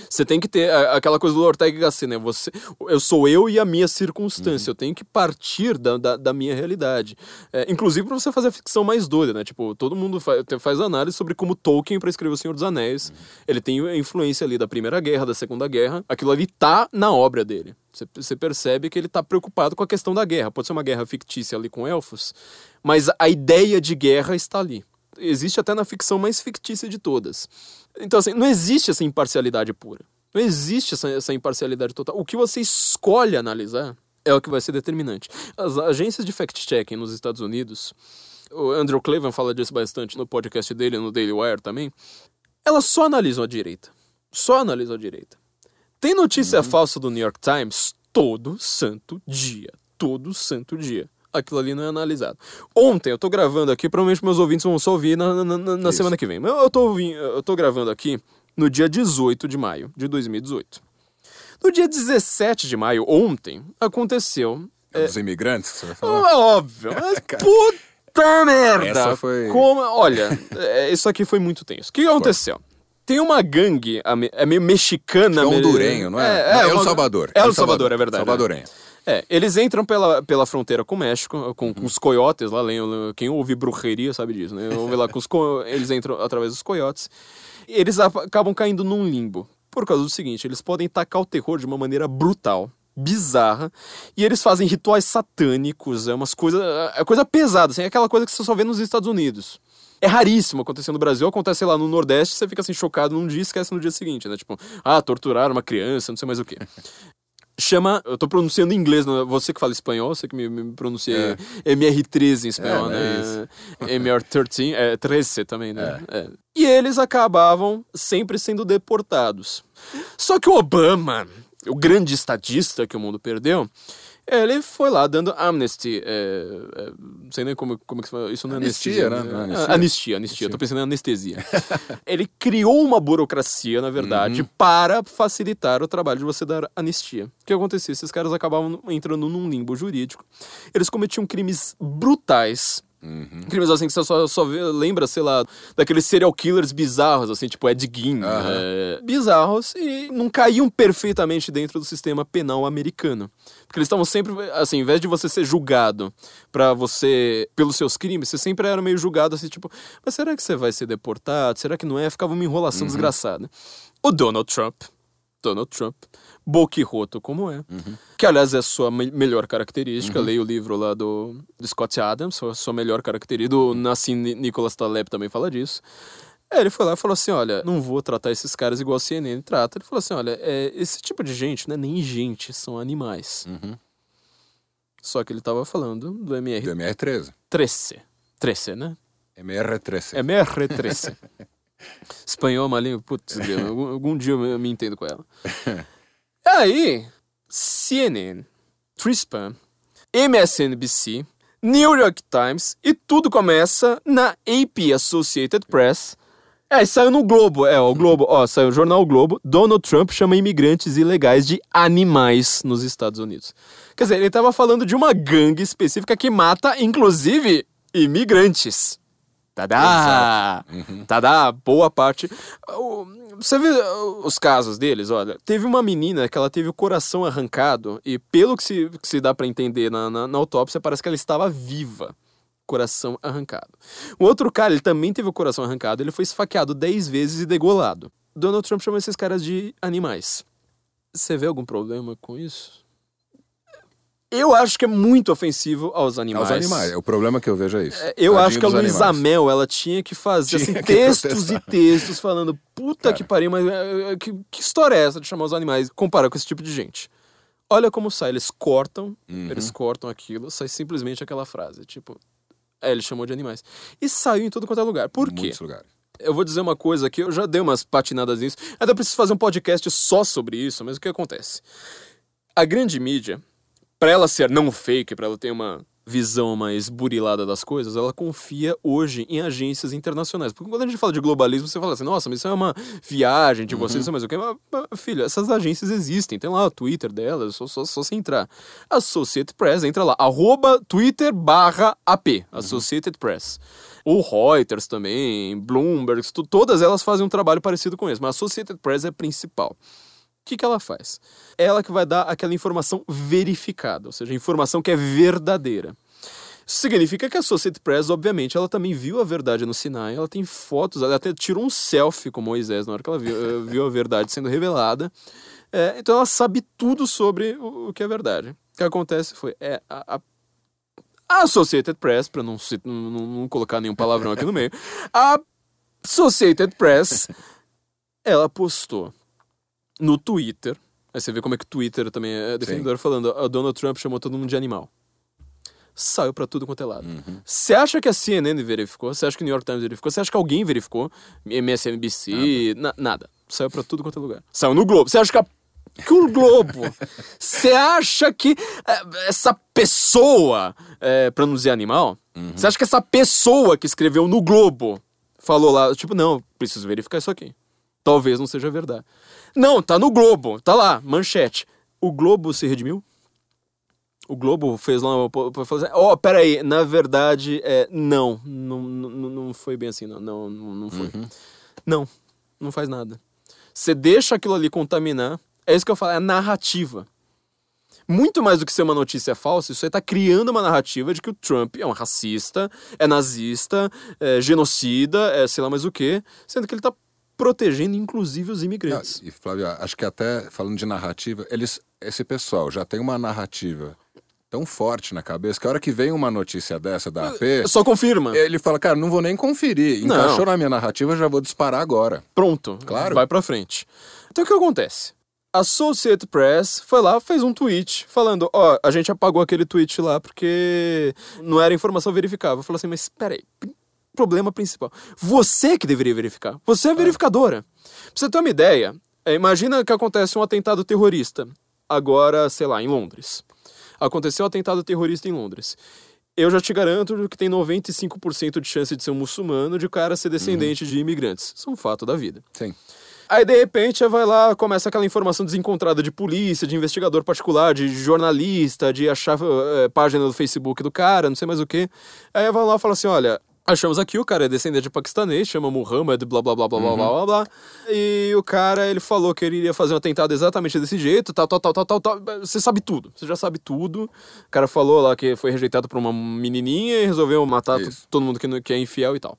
Você tem que ter aquela coisa do Ortega Gasset, né? Você, eu sou eu e a minha circunstância. Uhum. Eu tenho que partir da, da, da minha realidade. É, inclusive para você fazer a ficção mais doida, né? Tipo, todo mundo faz, faz análise sobre como Tolkien, para escrever O Senhor dos Anéis, uhum. ele tem a influência ali da Primeira Guerra, da Segunda Guerra. Aquilo ali tá na obra dele. Você, percebe que ele tá preocupado com a questão da guerra. Pode ser uma guerra fictícia ali com elfos, mas a ideia de guerra está ali. Existe até na ficção mais fictícia de todas. Então, assim, não existe essa imparcialidade pura. Não existe essa, essa imparcialidade total. O que você escolhe analisar é o que vai ser determinante. As agências de fact-checking nos Estados Unidos, o Andrew Cleveland fala disso bastante no podcast dele, no Daily Wire também, elas só analisam a direita. Só analisam a direita. Tem notícia falsa do New York Times todo santo dia. Todo santo dia. Aquilo ali não é analisado. Ontem, eu tô gravando aqui, provavelmente meus ouvintes vão só ouvir na, na, na- semana que vem. Mas eu tô, ouvindo, eu tô gravando aqui no dia 18 de maio de 2018. No dia 17 de maio, ontem, aconteceu. É dos imigrantes que você vai falar? Ah, óbvio, (laughs) mas puta merda! Essa foi- Como, olha, é, isso aqui foi muito tenso. O que aconteceu? Tem uma gangue, é meio mexicana. É hondurenho, não é? Não, é El uma- Salvador. É El El Salvador, é verdade. Salvadorenho. É, eles entram pela, pela fronteira com o México, com, com os coiotes lá, quem ouve bruxeria sabe disso, né? Ouve lá com os co- (laughs) eles entram através dos coiotes. E eles acabam caindo num limbo. Por causa do seguinte, eles podem tacar o terror de uma maneira brutal, bizarra, e eles fazem rituais satânicos, é umas coisas. É coisa pesada, assim, é aquela coisa que você só vê nos Estados Unidos. É raríssimo acontecer no Brasil, acontece lá no Nordeste, você fica assim chocado num dia e esquece no dia seguinte, né? Tipo, ah, torturar uma criança, não sei mais o quê. (laughs) Chama, eu tô pronunciando em inglês, não é? você que fala espanhol, você que me, me pronuncia MR13 em espanhol, É, é né? (laughs) MR13, é 13 também, né? É. E eles acabavam sempre sendo deportados. Só que o Obama, o grande estadista que o mundo perdeu, ele foi lá dando amnesty. É, é, não sei nem como, como que se fala. Isso não é Anistia, anestia. né? Não é Ah, anistia? Anistia, anistia. Tô pensando em anestesia. (laughs) ele criou uma burocracia, na verdade, para facilitar o trabalho de você dar anistia. O que acontecia? Esses caras acabavam entrando num limbo jurídico. Eles cometiam crimes brutais. Crimes assim que você só, só vê- lembra, sei lá, daqueles serial killers bizarros, assim, tipo Ed Gein. Aham. é, bizarros e não caíam perfeitamente dentro do sistema penal americano. Porque eles estavam sempre, assim, em vez de você ser julgado para você, pelos seus crimes, você sempre era meio julgado assim, tipo, mas será que você vai ser deportado? Será que não é? Ficava uma enrolação desgraçada. O Donald Trump, Donald Trump, boquiroto como é, que aliás é a sua me- melhor característica, leia o livro lá do, do Scott Adams, sua, sua melhor característica, do Nassim Ni- Nicholas Taleb também fala disso. Aí ele foi lá e falou assim: olha, não vou tratar esses caras igual a CNN trata. Ele falou assim: olha, é, esse tipo de gente não é nem gente, são animais. Só que ele tava falando do Do MR13. MR13. 13, né? MR13. MR13. (laughs) Espanhol, é uma língua, putz, (laughs) algum, algum dia eu me- eu me entendo com ela. (laughs) Aí, CNN, Trispan, MSNBC, New York Times e tudo começa na AP Associated Press. É, saiu no Globo, é, o Globo, ó, saiu o jornal o Globo. Donald Trump chama imigrantes ilegais de animais nos Estados Unidos. Quer dizer, ele tava falando de uma gangue específica que mata, inclusive, imigrantes. Tadá! Tadá, boa parte. Você vê uh, os casos deles, olha. Teve uma menina que ela teve o coração arrancado e pelo que se, que se dá pra entender na, na, na autópsia, parece que ela estava viva. Coração arrancado. O outro cara, ele também teve o coração arrancado, ele foi esfaqueado 10 vezes e degolado. Donald Trump chama esses caras de animais. Você vê algum problema com isso? Eu acho que é muito ofensivo aos animais. Aos animais. O problema que eu vejo é isso. Eu Tadinho acho que a Luísa animais. Mel, ela tinha que fazer (laughs) Tinha assim, que textos protestar. e textos falando, puta Cara. que pariu, mas é, é, que, que história é essa de chamar os animais? Compara com esse tipo de gente. Olha como sai, eles cortam, Uhum. eles cortam aquilo, sai simplesmente aquela frase, tipo, é, ele chamou de animais. E saiu em tudo quanto é lugar. Por quê? Muitos lugares. Eu vou dizer uma coisa aqui, eu já dei umas patinadas nisso. Ainda preciso fazer um podcast só sobre isso, mas o que acontece? A grande mídia, pra ela ser não fake, pra ela ter uma visão mais burilada das coisas, ela confia hoje em agências internacionais. Porque quando a gente fala de globalismo, você fala assim, nossa, mas isso é uma viagem de vocês, isso é mais o? Mas, mas, filho, essas agências existem, tem lá o Twitter delas, só, só, só você entrar. Associated Press, entra lá, arroba Twitter barra AP, Associated Press. O Reuters também, Bloomberg, tu- todas elas fazem um trabalho parecido com esse, mas a Associated Press é a principal. Que, que ela faz? Ela que vai dar aquela informação verificada, ou seja, informação que é verdadeira. Significa que a Associated Press, obviamente, ela também viu a verdade no Sinai, ela tem fotos, ela até tirou um selfie com Moisés na hora que ela viu, eh, viu a verdade sendo revelada. É, então ela sabe tudo sobre o, o que é verdade. O que acontece foi, é, a, a Associated Press, para não, não- não colocar nenhum palavrão aqui no meio, a Associated Press, ela postou no Twitter. Aí você vê como é que o Twitter também é defendedor falando, o Donald Trump chamou todo mundo de animal. Saiu pra tudo quanto é lado. Você acha que a CNN verificou? Você acha que o New York Times verificou? Você acha que alguém verificou? MSNBC? Na- nada. Saiu pra tudo quanto é lugar. Saiu no Globo. Você acha que, a- que o Globo... (laughs) Você acha que é, essa pessoa, é, pra não dizer animal, você acha que essa pessoa que escreveu no Globo falou lá, tipo, não, preciso verificar isso aqui. Talvez não seja verdade. Não, tá no Globo, tá lá, manchete. O Globo se redimiu? O Globo fez lá uma. Ó, peraí, na verdade, é, não, não, não, não foi bem assim, não. Não, não, foi. Não, não faz nada. Você deixa aquilo ali contaminar. É isso que eu falo, é a narrativa. Muito mais do que ser uma notícia falsa, isso aí tá criando uma narrativa de que o Trump é um racista, é nazista, é genocida, é sei lá mais o quê, sendo que ele tá protegendo inclusive os Não, imigrantes. e Flávio, acho que até falando de narrativa, eles, esse pessoal já tem uma narrativa tão forte na cabeça que a hora que vem uma notícia dessa da AP, Só confirma. ele fala, cara, não vou nem conferir. Não. Encaixou na minha narrativa, já vou disparar agora. Pronto. Claro. Vai pra frente. Então o que acontece? A Associated Press foi lá, fez um tweet falando: Ó, a gente apagou aquele tweet lá porque não era informação verificável. Falou assim: Mas peraí, problema principal. Você que deveria verificar. Você é verificadora. Pra você ter uma ideia, é, imagina que acontece um atentado terrorista, agora, sei lá, em Londres. Aconteceu um atentado terrorista em Londres. Eu já te garanto que tem 95% de chance de ser um muçulmano, de o cara ser descendente de imigrantes. Isso é um fato da vida. Sim. Aí, de repente, vai lá, começa aquela informação desencontrada de polícia, de investigador particular, de jornalista, de achar eh, página do Facebook do cara, não sei mais o que. Aí vai lá e fala assim: olha. Achamos aqui, o cara é descendente de paquistanês, chama Muhammad, blá blá blá blá uhum. blá blá blá. E o cara, ele falou que ele iria fazer um atentado exatamente desse jeito, tal, tal, tal, tal, tal, tal. Você sabe tudo, você já sabe tudo. O cara falou lá que foi rejeitado por uma menininha e resolveu matar todo mundo que, que é infiel e tal.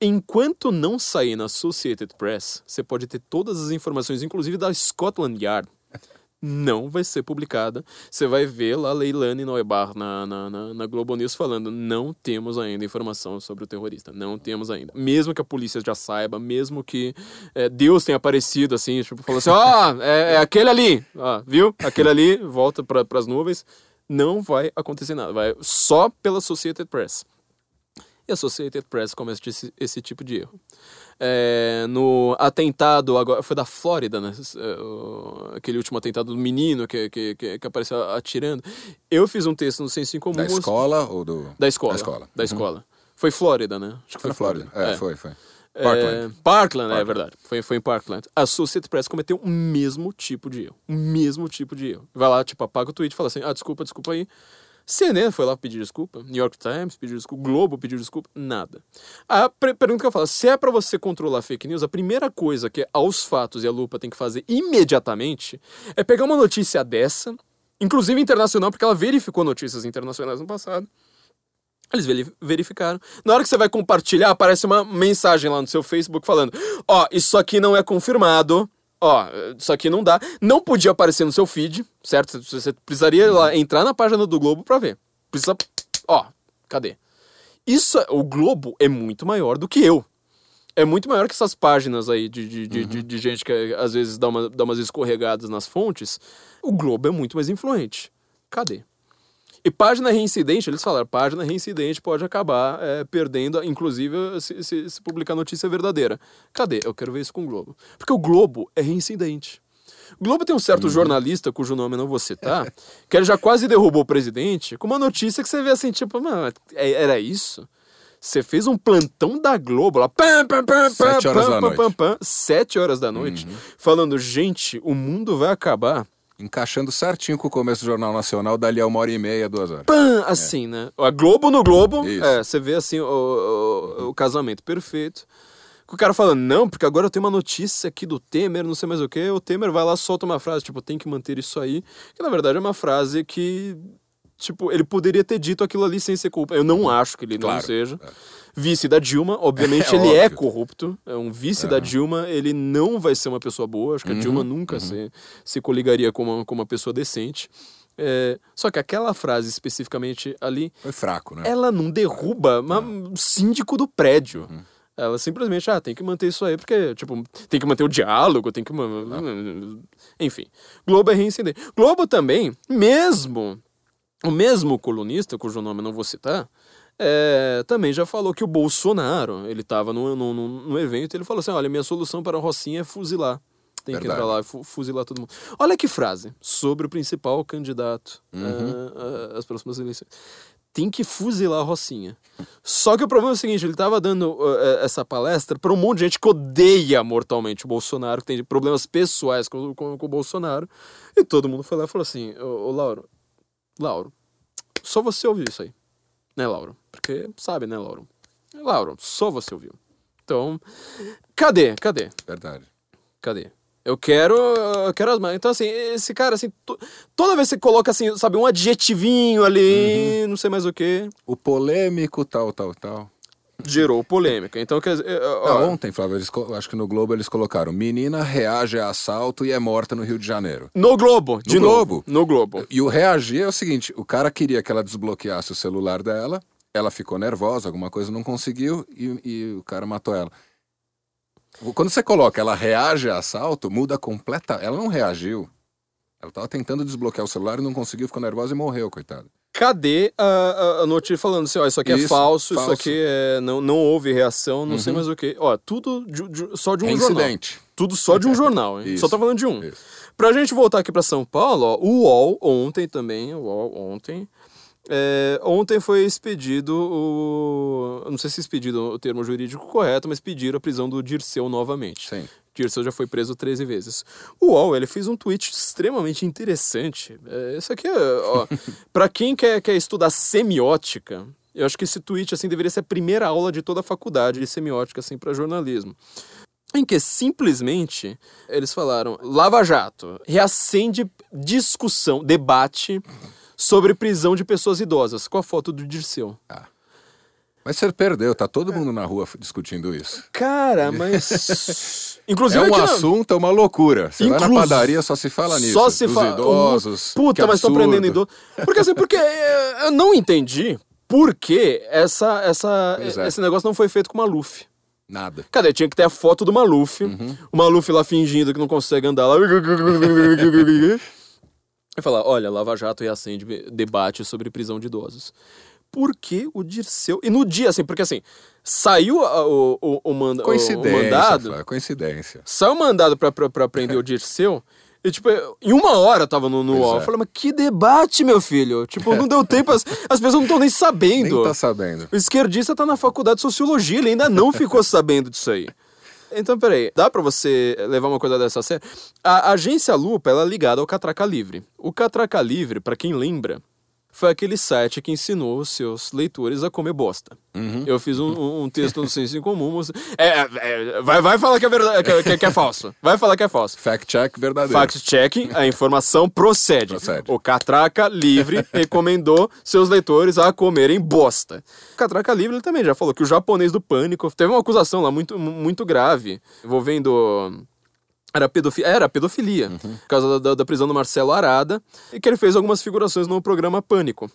Enquanto não sair na Associated Press, você pode ter todas as informações, inclusive da Scotland Yard, não vai ser publicada. Você vai ver lá Leilani Neubar na, na, na, na Globo News falando: não temos ainda informação sobre o terrorista. Não temos ainda. Mesmo que a polícia já saiba, mesmo que é, Deus tenha aparecido assim, tipo, falando assim: ó, é, é aquele ali, ó, viu? Aquele ali, volta para as nuvens. Não vai acontecer nada. Vai só pela Associated Press. E a Associated Press comete esse, esse tipo de erro. É, no atentado, agora foi da Flórida, né? É, Aquele último atentado do menino que, que, que, apareceu atirando. Eu fiz um texto no Senso em Comum. Da escola ou do... Da escola. Da escola. Da Uhum. escola. Foi Flórida, né? Acho que Foi Flórida. É, foi, foi. é, Parkland. Parkland, é Parkland. verdade. Foi, foi em Parkland. A Associated Press cometeu o mesmo tipo de erro. O mesmo tipo de erro. Vai lá, tipo, apaga o tweet e fala assim: ah, desculpa, desculpa aí. CNN foi lá pedir desculpa, New York Times pediu desculpa, Globo pediu desculpa, nada. A pergunta que eu falo, se é pra você controlar fake news, a primeira coisa que aos fatos e a lupa tem que fazer imediatamente é pegar uma notícia dessa, inclusive internacional, porque ela verificou notícias internacionais no passado, eles veri- verificaram. Na hora que você vai compartilhar, aparece uma mensagem lá no seu Facebook falando: Ó, isso aqui não é confirmado. Ó, isso aqui não dá. Não podia aparecer no seu feed, certo? Você precisaria lá entrar na página do Globo pra ver. Precisa. Ó, cadê? Isso, é- o Globo é muito maior do que eu. É muito maior que essas páginas aí de, de, de, de- de gente que às vezes dá, uma, dá umas escorregadas nas fontes. O Globo é muito mais influente. Cadê? E página reincidente, eles falaram, página reincidente pode acabar é, perdendo, inclusive, se, se, se publicar notícia verdadeira. Cadê? Eu quero ver isso com o Globo. Porque o Globo é reincidente. O Globo tem um certo jornalista, cujo nome eu não vou citar, que ele já quase derrubou o presidente, com uma notícia que você vê assim, tipo, mano, é- era isso? Você fez um plantão da Globo lá, pam, pam, pam, pam, Sete horas pam, pam, pam, pam, sete horas da noite, falando, gente, o mundo vai acabar Encaixando certinho com o começo do Jornal Nacional, dali a uma hora e meia, duas horas. Pã, assim, né? A Globo no Globo, Isso. é, você vê assim o, o- o casamento perfeito. O cara falando, não, porque agora eu tenho uma notícia aqui do Temer, não sei mais o que. O Temer vai lá, solta uma frase, tipo, tem que manter isso aí. Que na verdade é uma frase que, tipo, ele poderia ter dito aquilo ali sem ser culpa. Eu não acho que ele não Claro, seja. Vice da Dilma, obviamente (laughs) É ele é óbvio. corrupto. É um vice da Dilma, ele não vai ser uma pessoa boa. Acho que a Dilma nunca se, se coligaria com uma, com uma pessoa decente. É, só que aquela frase especificamente ali, Foi fraco, né? ela não derruba um síndico do prédio. Ela simplesmente, ah, tem que manter isso aí, porque, tipo, tem que manter o diálogo, tem que. man- Enfim. Globo é reincidente. Globo também, mesmo. O mesmo colunista, cujo nome não vou citar, é, também já falou que o Bolsonaro, ele tava no, no, no, no evento e ele falou assim: olha, minha solução para a Rocinha é fuzilar. Tem que Verdade. entrar lá e fu- fuzilar todo mundo. Olha que frase sobre o principal candidato Uhum. ah, ah, às próximas eleições. Tem que fuzilar a Rocinha. Só que o problema é o seguinte: ele tava dando ah, essa palestra para um monte de gente que odeia mortalmente o Bolsonaro, que tem problemas pessoais com, com, com o Bolsonaro. E todo mundo foi lá e falou assim: Ô, ô Lauro, Lauro, só você ouviu isso aí. Né, Lauro? Porque sabe, né, Lauro? Lauro, só você ouviu. Então, cadê? Cadê? Verdade. Cadê? Eu quero, eu quero as. Então, assim, esse cara, assim, to- toda vez que você coloca, assim, sabe, um adjetivinho ali, não sei mais o que, O polêmico, tal, tal, tal. Gerou polêmica. Então, quer dizer, ó, Não, ontem, Flávio, eles, acho que no Globo eles colocaram: menina reage a assalto e é morta no Rio de Janeiro. no Globo, de No novo. Globo. No Globo. E o reagir é o seguinte: o cara queria que ela desbloqueasse o celular dela, ela ficou nervosa, alguma coisa não conseguiu e, e o cara matou ela. Quando você coloca ela reage a assalto, muda completa. Ela não reagiu. Ela tava tentando desbloquear o celular e não conseguiu, ficou nervosa e morreu, coitada. Cadê a, a, a notícia falando assim, ó, isso aqui é Isso, falso, isso falso. aqui é, não, não houve reação, não sei mais o que. Ó, tudo de- de- só de um É jornal. incidente. Tudo só de um jornal, hein? Isso. Só tô falando de um. Isso. Pra gente voltar aqui pra São Paulo, ó, o UOL ontem também, o UOL ontem, é, ontem foi expedido o... Não sei se expedido o termo jurídico correto, mas pediram a prisão do Dirceu novamente. Sim. Dirceu já foi preso 13 vezes. O UOL, ele fez um tweet extremamente interessante. É, isso aqui, ó, (laughs) pra quem quer, quer estudar semiótica, eu acho que esse tweet, assim, deveria ser a primeira aula de toda a faculdade de semiótica, assim, para jornalismo. Em que simplesmente eles falaram: Lava Jato reacende discussão, debate sobre prisão de pessoas idosas, com a foto do Dirceu. Mas você perdeu, tá todo mundo na rua discutindo isso. Cara, (laughs) mas. Inclusive, É um assunto, é uma loucura. Você vai na padaria, só se fala nisso. Só se fala. idosos. Puta, mas tô absurdo. aprendendo idoso. Porque assim, porque eh, eu não entendi por que essa, essa, Pois é. esse negócio não foi feito com o Maluf. Nada. Cadê? Tinha que ter a foto do Maluf. Uhum. O Maluf lá fingindo que não consegue andar lá. (laughs) E falar: olha, Lava Jato reacende debate sobre prisão de idosos. Por que o Dirceu. E no dia, assim, porque assim, saiu o, o, o, manda, o Coincidência, mandado. Flávio, coincidência. Saiu o mandado pra, pra, pra prender o Dirceu. E, tipo, em uma hora eu tava no, no Pois UOL. é. Eu falei, mas que debate, meu filho? Tipo, não deu tempo, as, as pessoas não estão nem sabendo. Nem tá sabendo. O esquerdista tá na faculdade de sociologia, ele ainda não ficou sabendo disso aí. Então, peraí, dá pra você levar uma coisa dessa a sério? A agência Lupa, ela é ligada ao Catraca Livre. O Catraca Livre, pra quem lembra, foi aquele site que ensinou os seus leitores a comer bosta. Uhum. Eu fiz um, um- texto no Senso em Comum. mostrando- É, é, vai, vai falar que é, verdade, que, que- que é falso. Vai falar que é falso. Fact check verdadeiro. Fact-checking, a informação procede. Procede. O Catraca Livre recomendou seus leitores a comerem bosta. O Catraca Livre ele também já falou que o japonês do pânico teve uma acusação lá muito, muito grave envolvendo. Era, pedofi era pedofilia, por causa da, da prisão do Marcelo Arada, e que ele fez algumas figurações no programa Pânico.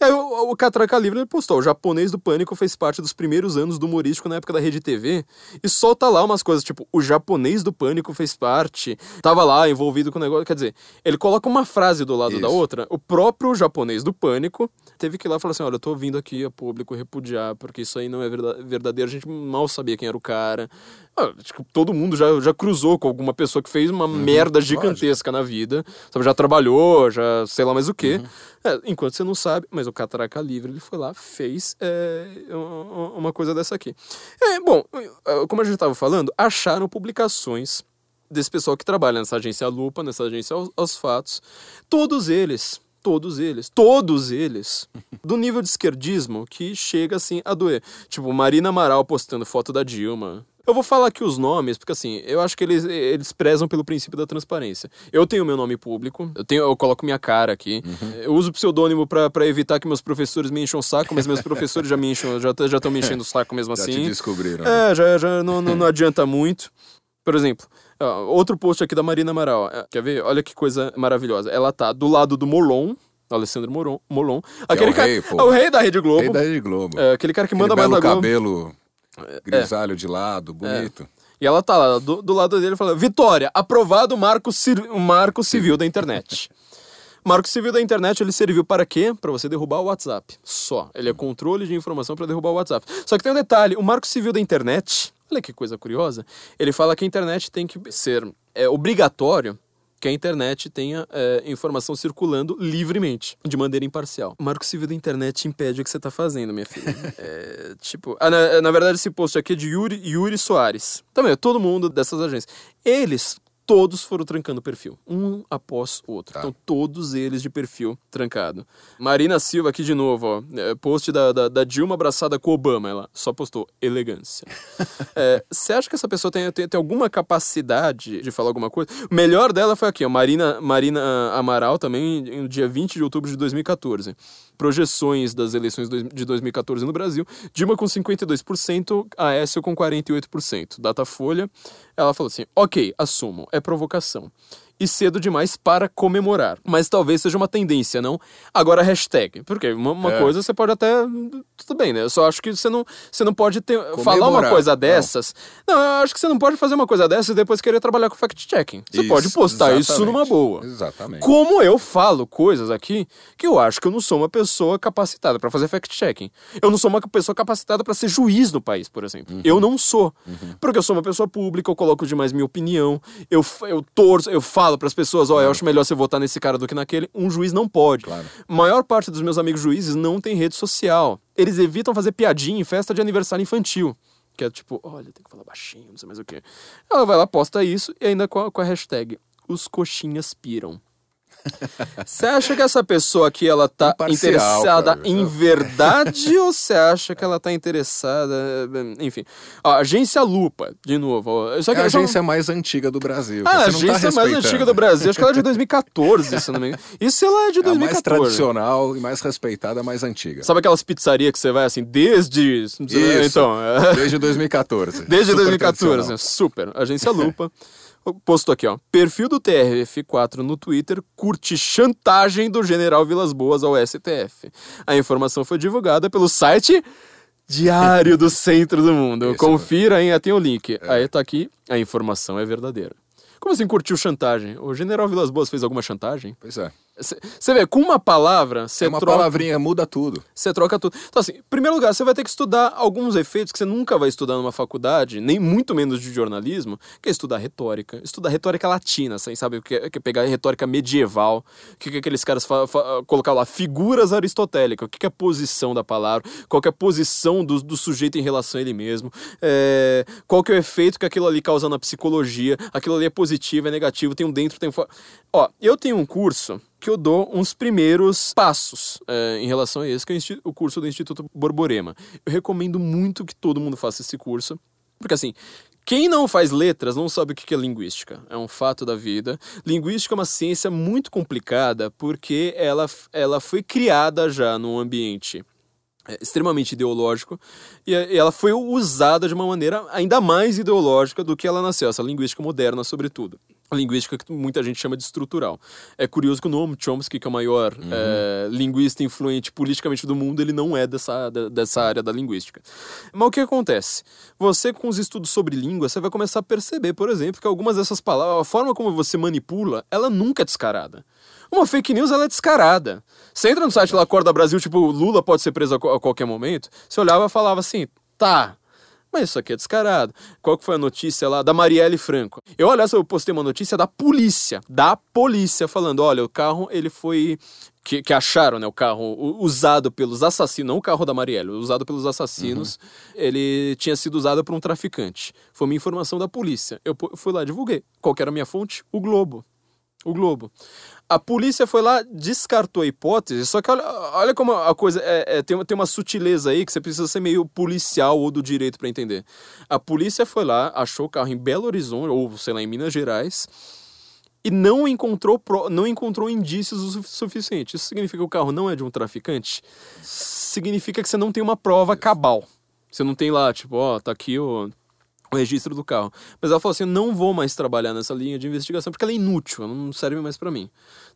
E aí o, o Catraca Livre ele postou, o japonês do Pânico fez parte dos primeiros anos do humorístico na época da Rede TV, e solta lá umas coisas, tipo, o japonês do Pânico fez parte, tava lá envolvido com o negócio, quer dizer, ele coloca uma frase do lado da Isso. outra, o próprio japonês do Pânico teve que ir lá e falar assim, olha, eu tô vindo aqui a público repudiar, porque isso aí não é verda- verdadeiro, a gente mal sabia quem era o cara. Ah, que todo mundo já, já cruzou com alguma pessoa que fez uma merda gigantesca na vida, sabe, já trabalhou, já sei lá mais o quê. É, enquanto você não sabe, mas o Catraca Livre, ele foi lá, fez é, um- uma coisa dessa aqui. É, bom, eh, como a gente estava falando, acharam publicações desse pessoal que trabalha nessa agência Lupa, nessa agência aos, aos fatos, todos eles, todos eles, todos eles, do nível de esquerdismo que chega assim a doer. Tipo, Marina Amaral postando foto da Dilma. Eu vou falar aqui os nomes, porque assim, eu acho que eles, eles prezam pelo princípio da transparência. Eu tenho meu nome público, eu, tenho, eu coloco minha cara aqui, eu uso pseudônimo pra evitar que meus professores me encham o saco, mas meus professores já me enchem, já estão me enchendo o saco mesmo Já assim. te descobriram. né? É, já, já não, não, não adianta muito. Por exemplo, ó, outro post aqui da Marina Amaral. é, Quer ver? Olha que coisa maravilhosa. Ela tá do lado do Molon, Alessandro Moron, Molon. Aquele o cara, rei, é o rei da Rede Globo. Rei da Rede Globo. É, aquele cara que Aquele manda mais na Globo. cabelo grisalho de lado, bonito. E ela tá lá do, do lado dele falando: Vitória, aprovado o marco, o marco civil da internet. (laughs) Marco civil da internet ele serviu para quê? Para você derrubar o WhatsApp. Só. Ele é controle de informação para derrubar o WhatsApp. Só que tem um detalhe: o Marco civil da internet, olha que coisa curiosa. Ele fala que a internet tem que ser é, obrigatório que a internet tenha é, informação circulando livremente, de maneira imparcial. O Marco Civil da Internet impede o que você está fazendo, minha filha. (laughs) É, tipo, ah, na, na verdade, esse post aqui é de Yuri, Yuri Soares. Também, é todo mundo dessas agências. Eles todos foram trancando o perfil, um após o outro. Tá. Então, todos eles de perfil trancado. Marina Silva aqui de novo, ó. é, post da, da, da Dilma abraçada com Obama. Ela só postou elegância. (laughs) É, Você acha que essa pessoa tem, tem, tem alguma capacidade de falar alguma coisa? O melhor dela foi aqui, ó. Marina, Marina Amaral, também, no dia 20 de outubro de 2014. Projeções das eleições de 2014 no Brasil. Dilma com 52%, Aécio com 48%. Datafolha, ela falou assim: ok, assumo, é provocação. E cedo demais para comemorar. Mas talvez seja uma tendência, não? Agora, hashtag. Porque uma, uma É. coisa você pode até. Tudo bem, né? Eu só acho que você não, você não pode ter, falar uma coisa não. dessas. Não. eu acho que você não pode fazer uma coisa dessas e depois querer trabalhar com fact-checking. Você Isso, pode postar isso exatamente. numa boa. Exatamente. Como eu falo coisas aqui que eu acho que eu não sou uma pessoa capacitada para fazer fact-checking. Eu não sou uma pessoa capacitada para ser juiz no país, por exemplo. Uhum. Eu não sou. Porque eu sou uma pessoa pública, eu coloco demais minha opinião, eu, eu torço, eu falo para as pessoas, ó, eu acho melhor você votar nesse cara do que naquele. Um juiz não pode. Claro. Maior parte dos meus amigos juízes não tem rede social. Eles evitam fazer piadinha em festa de aniversário infantil. Que é tipo, olha, tem que falar baixinho, não sei mais o quê. Ela vai lá, posta isso e ainda com a, com a hashtag Os coxinhas piram. Você acha que essa pessoa aqui ela tá Imparcial, interessada cara. em verdade (laughs) ou você acha que ela tá interessada, enfim. Ó, agência Lupa, de novo. ó, Isso É a só- agência mais antiga do Brasil. ah, a tá agência mais respeitando. antiga do Brasil. Acho que ela é de 2014, se não me engano. Isso ela é de É a mais 2014. tradicional e mais respeitada, mais antiga. Sabe aquelas pizzarias que você vai assim, desde. Então, é, Desde 2014. desde Super 2014. tradicional. Super. Agência Lupa. Postou aqui, ó. Perfil do TRF4 no Twitter curte chantagem do general Vilas Boas ao STF. A informação foi divulgada pelo site Diário do Centro do Mundo. Confira, hein? Tem o link. Aí tá aqui, a informação é verdadeira. Como assim curtiu chantagem? O general Vilas Boas fez alguma chantagem? Pois é. Você vê, com uma palavra, você É uma troca. palavrinha, muda tudo. Você troca tudo. Então, assim, em primeiro lugar, você vai ter que estudar alguns efeitos que você nunca vai estudar numa faculdade, nem muito menos de jornalismo, que é estudar retórica. Estudar retórica latina, assim, sabe? O que é, que é pegar retórica medieval, o que, que aqueles caras fa- fa- colocar lá, figuras aristotélicas, o que, que é a posição da palavra, qual que é a posição do, do sujeito em relação a ele mesmo, é, qual que é o efeito que aquilo ali causa na psicologia, aquilo ali é positivo, é negativo, tem um dentro, tem um fora. Ó, eu tenho um curso que eu dou uns primeiros passos é, em relação a isso, que é o curso do Instituto Borborema. Eu recomendo muito que todo mundo faça esse curso, porque assim, quem não faz letras não sabe o que é linguística. É um fato da vida. Linguística é uma ciência muito complicada porque ela, ela foi criada já num ambiente é, extremamente ideológico e ela foi usada de uma maneira ainda mais ideológica do que ela nasceu, essa linguística moderna, sobretudo. Linguística que muita gente chama de estrutural. É curioso que o Noam Chomsky, que é o maior é, linguista influente politicamente do mundo, ele não é dessa, dessa área da linguística. Mas o que acontece? Você, com os estudos sobre língua, você vai começar a perceber, por exemplo, que algumas dessas palavras, a forma como você manipula, ela nunca é descarada. Uma fake news, ela é descarada. Você entra no site lá, Acorda Brasil, tipo, Lula pode ser preso a, a qualquer momento, você olhava e falava assim, tá, mas isso aqui é descarado. Qual que foi a notícia lá da Marielle Franco? Eu, aliás, eu postei uma notícia da polícia, da polícia, falando, olha, o carro, ele foi... Que, que acharam, né, o carro usado pelos assassinos, não o carro da Marielle, usado pelos assassinos, ele tinha sido usado por um traficante. Foi uma informação da polícia. Eu pu- fui lá, divulguei. Qual que era a minha fonte? O Globo. O Globo. A polícia foi lá, descartou a hipótese, só que olha, olha como a coisa é, é- tem, uma- tem uma sutileza aí que você precisa ser meio policial ou do direito para entender. A polícia foi lá, achou o carro em Belo Horizonte, ou sei lá, em Minas Gerais, e não encontrou, não encontrou indícios o su- suficiente. Isso significa que o carro não é de um traficante? Significa que você não tem uma prova cabal. Você não tem lá, tipo, ó, tá aqui o, o registro do carro. Mas ela falou assim: não vou mais trabalhar nessa linha de investigação porque ela é inútil, ela não serve mais para mim.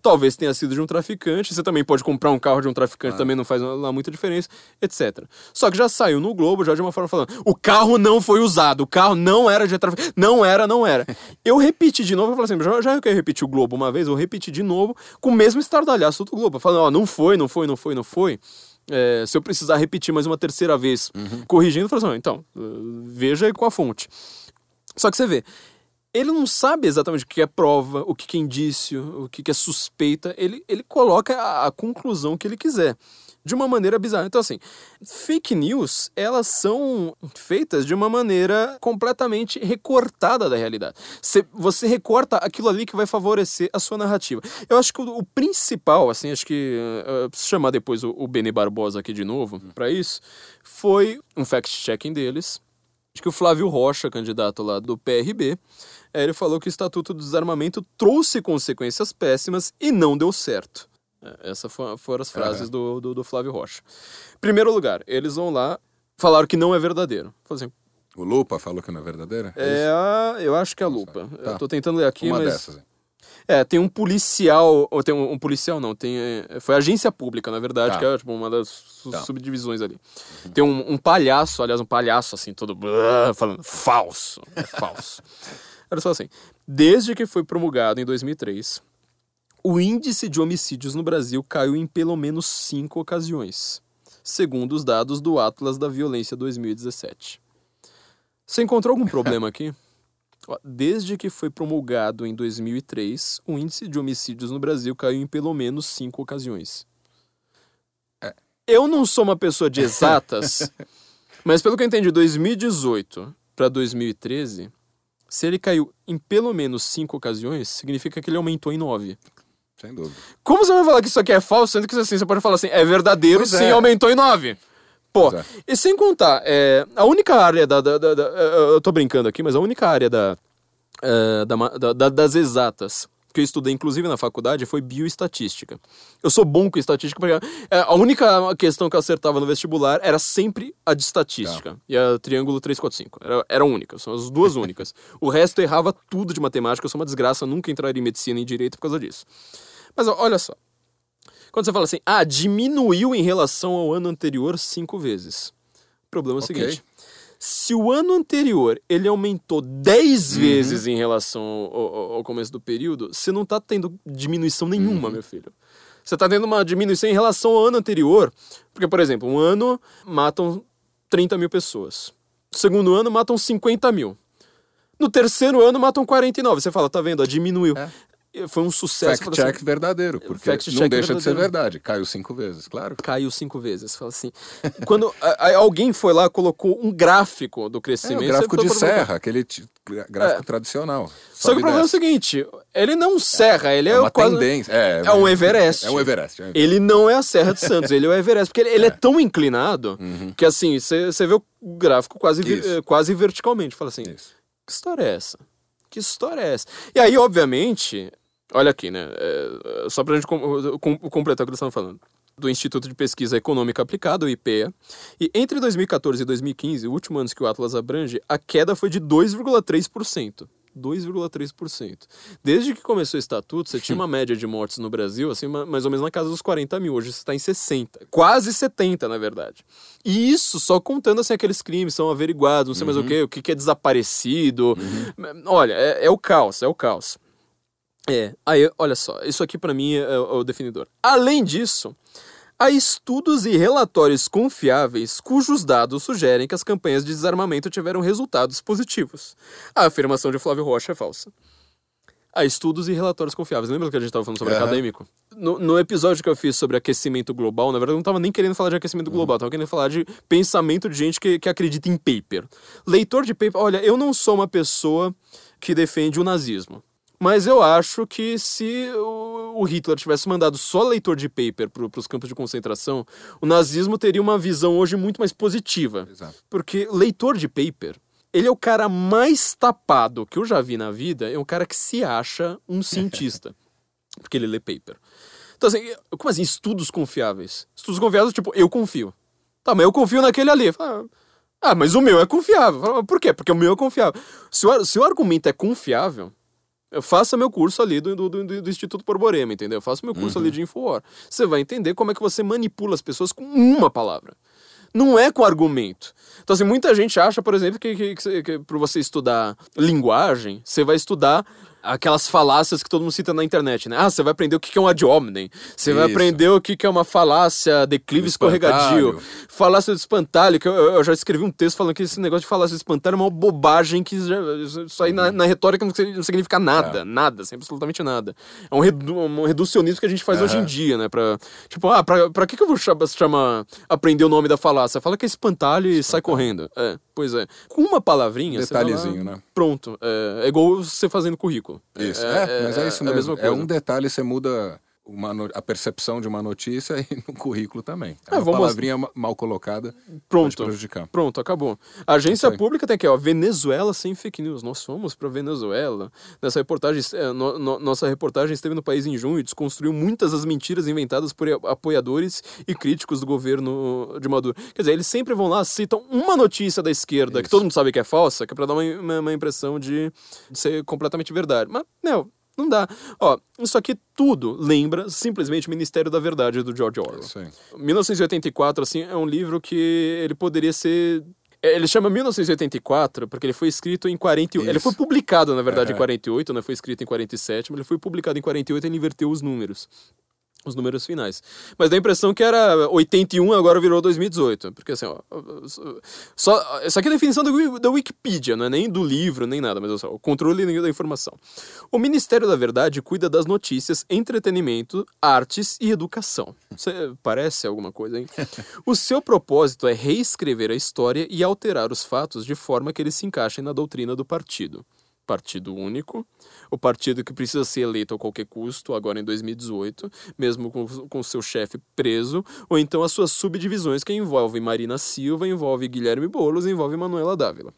Talvez tenha sido de um traficante, você também pode comprar um carro de um traficante, Ah. também não faz lá muita diferença, etc. Só que já saiu no Globo, já de uma forma falando: o carro não foi usado, o carro não era de traficante. Não era, não era. (laughs) Eu repeti de novo, eu falei assim: já, já que eu repeti o Globo uma vez, eu repeti de novo com o mesmo estardalhaço do Globo, falando: ó, não foi, não foi, não foi, não foi. É, se eu precisar repetir mais uma terceira vez, corrigindo, eu falo assim, "Ah, então, veja aí com a fonte. Só que você vê, ele não sabe exatamente o que é prova, o que é indício, o que é suspeita. Ele, ele coloca a, a conclusão que ele quiser. De uma maneira bizarra. Então, assim, fake news, elas são feitas de uma maneira completamente recortada da realidade. Você, você recorta aquilo ali que vai favorecer a sua narrativa. Eu acho que o, o principal, assim, acho que. Uh, preciso chamar depois o, o Beni Barbosa aqui de novo para isso. Foi um fact-checking deles. Acho que o Flávio Rocha, candidato lá do PRB, ele falou que o Estatuto do Desarmamento trouxe consequências péssimas e não deu certo. É, Essas foram as frases do, do, do Flávio Rocha. Primeiro lugar, eles vão lá, falaram que não é verdadeiro. Assim, O Lupa falou que não é verdadeira? é a, eu acho que é a lupa. Tá. Eu tô tentando ler aqui, Uma mas... dessas. É, tem um policial, ou tem um, um policial não, tem é, foi agência pública, na verdade, Tá. que é tipo uma das su- Tá. subdivisões ali. Tem um, um palhaço, aliás, um palhaço assim, todo blá, falando falso, é falso. (laughs) Olha só assim, desde que foi promulgado em 2003, o índice de homicídios no Brasil caiu em pelo menos cinco ocasiões, segundo os dados do Atlas da Violência 2017. Você encontrou algum problema aqui? (laughs) Desde que foi promulgado em 2003, o índice de homicídios no Brasil caiu em pelo menos cinco ocasiões. É. Eu não sou uma pessoa de exatas, (laughs) mas pelo que eu entendi, de 2018 para 2013, se ele caiu em pelo menos cinco ocasiões, significa que ele aumentou em nove. Sem dúvida. Como você vai falar que isso aqui é falso, sendo que assim, você pode falar assim, é verdadeiro, Pois sim, é. aumentou em nove. Pô, é. e sem contar, é, a única área da, da- da- da- Eu tô brincando aqui, mas a única área da, é, da- das exatas que eu estudei, inclusive na faculdade, foi bioestatística. Eu sou bom com estatística, porque é, a única questão que eu acertava no vestibular era sempre a de estatística. E a triângulo 345. Era, era única, são as duas únicas. O resto eu errava tudo de matemática, eu sou uma desgraça, nunca entraria em medicina e direito por causa disso. Mas olha só. Quando você fala assim, ah, diminuiu em relação ao ano anterior cinco vezes. O problema é o Ok. seguinte: se o ano anterior ele aumentou 10 vezes em relação ao, ao- ao começo do período, você não tá tendo diminuição nenhuma, meu filho. Você tá tendo uma diminuição em relação ao ano anterior. Porque, por exemplo, um ano matam 30 mil pessoas. No segundo ano matam 50 mil. No terceiro ano matam 49. Você fala, tá vendo? ó, Diminuiu. Foi um sucesso. Fact Fala assim, check verdadeiro, porque não check deixa de ser verdadeiro. verdade. Caiu cinco vezes, claro. caiu cinco vezes. Fala assim. Quando a- a- alguém foi lá colocou um gráfico do É, crescimento. o gráfico de serra, aquele gráfico tradicional. Só que o problema é o seguinte: ele não serra, ele é, É uma quase. tendência. É, É um Everest. É um Everest. é um Everest. Ele não é a Serra de Santos, ele é o Everest, porque ele, ele é. tão inclinado que assim, você vê o gráfico quase, vi- Uhum. Eh, quase verticalmente. Fala assim: Isso. que história é essa? Que história é essa? E aí, obviamente, olha aqui, né? é, só pra gente com- com- completar o que eles estão falando. Do Instituto de Pesquisa Econômica Aplicada, o IPEA. E entre 2014 e 2015, o último ano que o Atlas abrange, a queda foi de 2,3%. 2,3%. Desde que começou o estatuto, você tinha uma (laughs) média de mortes no Brasil, assim, ma- mais ou menos na casa dos 40 mil. Hoje você está em 60. Quase 70, na verdade. E isso só contando assim, aqueles crimes são averiguados, não sei mais o quê, o que, que é desaparecido. Olha, é, é o caos, é o caos. É, aí, olha só, isso aqui pra mim é, é o definidor. Além disso, há estudos e relatórios confiáveis cujos dados sugerem que as campanhas de desarmamento tiveram resultados positivos. A afirmação de Flávio Rocha é falsa. Há estudos e relatórios confiáveis. Lembra que a gente estava falando sobre Aham. acadêmico? No, no episódio que eu fiz sobre aquecimento global, na verdade eu não estava nem querendo falar de aquecimento global, estava querendo falar de pensamento de gente que, que acredita em paper. Leitor de paper, olha, eu não sou uma pessoa que defende o nazismo. Mas eu acho que se o o Hitler tivesse mandado só leitor de paper para os campos de concentração, o nazismo teria uma visão hoje muito mais positiva. Exato. Porque leitor de paper, ele é o cara mais tapado que eu já vi na vida, é um cara que se acha um (laughs) cientista. porque ele lê paper. Então, assim, como assim, estudos confiáveis? Estudos confiáveis, tipo, eu confio. Tá, mas eu confio naquele ali. Fala, Ah, mas o meu é confiável. Por quê? Porque o meu é confiável. Se o, se o argumento é confiável, faça meu curso ali do, do, do- do Instituto Borborema, entendeu? Eu faço meu curso ali de Infowar. Você vai entender como é que você manipula as pessoas com uma palavra. Não é com argumento. Então, assim, muita gente acha, por exemplo, que, que, que, que para você estudar linguagem, você vai estudar aquelas falácias que todo mundo cita na internet, né? Ah, você vai aprender o que é um ad hominem. Você vai aprender o que é uma falácia declive Um escorregadio. Falácia do espantalho, que eu, eu já escrevi um texto falando que esse negócio de falácia do espantalho é uma bobagem que já, isso aí na, na retórica não, sig- não significa nada, nada, assim, absolutamente nada. É um, redu, um reducionismo que a gente faz hoje em dia, né? Pra, tipo, ah, pra, pra que, que eu vou chamar, chamar aprender o nome da falácia? Fala que é espantalho e sai correndo. É, pois é. Com uma palavrinha, você vai lá, Detalhezinho, né? Pronto. É, é igual você fazendo currículo. Isso, é, mas é, isso a mesmo. É um detalhe, você muda uma no- a percepção de uma notícia (laughs) e no currículo também. É É, uma palavrinha ma- mal colocada Pronto. prejudicar. Pronto, acabou. A agência pública tem aqui, ó, Venezuela sem fake news. Nós fomos para Venezuela. Nessa reportagem, é, no- no- nossa reportagem esteve no país em junho e desconstruiu muitas das mentiras inventadas por apoiadores e críticos do governo de Maduro. Quer dizer, eles sempre vão lá, citam uma notícia da esquerda que Isso. todo mundo sabe que é falsa, que é para dar uma, uma- uma impressão de, de ser completamente verdade. Mas, não, não dá. Ó, isso aqui tudo lembra simplesmente o Ministério da Verdade do George Orwell. Aí. 1984, assim, é um livro que ele poderia ser. é, Ele chama 1984 porque ele foi escrito em 48. Ele foi publicado, na verdade, em Aham. 48, né? Foi escrito em 47, mas ele foi publicado em 48 e ele inverteu os números. Os números finais. Mas dá a impressão que era 81, agora virou 2018. Porque assim, ó. Só, essa aqui é a definição da, Wi- da Wikipedia, não é nem do livro, nem nada, mas olha só, o controle da informação. O Ministério da Verdade cuida das notícias, entretenimento, artes e educação. Você parece alguma coisa, hein? (laughs) O seu propósito é reescrever a história e alterar os fatos de forma que eles se encaixem na doutrina do partido. Partido único, o partido que precisa ser eleito a qualquer custo, agora em 2018, mesmo com, com seu chefe preso, ou então as suas subdivisões que envolvem Marina Silva, envolve Guilherme Boulos, envolve Manuela Dávila.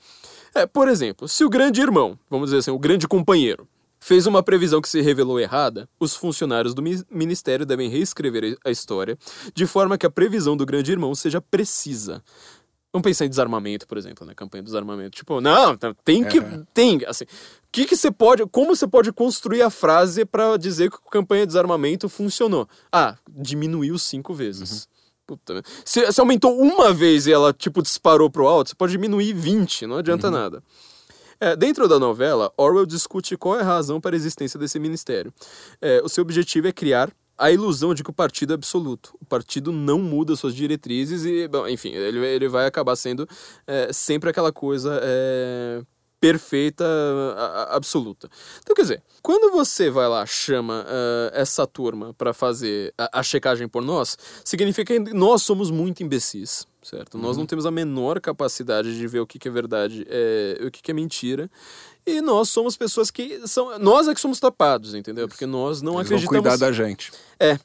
É, por exemplo, se o grande irmão, vamos dizer assim, o grande companheiro, fez uma previsão que se revelou errada, os funcionários do mi- ministério devem reescrever a história de forma que a previsão do grande irmão seja precisa. Vamos pensar em desarmamento, por exemplo, né? Campanha de desarmamento. Tipo, não, tá- tem que. Tem, assim. O que, que você pode. Como você pode construir a frase pra dizer que a campanha de desarmamento funcionou? Ah, diminuiu cinco vezes. Puta, merda. se, se aumentou uma vez e ela, tipo, disparou pro alto, você pode diminuir 20, não adianta nada. É, dentro da novela, Orwell discute qual é a razão para a existência desse ministério. É, o seu objetivo é criar a ilusão de que o partido é absoluto. O partido não muda suas diretrizes e, bom, enfim, ele, ele vai acabar sendo é, sempre aquela coisa é, perfeita, a- a- absoluta. Então, quer dizer, quando você vai lá, chama ah, essa turma para fazer a, a checagem por nós, significa que nós somos muito imbecis, certo? Nós não temos a menor capacidade de ver o que, que é verdade é, o que, que é mentira. E nós somos pessoas que são. Nós é que somos tapados, entendeu? Porque nós não Eles vão acreditamos. cuidar da gente. É.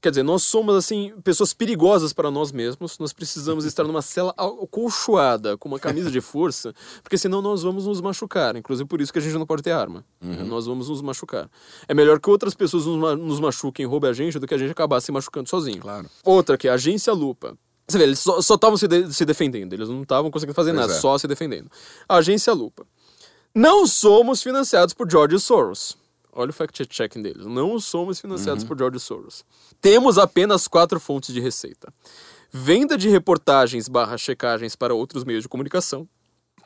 Quer dizer, nós somos, assim, pessoas perigosas para nós mesmos. Nós precisamos (laughs) estar numa cela acolchoada, com uma camisa de força, porque senão nós vamos nos machucar. Inclusive por isso que a gente não pode ter arma. Nós vamos nos machucar. É melhor que outras pessoas nos, ma- nos machuquem e roubem a gente do que a gente acabar se machucando sozinho. Claro. Outra que é a Agência Lupa. Você vê, eles só estavam se, de- se defendendo, eles não estavam conseguindo fazer Pois nada, é. só se defendendo. A Agência Lupa. Não somos financiados por George Soros. Olha o fact-checking deles. Não somos financiados por George Soros. Temos apenas quatro fontes de receita. Venda de reportagens barra checagens para outros meios de comunicação.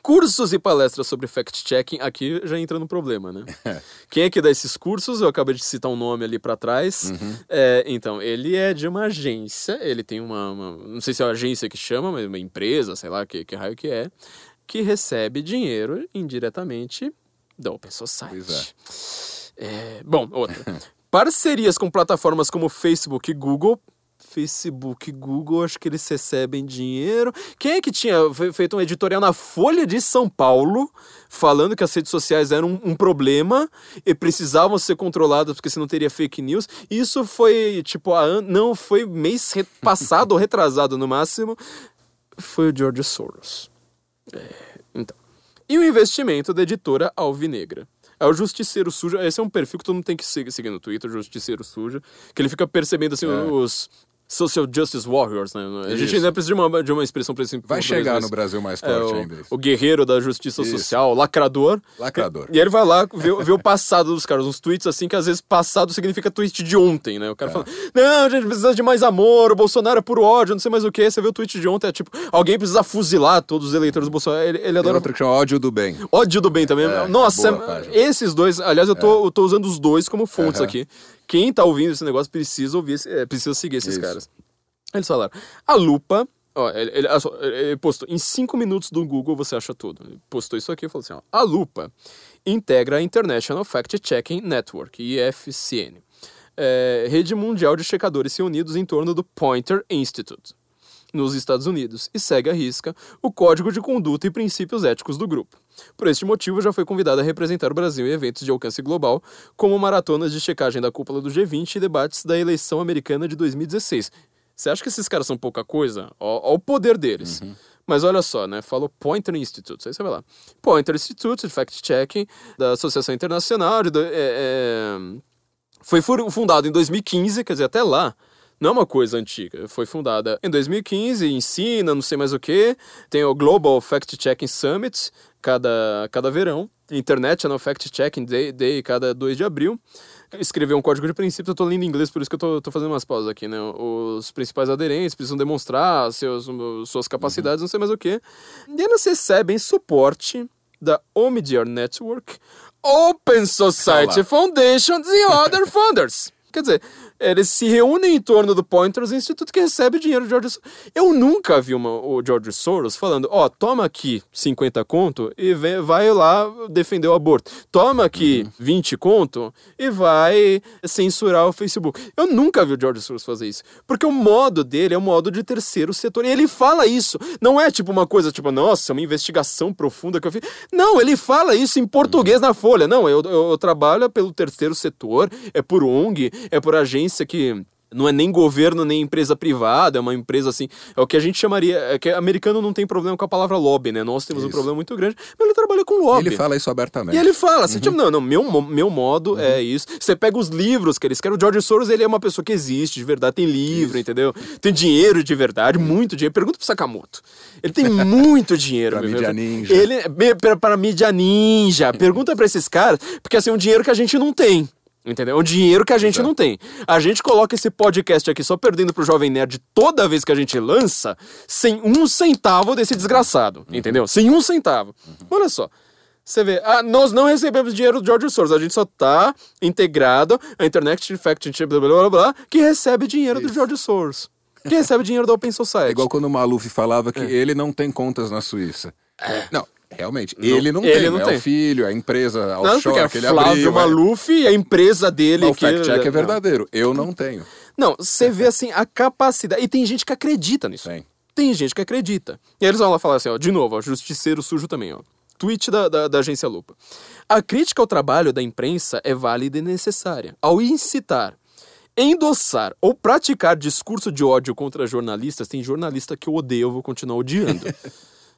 Cursos e palestras sobre fact-checking. Aqui já entra no problema, né? (laughs) Quem é que dá esses cursos? Eu acabei de citar um nome ali para trás. É, então, ele é de uma agência. Ele tem uma, uma- Não sei se é uma agência que chama, mas uma empresa, sei lá que, que raio que é. Que recebe dinheiro indiretamente da Open Society. Pois É, bom, outra. (laughs) Parcerias com plataformas como Facebook e Google. Facebook e Google, acho que eles recebem dinheiro. Quem é que tinha fe- feito um editorial na Folha de São Paulo falando que as redes sociais eram um, um problema e precisavam ser controladas porque senão teria fake news? Isso foi, tipo, a não, foi mês passado ou retrasado no máximo. Foi o George Soros. Então. E o investimento da editora Alvinegra. É o Justiceiro Sujo. Esse é um perfil que todo mundo tem que seguir, no Twitter, Justiceiro Sujo. Que ele fica percebendo assim, É. os. Social justice warriors, né? A gente Isso. ainda precisa de uma, de uma expressão para esse Vai chegar mas no Brasil mais é, forte o, ainda. isso. o guerreiro da justiça Isso. social, lacrador. Lacrador. E ele vai lá ver, ver o passado dos caras, uns tweets assim, que às vezes passado significa tweet de ontem, né? O É. cara fala, não, a gente precisa de mais amor, o Bolsonaro é puro ódio, não sei mais o que. Você vê o tweet de ontem, é tipo, alguém precisa fuzilar todos os eleitores do Bolsonaro. Ele, ele Tem adora outra que chama ódio do bem. Ódio do bem também. É, Nossa, esses dois, aliás, eu tô, eu tô usando os dois como fontes Aham. aqui. Quem tá ouvindo esse negócio precisa ouvir, é, precisa seguir esses Isso. caras. Eles falaram, a lupa, ó, ele, ele- ele postou, em cinco minutos do Google você acha tudo. Ele postou isso aqui e falou assim, ó, a lupa integra a International Fact Checking Network, IFCN, é, rede mundial de checadores reunidos em torno do Pointer Institute nos Estados Unidos e segue à risca o código de conduta e princípios éticos do grupo. Por este motivo, já foi convidado a representar o Brasil em eventos de alcance global, como maratonas de checagem da cúpula do G20 e debates da eleição americana de 2016. Você acha que esses caras são pouca coisa? Ó, ó o poder deles. Mas olha só, né? Falou Pointer Institute, aí você vai lá. Pointer Institute, fact-checking, da Associação Internacional de... é, é, foi fu- fundado em 2015, quer dizer, até lá. Não é uma coisa antiga. Foi fundada em 2015, ensina, não sei mais o que. Tem o Global Fact Checking Summit, cada, cada verão. International Fact Checking Day, Day cada 2 de abril. Escreveu um código de princípios, eu tô lendo em inglês, por isso que eu tô, tô fazendo umas pausas aqui, né? Os principais aderentes precisam demonstrar seus, suas capacidades, não sei mais o que. E eles recebem suporte da Omidyar Network, Open Society. Foundation e (laughs) other funders. Quer dizer, eles se reúnem em torno do Pointers Institute que recebe dinheiro de George Soros. Eu nunca vi uma, o George Soros falando, ó, toma aqui 50 conto e vem- vai lá defender o aborto. Toma aqui 20 conto e vai censurar o Facebook. Eu nunca vi o George Soros fazer isso. Porque o modo dele é o modo de terceiro setor. E ele fala isso. Não é tipo uma coisa tipo, nossa, uma investigação profunda que eu fiz. Não, ele fala isso em português na Folha. Não, eu, eu, eu trabalho pelo terceiro setor, é por ONG, é por agência que não é nem governo nem empresa privada, é uma empresa assim. É o que a gente chamaria. É que americano não tem problema com a palavra lobby, né? Nós temos um Isso. problema muito grande, mas ele trabalha com lobby. Ele fala isso abertamente. E ele fala, assim, tipo, não, não, meu, meu modo é isso. Você pega os livros que eles querem. O George Soros, ele é uma pessoa que existe de verdade, tem livro, entendeu? Tem dinheiro de verdade, muito dinheiro. Pergunta pro Sakamoto. Ele tem (laughs) muito dinheiro. Pra mídia ninja. Ele, pra, pra mídia ninja. (laughs) Pergunta pra esses caras, porque assim, é um dinheiro que a gente não tem. Entendeu? É um dinheiro que a gente não tem. A gente coloca esse podcast aqui só perdendo pro Jovem Nerd toda vez que a gente lança, sem um centavo desse desgraçado. Entendeu? Sem um centavo. Olha só. Você vê, ah, nós não recebemos dinheiro do George Soros, a gente só tá integrado à Internet Fact blá blá blá blá, que recebe dinheiro do George Soros. Que recebe dinheiro da Open Society. É igual quando o Maluf falava É. que ele não tem contas na Suíça. Não, realmente, ele não ele tem. não é tem. o filho, a empresa Não, offshore é que ele Flávio abriu. é. Maluf e a empresa dele. Mas o que- fact-check é não. verdadeiro. Eu não tenho. Não, você vê assim a capacidade. E tem gente que acredita nisso. Tem. Tem gente que acredita. E aí eles vão lá falar assim, ó, de novo, ó, justiceiro sujo também, ó. Tweet da, da, da agência Lupa. A crítica ao trabalho da imprensa é válida e necessária. Ao incitar, endossar ou praticar discurso de ódio contra jornalistas, tem jornalista que eu odeio, eu vou continuar odiando. (laughs)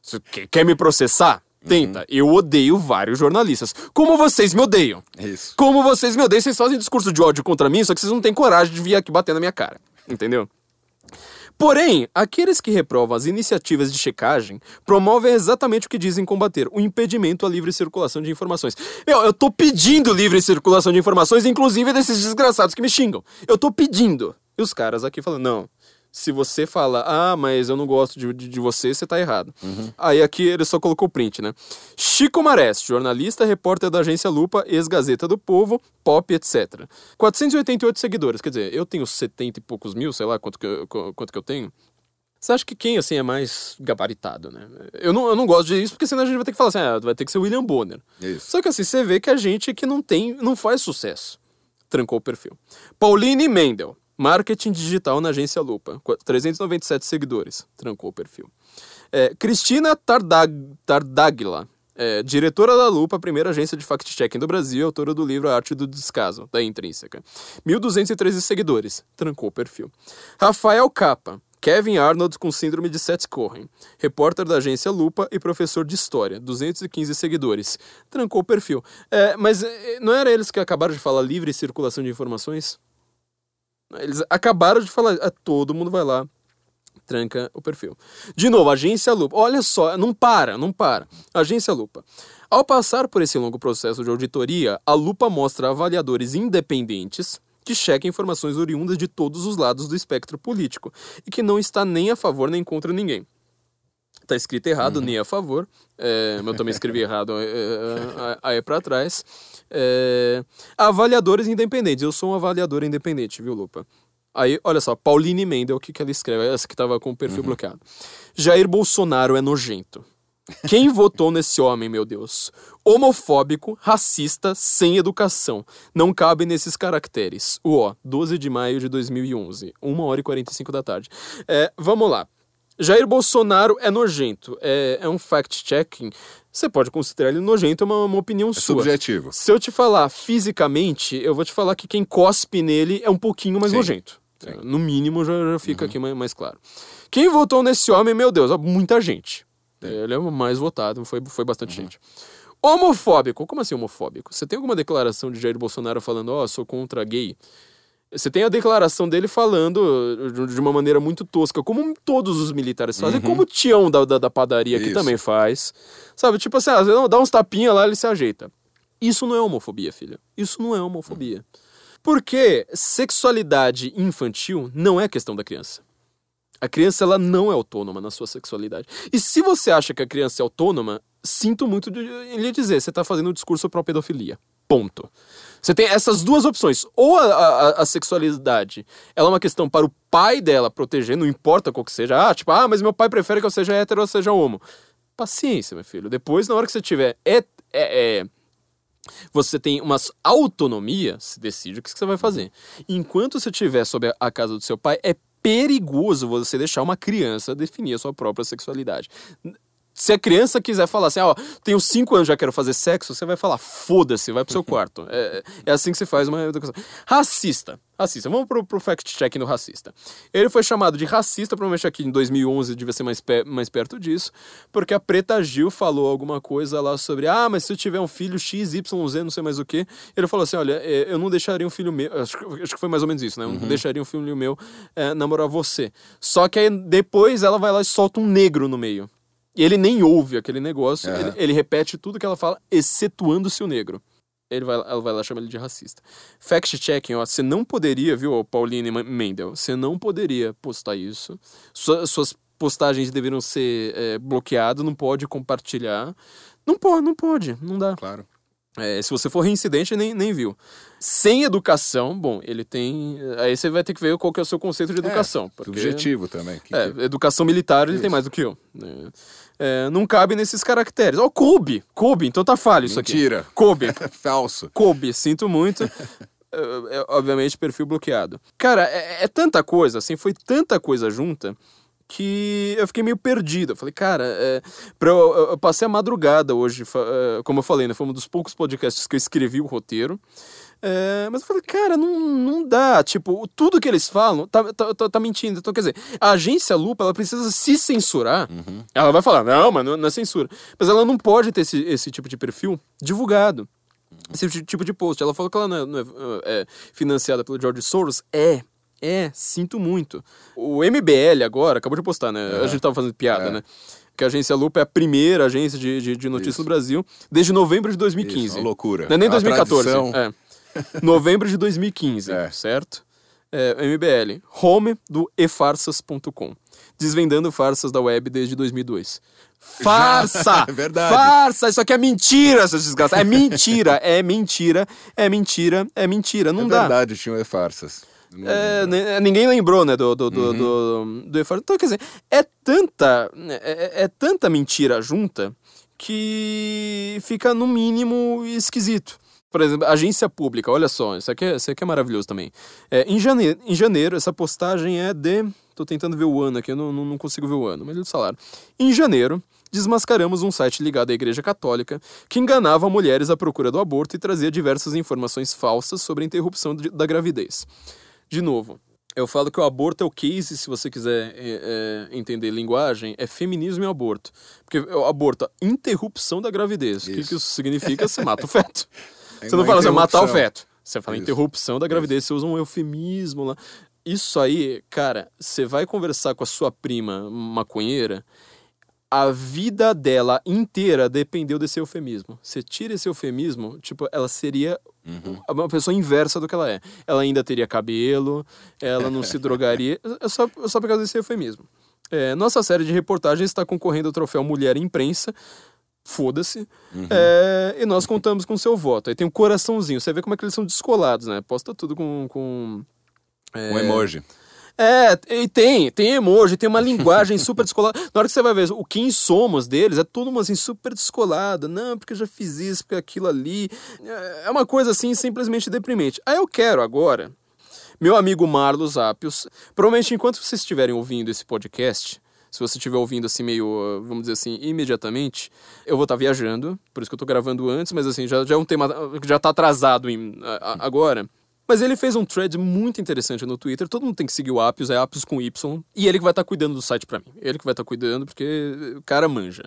Você quer- me processar? Tenta. Eu odeio vários jornalistas. Como vocês me odeiam. Isso. Como vocês me odeiam, vocês fazem discurso de ódio contra mim, só que vocês não têm coragem de vir aqui bater na minha cara. Entendeu? Porém, aqueles que reprovam as iniciativas de checagem promovem exatamente o que dizem combater: o impedimento à livre circulação de informações. Meu, eu tô pedindo livre circulação de informações, inclusive desses desgraçados que me xingam. Eu tô pedindo. E os caras aqui falando: não. Se você fala, ah, mas eu não gosto de, de, de você, você tá errado. Aí aqui ele só colocou o print, né? Chico Marés, jornalista, repórter da agência Lupa, ex-Gazeta do Povo, Pop, etc. 488 seguidores, quer dizer, eu tenho 70 e poucos mil, sei lá quanto que eu, qu- quanto que eu tenho. Você acha que quem, assim, é mais gabaritado, né? Eu não, eu não gosto disso, porque senão a gente vai ter que falar assim, ah, vai ter que ser William Bonner. Isso. Só que assim, você vê que a gente que não tem, não faz sucesso. Trancou o perfil. Pauline Mendel, marketing digital na agência Lupa, qu- 397 seguidores. Trancou o perfil. É, Cristina Tardag, Tardagla, é, diretora da Lupa, primeira agência de fact-checking do Brasil, autora do livro A Arte do Descaso, da Intrínseca. 1.213 seguidores. Trancou o perfil. Rafael Capa, Kevin Arnold com síndrome de Seth Cohen, repórter da agência Lupa e professor de história, 215 seguidores. Trancou o perfil. É, mas é, não era eles que acabaram de falar livre circulação de informações? Eles acabaram de falar, ah, todo mundo vai lá, tranca o perfil. De novo, Agência Lupa. Olha só, não para, não para. Agência Lupa. Ao passar por esse longo processo de auditoria, a Lupa mostra avaliadores independentes que checam informações oriundas de todos os lados do espectro político e que não está nem a favor nem contra ninguém. Tá escrito errado, nem a favor. É, eu também escrevi errado é, é, aí para trás. É, avaliadores independentes. Eu sou um avaliador independente, viu, Lupa? Aí, olha só, Pauline Mendel, o que, que ela escreve? Essa que tava com o perfil bloqueado. Jair Bolsonaro é nojento. Quem votou nesse homem, meu Deus? Homofóbico, racista, sem educação. Não cabe nesses caracteres. O ó, 12 de maio de 2011, 1 hora e 45 da tarde. É, vamos lá. Jair Bolsonaro é nojento. É, é um fact-checking. Você pode considerar ele nojento, é uma, uma opinião É sua. subjetivo. Se eu te falar fisicamente, eu vou te falar que quem cospe nele é um pouquinho mais Sim, nojento. sim. Uhum. No mínimo já, já fica aqui mais, mais claro. Quem votou nesse homem, meu Deus, muita gente. Ele é o mais votado, foi, foi bastante Uhum. gente. Homofóbico, como assim homofóbico? Você tem alguma declaração de Jair Bolsonaro falando, ó, sou contra gay? Você tem a declaração dele falando de- de uma maneira muito tosca, como todos os militares fazem, como o Tião da, da, da padaria que Uhum. Também faz. Sabe, tipo assim, ah, dá uns tapinha lá, ele se ajeita. Isso não é homofobia, filha. Isso não é homofobia. Porque sexualidade infantil não é questão da criança. A criança ela não é autônoma na sua sexualidade. E se você acha que a criança é autônoma, sinto muito de lhe dizer, você está fazendo um discurso para pedofilia. Ponto. Você tem essas duas opções. Ou a, a- a sexualidade ela é uma questão para o pai dela proteger, não importa qual que seja. Ah, tipo, ah, mas meu pai prefere que eu seja hétero ou seja homo. Paciência, meu filho. Depois, na hora que você tiver é, é- é, você tem uma autonomia, se decide o que você vai fazer. Enquanto você estiver sob a- a casa do seu pai, é perigoso você deixar uma criança definir a sua própria sexualidade. Se a criança quiser falar assim, ó, tenho cinco anos, já quero fazer sexo, você vai falar, foda-se, vai pro seu quarto. É, é assim que se faz uma educação. Racista. Racista. Vamos pro, pro fact-check no racista. Ele foi chamado de racista, provavelmente aqui em 2011 devia ser mais, pe- mais perto disso, porque a Preta Gil falou alguma coisa lá sobre, ah, mas se eu tiver um filho XYZ, não sei mais o que, ele falou assim, olha, é, eu não deixaria um filho meu, acho, que- acho que foi mais ou menos isso, né? Eu não deixaria um filho meu é, namorar você. Só que aí depois ela vai lá e solta um negro no meio. E ele nem ouve aquele negócio, Aham. ele, ele repete tudo que ela fala, excetuando-se o negro. Ele vai, ela vai lá chamar ele de racista. Fact-checking, ó, você não poderia, viu, Pauline Mendel, você não poderia postar isso. Sua- suas postagens deveriam ser é, bloqueadas, não pode compartilhar. Não pode, não pode, não dá. Claro. É, se você for reincidente, nem, nem viu. Sem educação, bom, ele tem. Aí você vai ter que ver qual que é o seu conceito de educação. porque- Subjetivo também. Que é, educação militar ele tem mais do que eu. né? É, não cabe nesses caracteres. Ó, coube, coube, então tá falho isso aqui. Mentira. Coube, (laughs) Falso. coube, sinto muito. (laughs) É, é, obviamente, perfil bloqueado. Cara, é, é tanta coisa, assim, foi tanta coisa junta que eu fiquei meio perdido. Eu falei, cara, é, pra eu, eu- passei a madrugada hoje, é, como eu falei, né? Foi um dos poucos podcasts que eu escrevi o roteiro. É, mas eu falei, cara, não, não dá. Tipo, tudo que eles falam tá, tá, tá- tá mentindo. Então, quer dizer, a agência Lupa, ela precisa se censurar. Ela vai falar, não, mas não, é censura. Mas ela não pode ter esse, esse tipo de perfil divulgado. Esse ti- tipo de post. Ela falou que ela não é, não é, é financiada pelo George Soros. É. É, sinto muito. O MBL agora, acabou de postar, né? A gente tava fazendo piada, É. né? Que a agência Lupa é a primeira agência de, de, de notícias Isso. no Brasil desde novembro de 2015. Isso, loucura. Não é nem A 2014. tradição- É. (laughs) Novembro de 2015, É. certo? É, MBL. Home do efarsas.com. Desvendando farsas da web desde 2002. Farsa! (laughs) É verdade. Farsa! Isso aqui é mentira, seus desgraçados. É mentira, é mentira, é mentira, é mentira. Não é dá. verdade, tinham e-farsas. Não- É, ne- ninguém lembrou, né, do, do, do, Uhum. do, do Efarsas. Então, quer dizer, é tanta, é, é- é tanta mentira junta que fica, no mínimo, esquisito. Por exemplo, agência pública, olha só, isso aqui é, isso aqui é maravilhoso também. É, em, janeiro, em janeiro, essa postagem é de. Tô tentando ver o ano aqui, eu não, não, não consigo ver o ano, mas eles falaram. Em janeiro, desmascaramos um site ligado à Igreja Católica que enganava mulheres à procura do aborto e trazia diversas informações falsas sobre a interrupção de- da gravidez. De novo, eu falo que o aborto é o case, se você quiser é, é, entender linguagem, é feminismo e aborto. Porque o aborto, interrupção da gravidez. O que, Isso. que isso significa? Você mata o feto. (laughs) Tem Você não fala assim, matar o feto. Você fala Isso. interrupção da gravidez, você usa um eufemismo lá. Isso aí, cara, você vai conversar com a sua prima maconheira, a vida dela inteira dependeu desse eufemismo. Você tira esse eufemismo, tipo, ela seria uma pessoa inversa do que ela é. Ela ainda teria cabelo, ela não se (laughs) drogaria, é só, é só por causa desse eufemismo. É, nossa série de reportagens está concorrendo ao troféu Mulher Imprensa. Foda-se. É, e nós contamos com seu voto. Aí tem um coraçãozinho. Você vê como é que eles são descolados, né? Posta tudo com. com Um emoji. é, e tem, tem emoji, tem uma linguagem (laughs) super descolada. Na hora que você vai ver o quem somos deles, é tudo uma assim super descolada. Não, porque eu já fiz isso, porque aquilo ali. É uma coisa assim simplesmente deprimente. Aí eu quero agora, meu amigo Marlos Apios, provavelmente enquanto vocês estiverem ouvindo esse podcast, se você estiver ouvindo assim meio, vamos dizer assim, imediatamente, eu vou estar viajando, por isso que eu tô gravando antes, mas assim, já, já é um tema que já tá atrasado em- a- a- agora. Mas ele fez um thread muito interessante no Twitter. Todo mundo tem que seguir o Apios, é Apios com Y. E ele que vai estar cuidando do site pra mim. Ele que vai estar cuidando, porque o cara manja.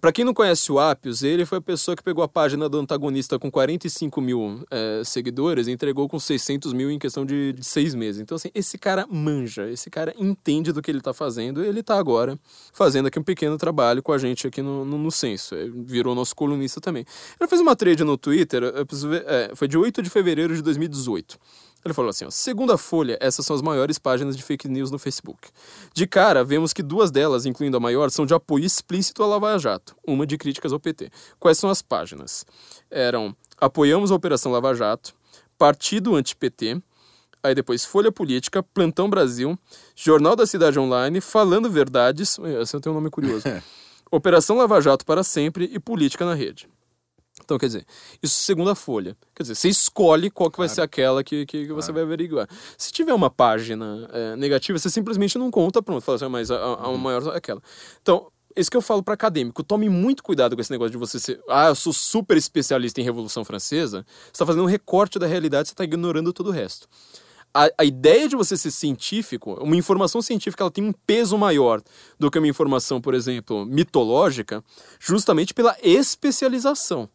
Pra quem não conhece o Apios, ele foi a pessoa que pegou a página do antagonista com 45 mil eh, seguidores e entregou com 600 mil em questão de, de seis meses. Então, assim, esse cara manja, esse cara entende do que ele tá fazendo. Ele tá agora fazendo aqui um pequeno trabalho com a gente aqui no, no, no Censo. Eh, Virou nosso colunista também. Ele fez uma trade no Twitter, ver, é, foi de 8 de fevereiro de 2018. Ele falou assim, ó, segundo a Folha, essas são as maiores páginas de fake news no Facebook. De cara, vemos que duas delas, incluindo a maior, são de apoio explícito à Lava Jato, uma de críticas ao PT. Quais são as páginas? Eram Apoiamos a Operação Lava Jato, Partido Anti-PT, aí depois Folha Política, Plantão Brasil, Jornal da Cidade Online, Falando Verdades, esse tem um nome curioso, (laughs) Operação Lava Jato para Sempre e Política na Rede. Então, quer dizer, isso segundo a Folha. Quer dizer, você escolhe qual que vai ser aquela que, que, você vai averiguar. Se tiver uma página é, negativa, você simplesmente não conta, pronto, fala assim, "Ah, mas a, a, a maior é aquela. Então, isso que eu falo para acadêmico, tome muito cuidado com esse negócio de você ser, ah, eu sou super especialista em Revolução Francesa, você está fazendo um recorte da realidade, você está ignorando todo o resto. A, a, ideia de você ser científico, uma informação científica, ela tem um peso maior do que uma informação, por exemplo, mitológica, justamente pela especialização.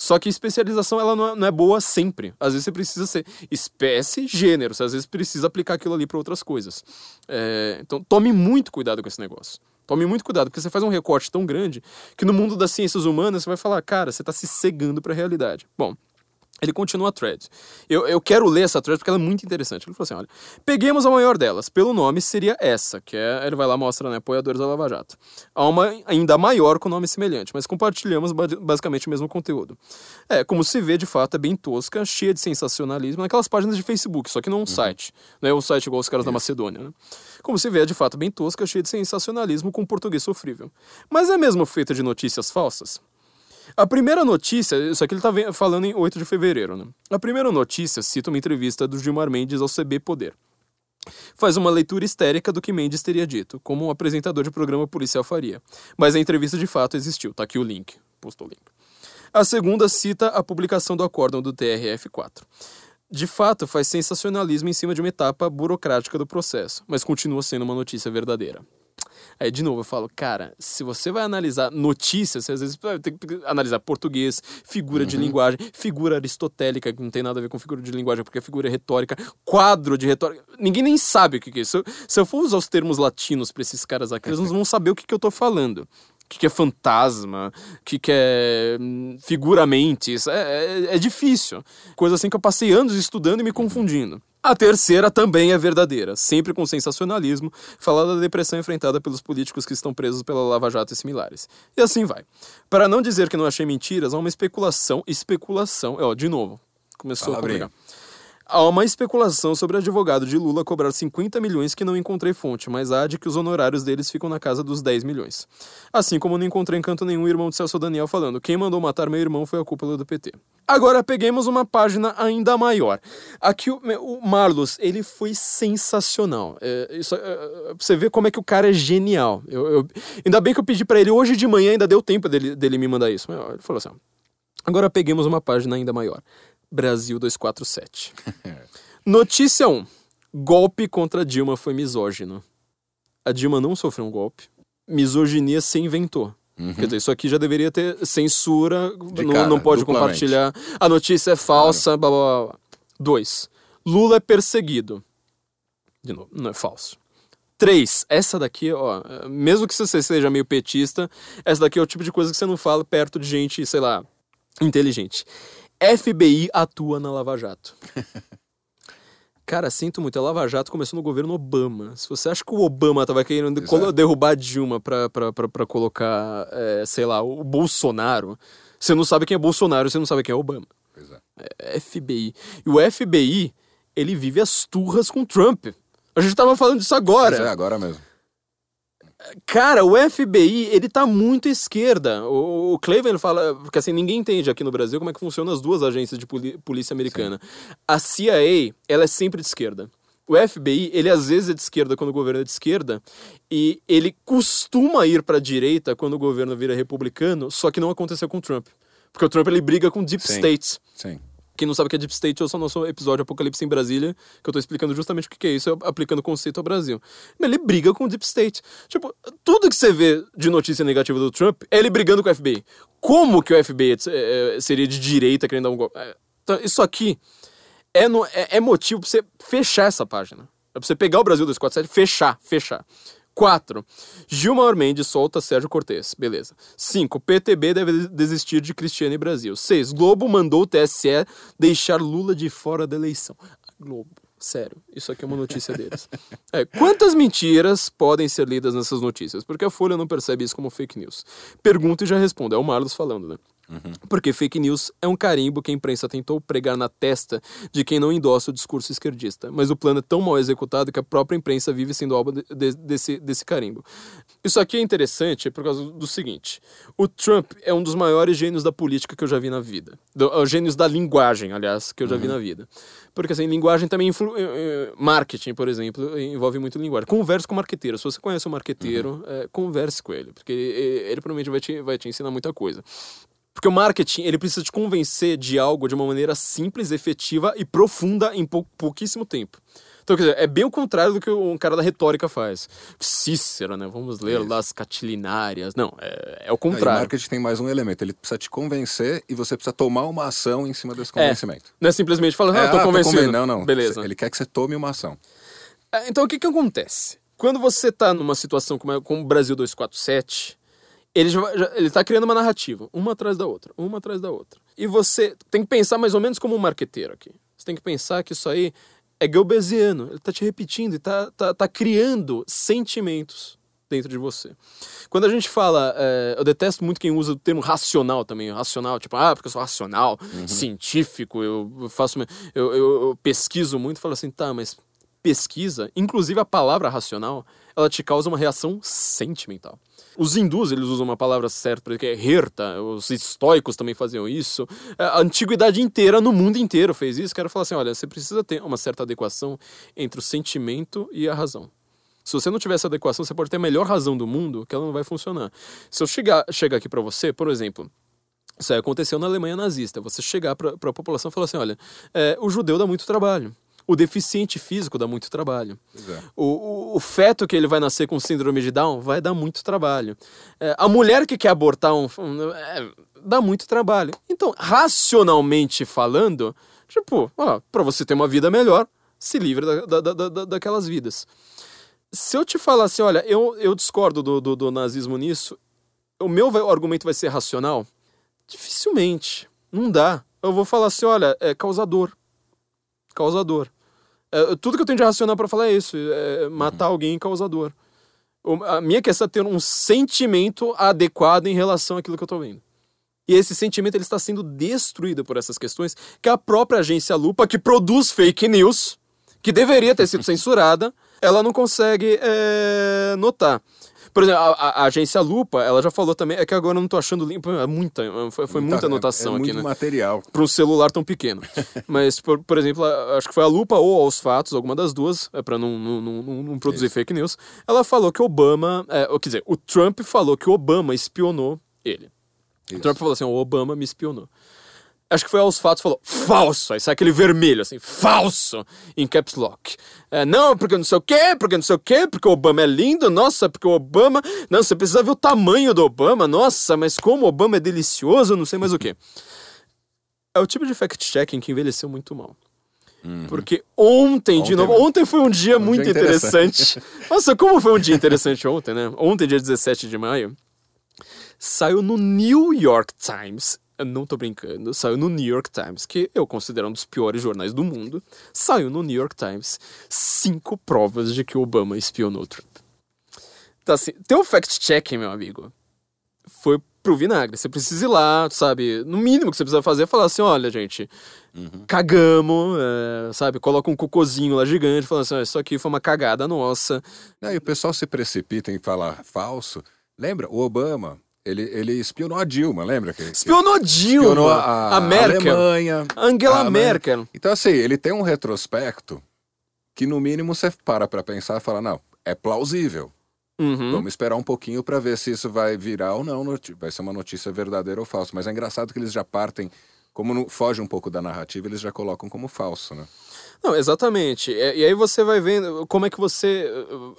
Só que especialização ela não é, não é, boa sempre. Às vezes você precisa ser espécie, gênero. Você às vezes precisa aplicar aquilo ali para outras coisas. É, então tome muito cuidado com esse negócio. Tome muito cuidado, porque você faz um recorte tão grande que no mundo das ciências humanas você vai falar, cara, você está se cegando para a realidade. Bom, ele continua a thread. Eu, eu quero ler essa thread porque ela é muito interessante. Ele falou assim: olha, peguemos a maior delas. Pelo nome seria essa, que é. Ele vai lá e mostra, né? Apoiadores da Lava Jato. Há uma ainda maior com nome semelhante, mas compartilhamos basicamente o mesmo conteúdo. É, como se vê, de fato, é bem tosca, cheia de sensacionalismo, naquelas páginas de Facebook, só que não um uhum. site. Não é um site igual os caras da Macedônia, né? Como se vê, é de fato bem tosca, cheia de sensacionalismo com português sofrível. Mas é mesmo feita de notícias falsas? A primeira notícia, isso aqui ele está falando em 8 de fevereiro, né? A primeira notícia cita uma entrevista do Gilmar Mendes ao CB Poder. Faz uma leitura histérica do que Mendes teria dito, como um apresentador de programa policial faria. Mas a entrevista de fato existiu, tá aqui o link, postou o link. A segunda cita a publicação do acórdão do TRF-4. De fato, faz sensacionalismo em cima de uma etapa burocrática do processo, mas continua sendo uma notícia verdadeira. Aí, de novo, eu falo, cara, se você vai analisar notícias, você às vezes vai ter que analisar português, figura uhum. de linguagem, figura aristotélica, que não tem nada a ver com figura de linguagem, porque é figura retórica, quadro de retórica. Ninguém nem sabe o que é isso. Se eu for usar os termos latinos para esses caras aqui, eles não (laughs) vão saber o que, que eu tô falando. O que, que é fantasma, o que, que é hum, figuramente. É, é, é difícil. Coisa assim que eu passei anos estudando e me confundindo. A terceira também é verdadeira, sempre com sensacionalismo, falar da depressão enfrentada pelos políticos que estão presos pela Lava Jato e similares. E assim vai. Para não dizer que não achei mentiras, há uma especulação, especulação, ó, de novo, começou a complicar. Há uma especulação sobre o advogado de Lula cobrar 50 milhões que não encontrei fonte, mas há de que os honorários deles ficam na casa dos 10 milhões. Assim como não encontrei em canto nenhum irmão de Celso Daniel falando quem mandou matar meu irmão foi a cúpula do PT. Agora peguemos uma página ainda maior. Aqui o, o Marlos, ele foi sensacional. É, isso, é, você vê como é que o cara é genial. Eu, eu, ainda bem que eu pedi para ele hoje de manhã, ainda deu tempo dele, dele me mandar isso. Ele falou assim, agora peguemos uma página ainda maior. Brasil 247. Notícia 1. Golpe contra Dilma foi misógino. A Dilma não sofreu um golpe. Misoginia se inventou. Uhum. Quer dizer, isso aqui já deveria ter censura, não, cara, não, pode compartilhar. A notícia é falsa, claro. blá, blá, blá. Dois, Lula é perseguido. De novo, não é falso. Três, essa daqui, ó, mesmo que você seja meio petista, essa daqui é o tipo de coisa que você não fala perto de gente, sei lá, inteligente. FBI atua na Lava Jato. (laughs) Cara, sinto muito. A Lava Jato começou no governo Obama. Se você acha que o Obama tava querendo Exato. derrubar Dilma pra, pra, pra, pra colocar, é, sei lá, o Bolsonaro, você não sabe quem é Bolsonaro, você não sabe quem é Obama. É FBI. E o FBI, ele vive as turras com Trump. A gente tava falando disso agora. Pois é, agora mesmo. Cara, o FBI, ele tá muito esquerda. O, o Cleveland fala, porque assim, ninguém entende aqui no Brasil como é que funcionam as duas agências de polícia americana. A CIA, ela é sempre de esquerda. O FBI, ele às vezes é de esquerda quando o governo é de esquerda, e ele costuma ir pra direita quando o governo vira republicano, só que não aconteceu com o Trump. Porque o Trump, ele briga com deep Sim. states. Sim. Quem não sabe o que é Deep State, ouça o nosso episódio Apocalipse em Brasília, que eu tô explicando justamente o que é isso, aplicando o conceito ao Brasil. Ele briga com o Deep State. Tipo, tudo que você vê de notícia negativa do Trump é ele brigando com o FBI. Como que o FBI é, é, seria de direita querendo dar um golpe? É, então, isso aqui é, no- é- é motivo pra você fechar essa página. É pra você pegar o Brasil 247 e fechar, fechar. 4. Gilmar Mendes solta Sérgio Cortez. Beleza. 5. PTB deve desistir de Cristiane Brasil. 6. Globo mandou o TSE deixar Lula de fora da eleição. Globo. Sério, isso aqui é uma notícia deles. (laughs) É, quantas mentiras podem ser lidas nessas notícias? Porque a Folha não percebe isso como fake news. Pergunta e já responde. É o Marlos falando, né? Porque fake news é um carimbo que a imprensa tentou pregar na testa de quem não endossa o discurso esquerdista. Mas o plano é tão mal executado que a própria imprensa vive sendo alvo de- de- desse, desse carimbo. Isso aqui é interessante por causa do seguinte: o Trump é um dos maiores gênios da política que eu já vi na vida. Do, é, gênios da linguagem, aliás, que eu já vi na vida. Porque assim, linguagem também influ, eh, eh, marketing, por exemplo, envolve muito linguagem. Converse com o marqueteiro. Se você conhece um marqueteiro, eh, converse com ele, porque ele, ele provavelmente vai te, vai te ensinar muita coisa. Porque o marketing, ele precisa te convencer de algo de uma maneira simples, efetiva e profunda em pou- pouquíssimo tempo. Então, quer dizer, é bem o contrário do que um cara da retórica faz. Cícero, né? Vamos ler lá as catilinárias. Não, é, é o Aí, o contrário. marketing tem mais um elemento. Ele precisa te convencer e você precisa tomar uma ação em cima desse É, convencimento. não é simplesmente falar, ah, É, eu tô ah, convencido. conven- Não, não. Beleza. Ele quer que você tome uma ação. É, Então, o que que acontece? Quando você tá numa situação como, é- como o Brasil 247, ele, já, ele tá criando uma narrativa, uma atrás da outra, uma atrás da outra. E você tem que pensar mais ou menos como um marqueteiro aqui. Você tem que pensar que isso aí é Goebbelsiano. Ele tá te repetindo e tá, tá, tá criando sentimentos dentro de você. Quando a gente fala, é, eu detesto muito quem usa o termo racional também, racional, tipo, ah, porque eu sou racional, científico, eu faço, eu, eu, eu pesquiso muito, falo assim, tá, mas pesquisa, inclusive a palavra racional, ela te causa uma reação sentimental. Os hindus, eles usam uma palavra certa, que é herta, os estoicos também faziam isso. A antiguidade inteira, no mundo inteiro, fez isso. Quero falar assim, olha, você precisa ter uma certa adequação entre o sentimento e a razão. Se você não tiver essa adequação, você pode ter a melhor razão do mundo, que ela não vai funcionar. Se eu chegar, chegar aqui pra você, por exemplo, isso aí aconteceu na Alemanha nazista. Você chegar para a população e falar assim: olha, é, o judeu dá muito trabalho. O deficiente físico dá muito trabalho. É. O, o, o feto que ele vai nascer com síndrome de Down vai dar muito trabalho. É, a mulher que quer abortar um. um, é, dá muito trabalho. Então, racionalmente falando, tipo, ó, pra você ter uma vida melhor, se livre da, da, da, da- daquelas vidas. Se eu te falar assim, olha, eu, eu discordo do, do, do nazismo nisso, o meu argumento vai ser racional? Dificilmente. Não dá. Eu vou falar assim, olha, é causador. Causador. É, tudo que eu tenho de racional pra falar é isso, é matar alguém causador. O- a minha questão é ter um sentimento adequado em relação àquilo que eu tô vendo. E esse sentimento ele está sendo destruído por essas questões que a própria agência Lupa, que produz fake news, que deveria ter sido (laughs) censurada, ela não consegue é, notar. Por exemplo, a, a- a agência Lupa, ela já falou também, é que agora eu não tô achando limpo, é muita, foi, foi muita é- anotação é aqui, muito né? material. para um celular tão pequeno. (laughs) Mas, por, por exemplo, a- acho que foi a Lupa ou aos fatos, alguma das duas, é para não, não, não, não- produzir Isso. fake news. Ela falou que Obama, é, quer dizer, o Trump falou que Obama espionou ele. O Isso. Trump falou assim: o Obama me espionou. Acho que foi aos fatos falou, falso. Aí sai aquele vermelho, assim, falso, em caps lock. É, não, porque não sei o quê, porque não sei o quê, porque o Obama é lindo, nossa, porque o Obama. Não, você precisa ver o tamanho do Obama, nossa, mas como o Obama é delicioso, não sei mais o quê. É o tipo de fact-checking que envelheceu muito mal. Porque ontem, de Ontem novo, mesmo. ontem foi um dia muito dia interessante. Nossa, como foi um dia interessante ontem, né? Ontem, dia 17 de maio, saiu no New York Times. Eu não tô brincando, saiu no New York Times, que eu considero um dos piores jornais do mundo. Saiu no New York Times cinco provas de que o Obama espionou Trump. Então, assim, teu fact-checking, meu amigo, foi pro vinagre. Você precisa ir lá, sabe? No mínimo que você precisa fazer é falar assim: olha, gente, cagamos, é, sabe? Coloca um cocôzinho lá gigante, falando assim: ó, isso aqui foi uma cagada nossa. Não, e o pessoal se precipita em falar falso. Lembra? O Obama, ele, ele espionou a Dilma, lembra? Que, que Espionou Dilma, espionou a, Merkel, Alemanha. Angela a Alemanha. Merkel. Então, assim, ele tem um retrospecto que, no mínimo, você para pra pensar e fala, não, é plausível. Uhum. Vamos esperar um pouquinho pra ver se isso vai virar ou não, vai ser uma notícia verdadeira ou falsa. Mas é engraçado que eles já partem, como não, foge um pouco da narrativa, eles já colocam como falso, né? Não, exatamente. E, aí você vai vendo como é que você.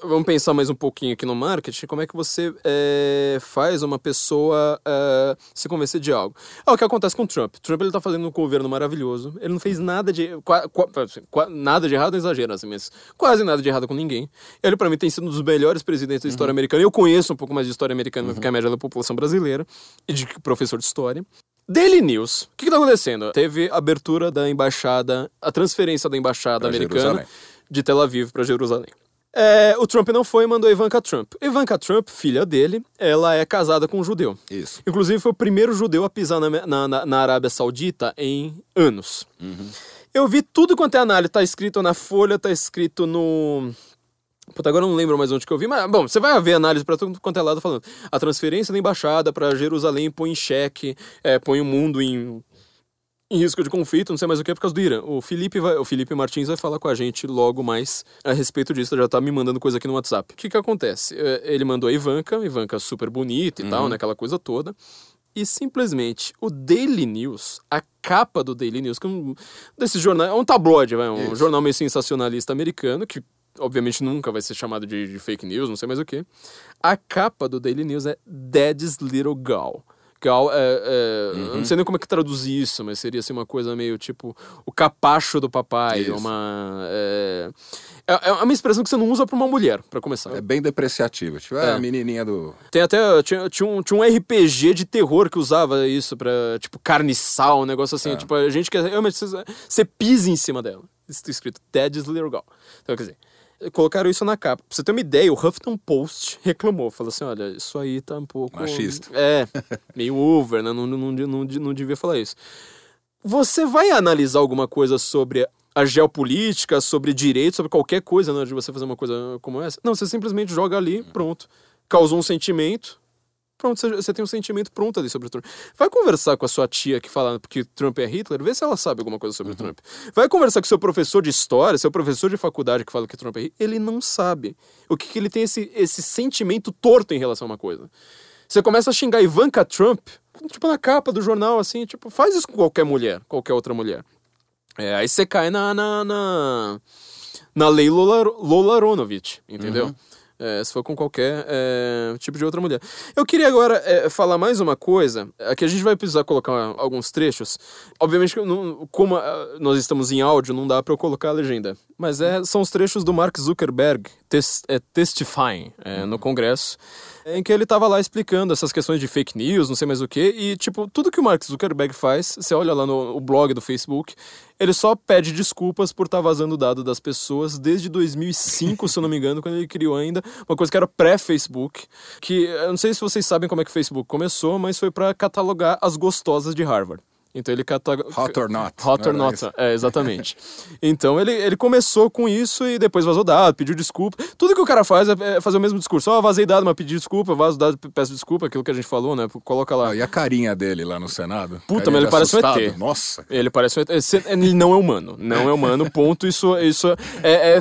Vamos pensar mais um pouquinho aqui no marketing, como é que você eh, faz uma pessoa eh, se convencer de algo. É o que acontece com o Trump. Trump ele tá fazendo um governo maravilhoso. Ele não fez nada de. qua- qua- assim, qua- nada de errado, não exagero, assim, mas quase nada de errado com ninguém. Ele, pra mim, tem sido um dos melhores presidentes da história americana. Eu conheço um pouco mais de história americana do que a média da população brasileira e de professor de história. Daily News. O que, que tá acontecendo? Teve abertura da embaixada, a transferência da embaixada Pra americana Jerusalém. de Tel Aviv para Jerusalém. É, o Trump não foi e mandou Ivanka Trump. Ivanka Trump, filha dele, ela é casada com um judeu. Isso. Inclusive, foi o primeiro judeu a pisar na, na, na- na Arábia Saudita em anos. Eu vi tudo quanto é análise. Tá escrito na Folha, tá escrito no. Puta, agora eu não lembro mais onde que eu vi, mas, bom, você vai ver análise pra tudo quanto é lado falando. A transferência da embaixada pra Jerusalém põe em xeque, é, põe o mundo em, em risco de conflito, não sei mais o que, por causa do Irã. O Felipe, vai, o Felipe Martins vai falar com a gente logo mais a respeito disso, já tá me mandando coisa aqui no WhatsApp. O que que acontece? É, Ele mandou a Ivanka, Ivanka super bonita e tal, né, aquela coisa toda. E simplesmente o Daily News, a capa do Daily News, que é um desses jornais, é um tabloide, vai, um Isso. jornal meio sensacionalista americano, que obviamente nunca vai ser chamado de, de fake news, não sei mais o que. A capa do Daily News é Daddy's Little Gal. Gal é, é- eu não sei nem como é que traduzir isso, mas seria assim uma coisa meio tipo o capacho do papai, Isso. uma é, é, é uma expressão que você não usa pra uma mulher, pra começar. É bem depreciativo. Tipo, É. é. a menininha do... Tem até. Tinha, tinha, um, tinha um RPG de terror que usava isso pra, tipo, carniçal, um negócio assim. Tipo, a gente quer. Realmente, você, você pisa em cima dela. Isso tá escrito Daddy's Little Girl. Então, quer dizer, colocaram isso na capa. Pra você ter uma ideia, o Huffington Post (laughs) reclamou. Falou assim: olha, isso aí tá um pouco. Machista. (laughs) É, meio over, né? Não, não, não, não, devia falar isso. Você vai analisar alguma coisa sobre a geopolítica, sobre direito, sobre qualquer coisa, né, de você fazer uma coisa como essa? Não, você simplesmente joga ali, pronto. Causou um sentimento, pronto, você, tem um sentimento pronto ali sobre o Trump. Vai conversar com a sua tia que fala que Trump é Hitler, vê se ela sabe alguma coisa sobre o Trump. Vai conversar com seu professor de história, seu professor de faculdade que fala que Trump é Hitler, ele não sabe. O que, que ele tem esse, esse sentimento torto em relação a uma coisa. Você começa a xingar Ivanka Trump, tipo na capa do jornal, assim, tipo, faz isso com qualquer mulher, qualquer outra mulher. É, aí você cai na, na, na, na lei Lola, Lola Aronovich, entendeu? É, se for com qualquer é, tipo de outra mulher. Eu queria agora é, falar mais uma coisa. Aqui a gente vai precisar colocar alguns trechos. Obviamente, não- como ah, nós estamos em áudio, não dá para eu colocar a legenda. Mas é, são os trechos do Mark Zuckerberg é, testifying é, no Congresso, em que ele tava lá explicando essas questões de fake news, não sei mais o que. E, tipo, tudo que o Mark Zuckerberg faz, você olha lá no, blog do Facebook, ele só pede desculpas por estar vazando dado das pessoas desde 2005, se eu não me engano, quando ele criou ainda uma coisa que era pré-Facebook, que eu não sei se vocês sabem como é que o Facebook começou, mas foi para catalogar as gostosas de Harvard. Então ele cataloga... Hot or not. Hot or era not, é, exatamente. (laughs) então ele, ele começou com isso e depois vazou dado, pediu desculpa. Tudo que o cara faz é, é fazer o mesmo discurso. Ó, vazei dado, mas pedi desculpa, vazo dado, peço desculpa, aquilo que a gente falou, né? Coloca lá. Ah, e a carinha dele lá no Senado? Puta, mas ele parece um assustado. ET. Nossa. Ele parece um- esse- ele não é humano, não é humano, ponto. Isso, isso é, é-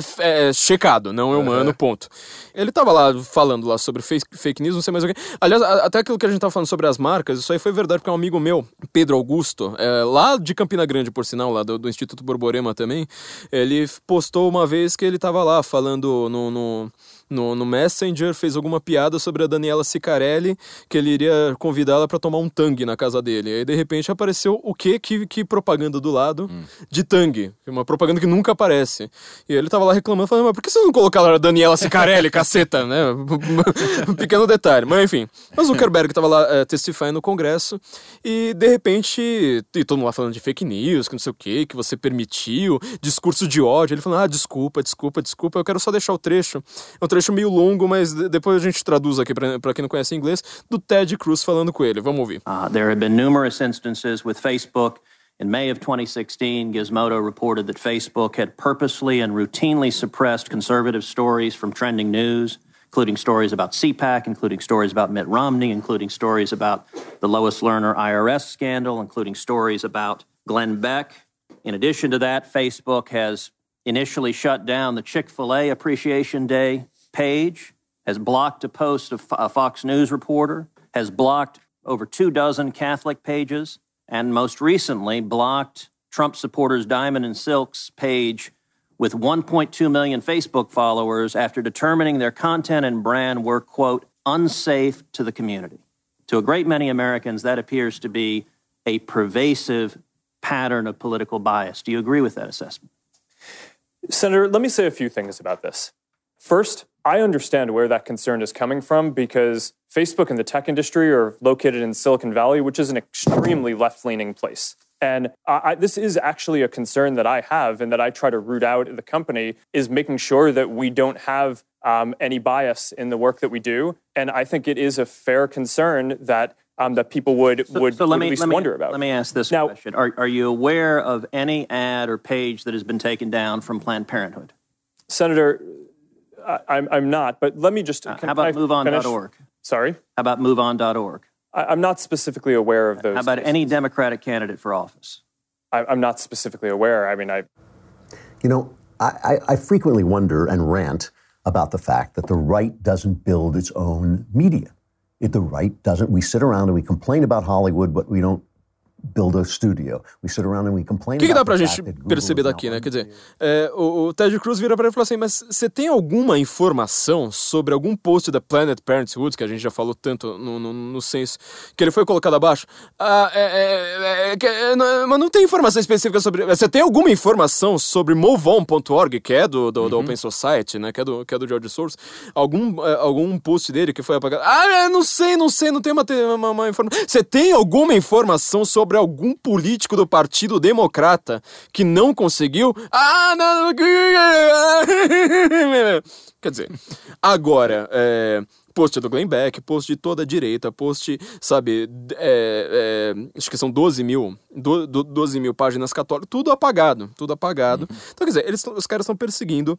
é checado, não é humano, ponto. Ele tava lá falando lá sobre fake, fake news, não sei mais o que. Aliás, até aquilo que a gente tava falando sobre as marcas, isso aí foi verdade porque um amigo meu, Pedro Augusto, é, lá de Campina Grande, por sinal, lá do, do Instituto Borborema também, ele postou uma vez que ele tava lá falando no, no, no, no Messenger, fez alguma piada sobre a Daniela Sicarelli, que ele iria convidá-la para tomar um tangue na casa dele. E aí, de repente, apareceu o quê? Que, que propaganda do lado hum. de tangue. Uma propaganda que nunca aparece. E ele tava lá reclamando, falando, mas por que vocês não colocaram a Daniela Sicarelli, (laughs) caceta, né? (laughs) um pequeno detalhe. Mas enfim. Mas o Zuckerberg tava lá é, testificando no Congresso e, de repente, e todo mundo lá falando de fake news, que não sei o quê, que você permitiu, discurso de ódio. Ele falou, ah, desculpa, desculpa, desculpa, eu quero só deixar o trecho. É um trecho meio longo, mas depois a gente traduz aqui para quem não conhece inglês, do Ted Cruz falando com ele. Vamos ouvir. Uh, there have been numerous instances with Facebook In May of 2016, Gizmodo reported that Facebook had purposely and routinely suppressed conservative stories from trending news, including stories about CPAC, including stories about Mitt Romney, including stories about the Lois Lerner IRS scandal, including stories about Glenn Beck. In addition to that, Facebook has initially shut down the Chick fil A Appreciation Day page, has blocked a post of a Fox News reporter, has blocked over two dozen Catholic pages, and most recently blocked Trump supporters Diamond and Silk's page with 1.2 million Facebook followers after determining their content and brand were, quote, unsafe to the community. To a great many Americans, that appears to be a pervasive pattern of political bias. Do you agree with that assessment? Senator, let me say a few things about this. First, I understand where that concern is coming from because Facebook and the tech industry are located in Silicon Valley, which is an extremely left leaning place. And I, this is actually a concern that I have and that I try to root out at the company is making sure that we don't have um, any bias in the work that we do. And I think it is a fair concern that um, that people would so, would, so would me, at least me, wonder about. Let me ask this now, question: are, are you aware of any ad or page that has been taken down from Planned Parenthood? Senator, I, am I'm not, but let me just. Uh, how about MoveOn.org? Sorry? How about MoveOn.org? I, am not specifically aware of those. How about cases. any Democratic candidate for office? I, I'm not specifically aware. I mean, I. You know, I, I frequently wonder and rant about the fact that the right doesn't build its own media. If the right doesn't, we sit around and we complain about Hollywood, but we don't O que, que dá pra gente perceber daqui, né? Quer dizer, é, o, o, Ted Cruz vira pra ele e fala assim: Mas você tem alguma informação sobre algum post da Planet Parenthood, que a gente já falou tanto no, no, no senso, que ele foi colocado abaixo? Ah, é, é, é, é não, mas não tem informação específica sobre. Você tem alguma informação sobre moveon.org, que é do, do, uhum. do, Open Society, né? Que é do, que é do George Source? Algum, é, algum post dele que foi apagado? Ah, não sei, não sei, não tem uma, uma, uma informação. Você tem alguma informação sobre sobre algum político do Partido Democrata que não conseguiu. Ah, não. (laughs) Quer dizer, agora. É, post do Glenn Beck, post de toda a direita, post, sabe, é, é, acho que são 12 mil, do, do, 12 mil páginas católicas, tudo apagado, tudo apagado. Uhum. Então, quer dizer, eles, os caras estão perseguindo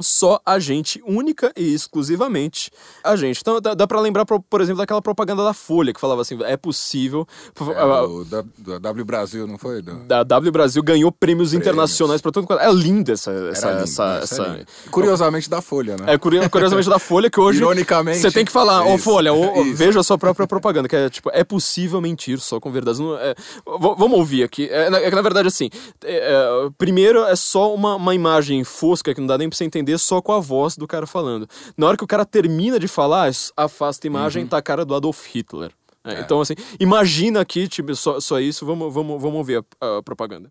só a gente, única e exclusivamente a gente. Então dá, dá para lembrar, por exemplo, daquela propaganda da Folha que falava assim: é possível. É, do, da, da W Brasil, não foi? Da W Brasil ganhou prêmios, prêmios. internacionais para todo mundo. É linda essa. essa, lindo, essa, essa... É Curiosamente da Folha, né? É, curiosamente da Folha, que hoje. Ironicamente. Você tem que falar, ô oh, Folha, oh, veja a sua própria propaganda, que é tipo: é possível mentir só com verdades. Não, é, vamos ouvir aqui. É, é, na verdade, assim, é, primeiro é só uma, uma imagem fosca que não dá nem pra você entender entender só com a voz do cara falando. Na hora que o cara termina de falar, afasta a imagem, uhum. tá a cara do Adolf Hitler. É, é. Então, assim, imagina aqui, tipo, só, só isso, vamos, vamos, vamos ver a, a propaganda.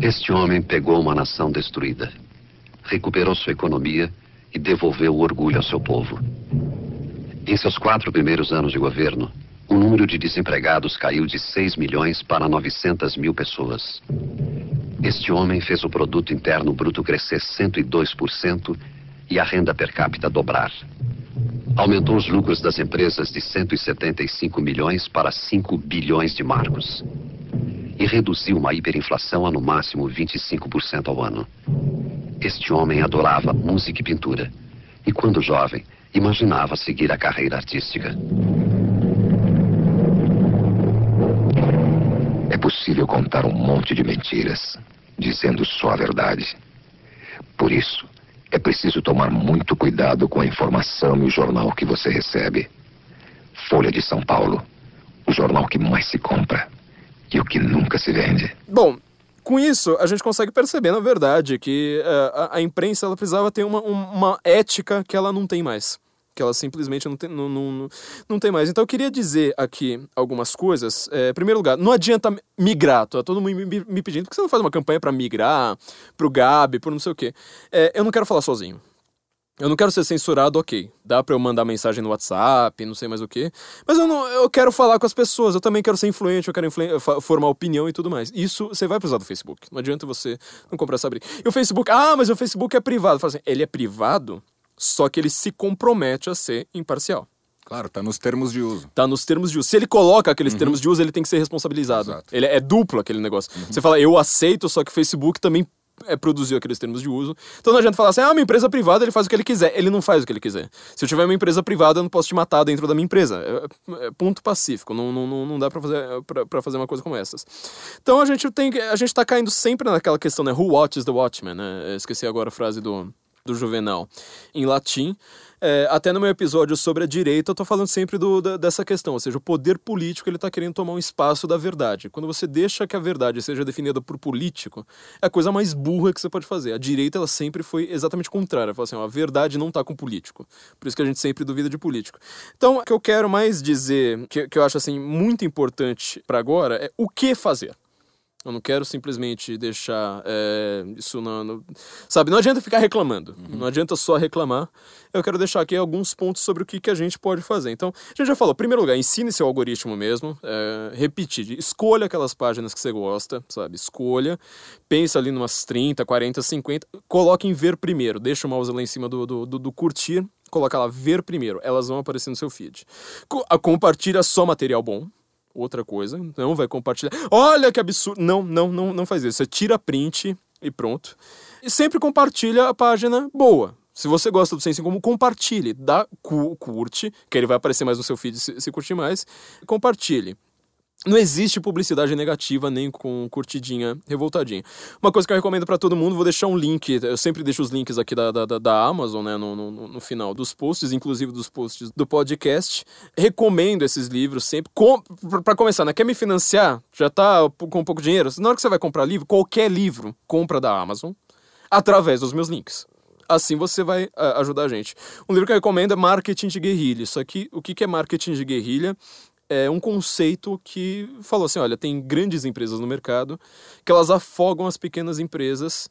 Este homem pegou uma nação destruída, recuperou sua economia e devolveu o orgulho ao seu povo. Em seus quatro primeiros anos de governo, o número de desempregados caiu de 6 milhões para 900 mil pessoas. Este homem fez o produto interno bruto crescer 102% e a renda per capita dobrar. Aumentou os lucros das empresas de 175 milhões para 5 bilhões de marcos. E reduziu uma hiperinflação a no máximo 25% ao ano. Este homem adorava música e pintura. E quando jovem, imaginava seguir a carreira artística. É possível contar um monte de mentiras dizendo só a verdade. Por isso, é preciso tomar muito cuidado com a informação e o jornal que você recebe. Folha de São Paulo, o jornal que mais se compra e o que nunca se vende. Bom, Com isso, a gente consegue perceber, na verdade, que uh, a, a, imprensa ela precisava ter uma, uma ética que ela não tem mais que ela simplesmente não tem, não, não, não tem mais. Então eu queria dizer aqui algumas coisas. É, em primeiro lugar, não adianta migrar, tá todo mundo me, me pedindo, por que você não faz uma campanha para migrar, pro Gabi, por não sei o quê. É, eu não quero falar sozinho. Eu não quero ser censurado, ok. Dá pra eu mandar mensagem no WhatsApp, não sei mais o que. Mas eu, não, eu quero falar com as pessoas, eu também quero ser influente, eu quero formar opinião e tudo mais. Isso você vai precisar do Facebook. Não adianta você não comprar essa briga. E o Facebook, ah, mas o Facebook é privado. Fala assim, ele é privado, só que ele se compromete a ser imparcial. Claro, tá nos termos de uso. Tá nos termos de uso. Se ele coloca aqueles uhum. termos de uso, ele tem que ser responsabilizado. Exato. Ele é duplo aquele negócio. Uhum. Você fala, eu aceito, só que o Facebook também é, produziu aqueles termos de uso. Então não adianta falar assim, ah, uma empresa privada ele faz o que ele quiser. Ele não faz o que ele quiser. Se eu tiver uma empresa privada, eu não posso te matar dentro da minha empresa. É, é ponto pacífico. Não, não, não dá pra fazer, pra, pra, fazer uma coisa como essas. Então a gente tem a gente tá caindo sempre naquela questão, né? Who watches the watchman, né? Esqueci agora a frase do, do Juvenal em latim. É, até no meu episódio sobre a direita, eu tô falando sempre do, da, dessa questão, ou seja, o poder político ele tá querendo tomar um espaço da verdade. Quando você deixa que a verdade seja definida por político, é a coisa mais burra que você pode fazer. A direita, ela sempre foi exatamente contrária. Fala assim, ó, a verdade não tá com político. Por isso que a gente sempre duvida de político. Então, o que eu quero mais dizer, que, que eu acho assim muito importante para agora, é o que fazer. Eu não quero simplesmente deixar é, isso na. No... Sabe, não adianta ficar reclamando. Uhum. Não adianta só reclamar. Eu quero deixar aqui alguns pontos sobre o que, que a gente pode fazer. Então, a gente já falou, em primeiro lugar, ensine seu algoritmo mesmo. É, repetir, escolha aquelas páginas que você gosta, sabe? Escolha. Pensa ali numas 30, 40, 50. Coloque em ver primeiro. Deixa o mouse lá em cima do, do, do, do curtir. Coloca lá ver primeiro. Elas vão aparecer no seu feed. Co compartilha só material bom outra coisa, não vai compartilhar. Olha que absurdo! Não, não, não, não faz isso. Você tira print e pronto. E sempre compartilha a página boa. Se você gosta do Sense como compartilhe, dá curte, que ele vai aparecer mais no seu feed se, se curtir mais. Compartilhe. Não existe publicidade negativa nem com curtidinha revoltadinha. Uma coisa que eu recomendo para todo mundo, vou deixar um link, eu sempre deixo os links aqui da, da, da Amazon, né, no, no, no, final dos posts, inclusive dos posts do podcast. Recomendo esses livros sempre. Com, para começar, né, quer me financiar? Já tá com pouco dinheiro? Na hora que você vai comprar livro, qualquer livro, compra da Amazon, através dos meus links. Assim você vai uh, ajudar a gente. Um livro que eu recomendo é Marketing de Guerrilha. Isso aqui, o que, que é marketing de guerrilha? É um conceito que falou assim: olha, tem grandes empresas no mercado que elas afogam as pequenas empresas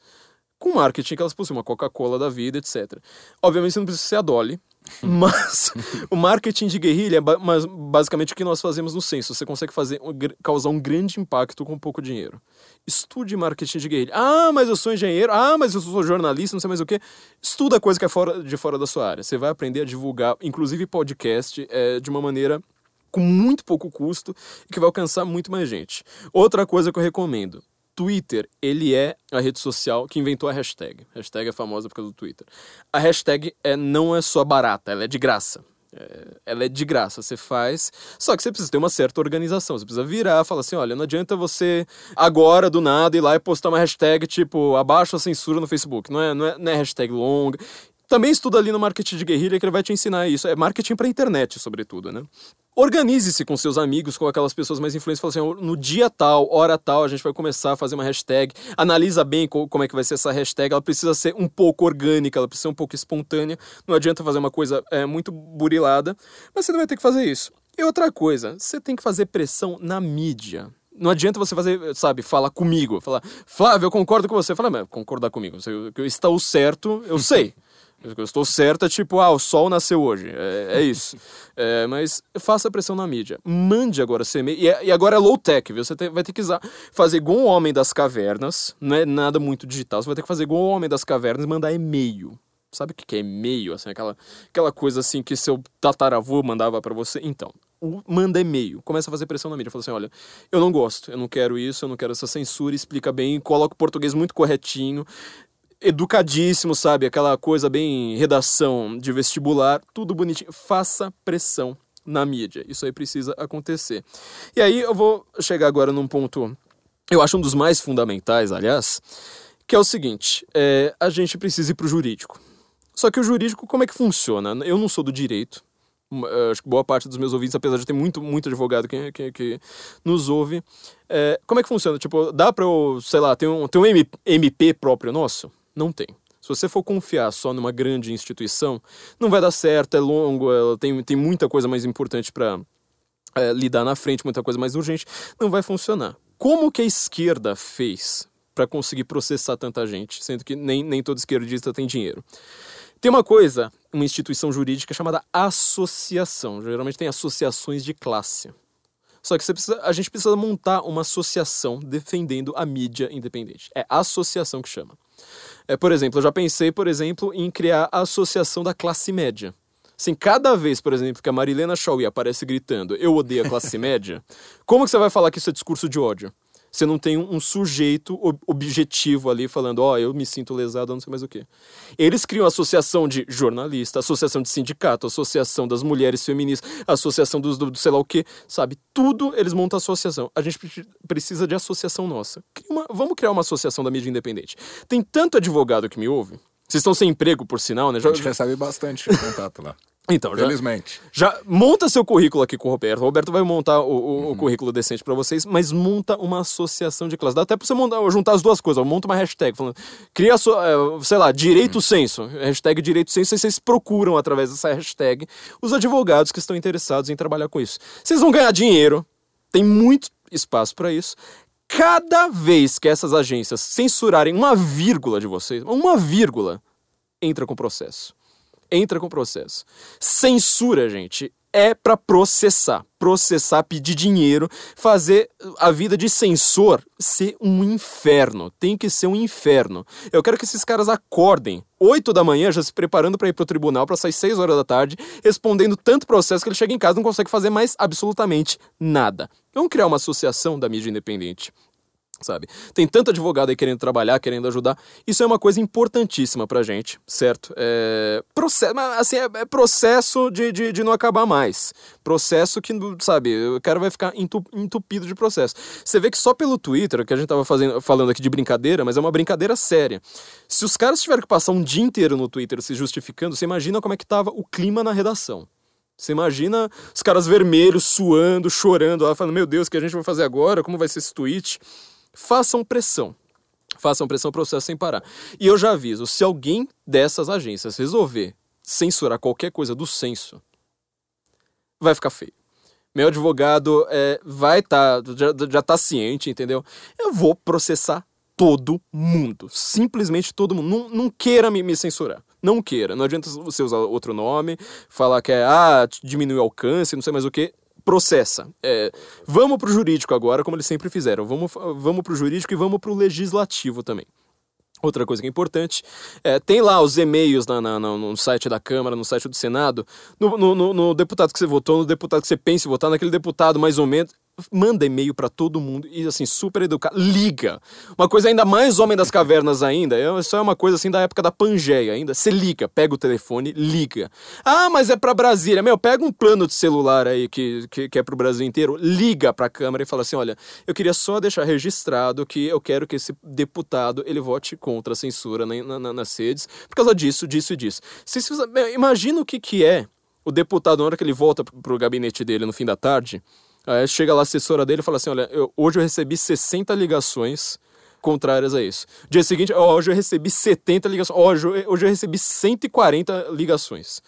com marketing que elas possuem, uma Coca-Cola da vida, etc. Obviamente você não precisa ser a Dolly, (laughs) mas o marketing de guerrilha é basicamente o que nós fazemos no censo. Você consegue fazer, causar um grande impacto com pouco dinheiro. Estude marketing de guerrilha. Ah, mas eu sou engenheiro. Ah, mas eu sou jornalista, não sei mais o que. Estuda coisa que é fora, de fora da sua área. Você vai aprender a divulgar, inclusive podcast, é, de uma maneira com muito pouco custo e que vai alcançar muito mais gente. Outra coisa que eu recomendo. Twitter, ele é a rede social que inventou a hashtag. A hashtag é famosa por causa do Twitter. A hashtag é, não é só barata, ela é de graça. É, ela é de graça, você faz. Só que você precisa ter uma certa organização. Você precisa virar, falar assim: olha, não adianta você agora, do nada, ir lá e postar uma hashtag tipo abaixo a censura no Facebook. Não é, não é, não é hashtag longa. Também estuda ali no marketing de guerrilha que ele vai te ensinar isso. É marketing para internet, sobretudo, né? Organize-se com seus amigos, com aquelas pessoas mais influentes. Fala assim, no dia tal, hora tal, a gente vai começar a fazer uma hashtag. Analisa bem como é que vai ser essa hashtag. Ela precisa ser um pouco orgânica, ela precisa ser um pouco espontânea. Não adianta fazer uma coisa é, muito burilada, mas você vai ter que fazer isso. E outra coisa, você tem que fazer pressão na mídia. Não adianta você fazer, sabe, falar comigo, falar, Flávio, eu concordo com você. Fala, mas concordar comigo, que eu estou certo, eu sei. (laughs) Eu estou certa, tipo, ah, o sol nasceu hoje. É, é isso. (laughs) É, mas faça pressão na mídia. Mande agora seu e-mail. E, agora é low tech, viu? Você tem, vai ter que fazer igual o homem das cavernas. Não é nada muito digital. Você vai ter que fazer igual o homem das cavernas e mandar e-mail. Sabe o que é e-mail? Assim, aquela, aquela coisa assim que seu tataravô mandava para você. Então, manda e-mail, começa a fazer pressão na mídia, fala assim, olha, eu não gosto, eu não quero isso, eu não quero essa censura, explica bem, coloca o português muito corretinho, educadíssimo, sabe? Aquela coisa bem redação de vestibular, tudo bonitinho. Faça pressão na mídia. Isso aí precisa acontecer. E aí eu vou chegar agora num ponto, eu acho um dos mais fundamentais, aliás, que é o seguinte: é, a gente precisa ir para o jurídico. Só que o jurídico, como é que funciona? Eu não sou do direito, uh, acho que boa parte dos meus ouvintes, apesar de ter muito, muito advogado que, que, que nos ouve, é, como é que funciona? Tipo, dá pra eu, sei lá, ter um, ter um MP próprio nosso? Não tem. Se você for confiar só numa grande instituição, não vai dar certo, é longo, ela tem, tem muita coisa mais importante para é, lidar na frente, muita coisa mais urgente, não vai funcionar. Como que a esquerda fez para conseguir processar tanta gente, sendo que nem, nem todo esquerdista tem dinheiro? Tem uma coisa, uma instituição jurídica chamada associação. Geralmente tem associações de classe. Só que precisa, a gente precisa montar uma associação defendendo a mídia independente. É associação que chama. É, por exemplo, eu já pensei, por exemplo, em criar a associação da classe média. Assim, cada vez, por exemplo, que a Marilena Chauí aparece gritando eu odeio a classe (laughs) média, como que você vai falar que isso é discurso de ódio? Você não tem um, sujeito objetivo ali falando, ó, oh, eu me sinto lesado, não sei mais o quê. Eles criam associação de jornalista, associação de sindicato, associação das mulheres feministas, associação dos do, do sei lá o quê, sabe? Tudo eles montam associação. A gente precisa de associação nossa. Uma, vamos criar uma associação da mídia independente. Tem tanto advogado que me ouve. Vocês estão sem emprego, por sinal, né? Já, a gente recebe bastante contato lá. Então, Felizmente. Já, monta seu currículo aqui com o Roberto. O Roberto vai montar o, o, uhum. o currículo decente para vocês, mas monta uma associação de classe. Dá até pra você montar, juntar as duas coisas. Monta uma hashtag falando, cria, so, é, sei lá, direito uhum. senso. Hashtag direito senso, e vocês procuram através dessa hashtag os advogados que estão interessados em trabalhar com isso. Vocês vão ganhar dinheiro, tem muito espaço para isso. Cada vez que essas agências censurarem uma vírgula de vocês, uma vírgula, entra com processo entra com processo. Censura, gente, é para processar. Processar, pedir dinheiro, fazer a vida de censor ser um inferno. Tem que ser um inferno. Eu quero que esses caras acordem 8 da manhã, já se preparando para ir pro tribunal, para sair 6 horas da tarde, respondendo tanto processo que ele chega em casa e não consegue fazer mais absolutamente nada. Vamos criar uma associação da mídia independente sabe? Tem tanto advogado aí querendo trabalhar, querendo ajudar. Isso é uma coisa importantíssima pra gente, certo? É, processo, assim, é, é processo de, de, de, não acabar mais. Processo que, sabe, o cara vai ficar entupido de processo. Você vê que só pelo Twitter, que a gente tava fazendo, falando aqui de brincadeira, mas é uma brincadeira séria. Se os caras tiveram que passar um dia inteiro no Twitter se justificando, você imagina como é que tava o clima na redação. Você imagina os caras vermelhos, suando, chorando, lá, falando: Meu Deus, o que a gente vai fazer agora? Como vai ser esse tweet? Façam pressão. Façam pressão processo sem parar. E eu já aviso, se alguém dessas agências resolver censurar qualquer coisa do censo, vai ficar feio. Meu advogado é, vai estar, tá, já, já tá ciente, entendeu? Eu vou processar todo mundo. Simplesmente todo mundo. Não, não queira me, me, censurar. Não queira. Não adianta você usar outro nome, falar que é, ah, diminui o alcance, não sei mais o que processa. É, vamos para o jurídico agora, como eles sempre fizeram. Vamos, vamos para o jurídico e vamos para o legislativo também. Outra coisa que é importante, é, tem lá os e-mails na, na, no site da Câmara, no site do Senado, no, no, no, deputado que você votou, no deputado que você pensa em votar, naquele deputado mais ou menos manda e-mail para todo mundo e assim, super educado. Liga. Uma coisa ainda mais homem das cavernas ainda, é, isso é uma coisa assim da época da Pangeia ainda. Você liga, pega o telefone, liga. Ah, mas é para Brasília. Meu, pega um plano de celular aí que, que, que é pro Brasil inteiro, liga pra Câmara e fala assim, olha, eu queria só deixar registrado que eu quero que esse deputado, ele vote contra a censura na, na, nas redes, por causa disso, disso e disso. Se, se, imagina o que que é o deputado, na hora que ele volta pro gabinete dele no fim da tarde, Aí chega lá a assessora dele e fala assim: Olha, eu, hoje eu recebi 60 ligações contrárias a isso. Dia seguinte, hoje eu recebi 70 ligações. Hoje, hoje eu recebi 140 ligações.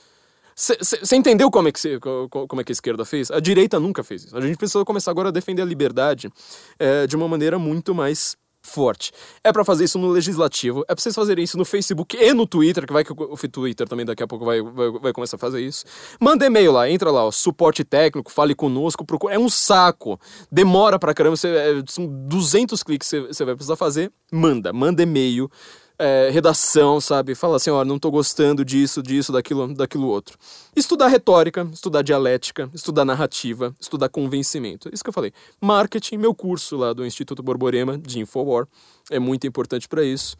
Você entendeu como é, que cê, como é que a esquerda fez? A direita nunca fez isso. A gente precisa começar agora a defender a liberdade é, de uma maneira muito mais forte. É para fazer isso no legislativo, é pra vocês fazerem isso no Facebook e no Twitter, que vai que o Twitter também daqui a pouco vai, vai, vai começar a fazer isso. Manda e-mail lá, entra lá, ó, suporte técnico, fale conosco, procura. É um saco. Demora pra caramba, você, é, são 200 cliques que você vai precisar fazer. Manda, manda e-mail é, redação, sabe? Fala assim, ó, não tô gostando disso, disso, daquilo, daquilo outro. Estudar retórica, estudar dialética, estudar narrativa, estudar convencimento. Isso que eu falei. Marketing, meu curso lá do Instituto Borborema de Infowar, é muito importante para isso.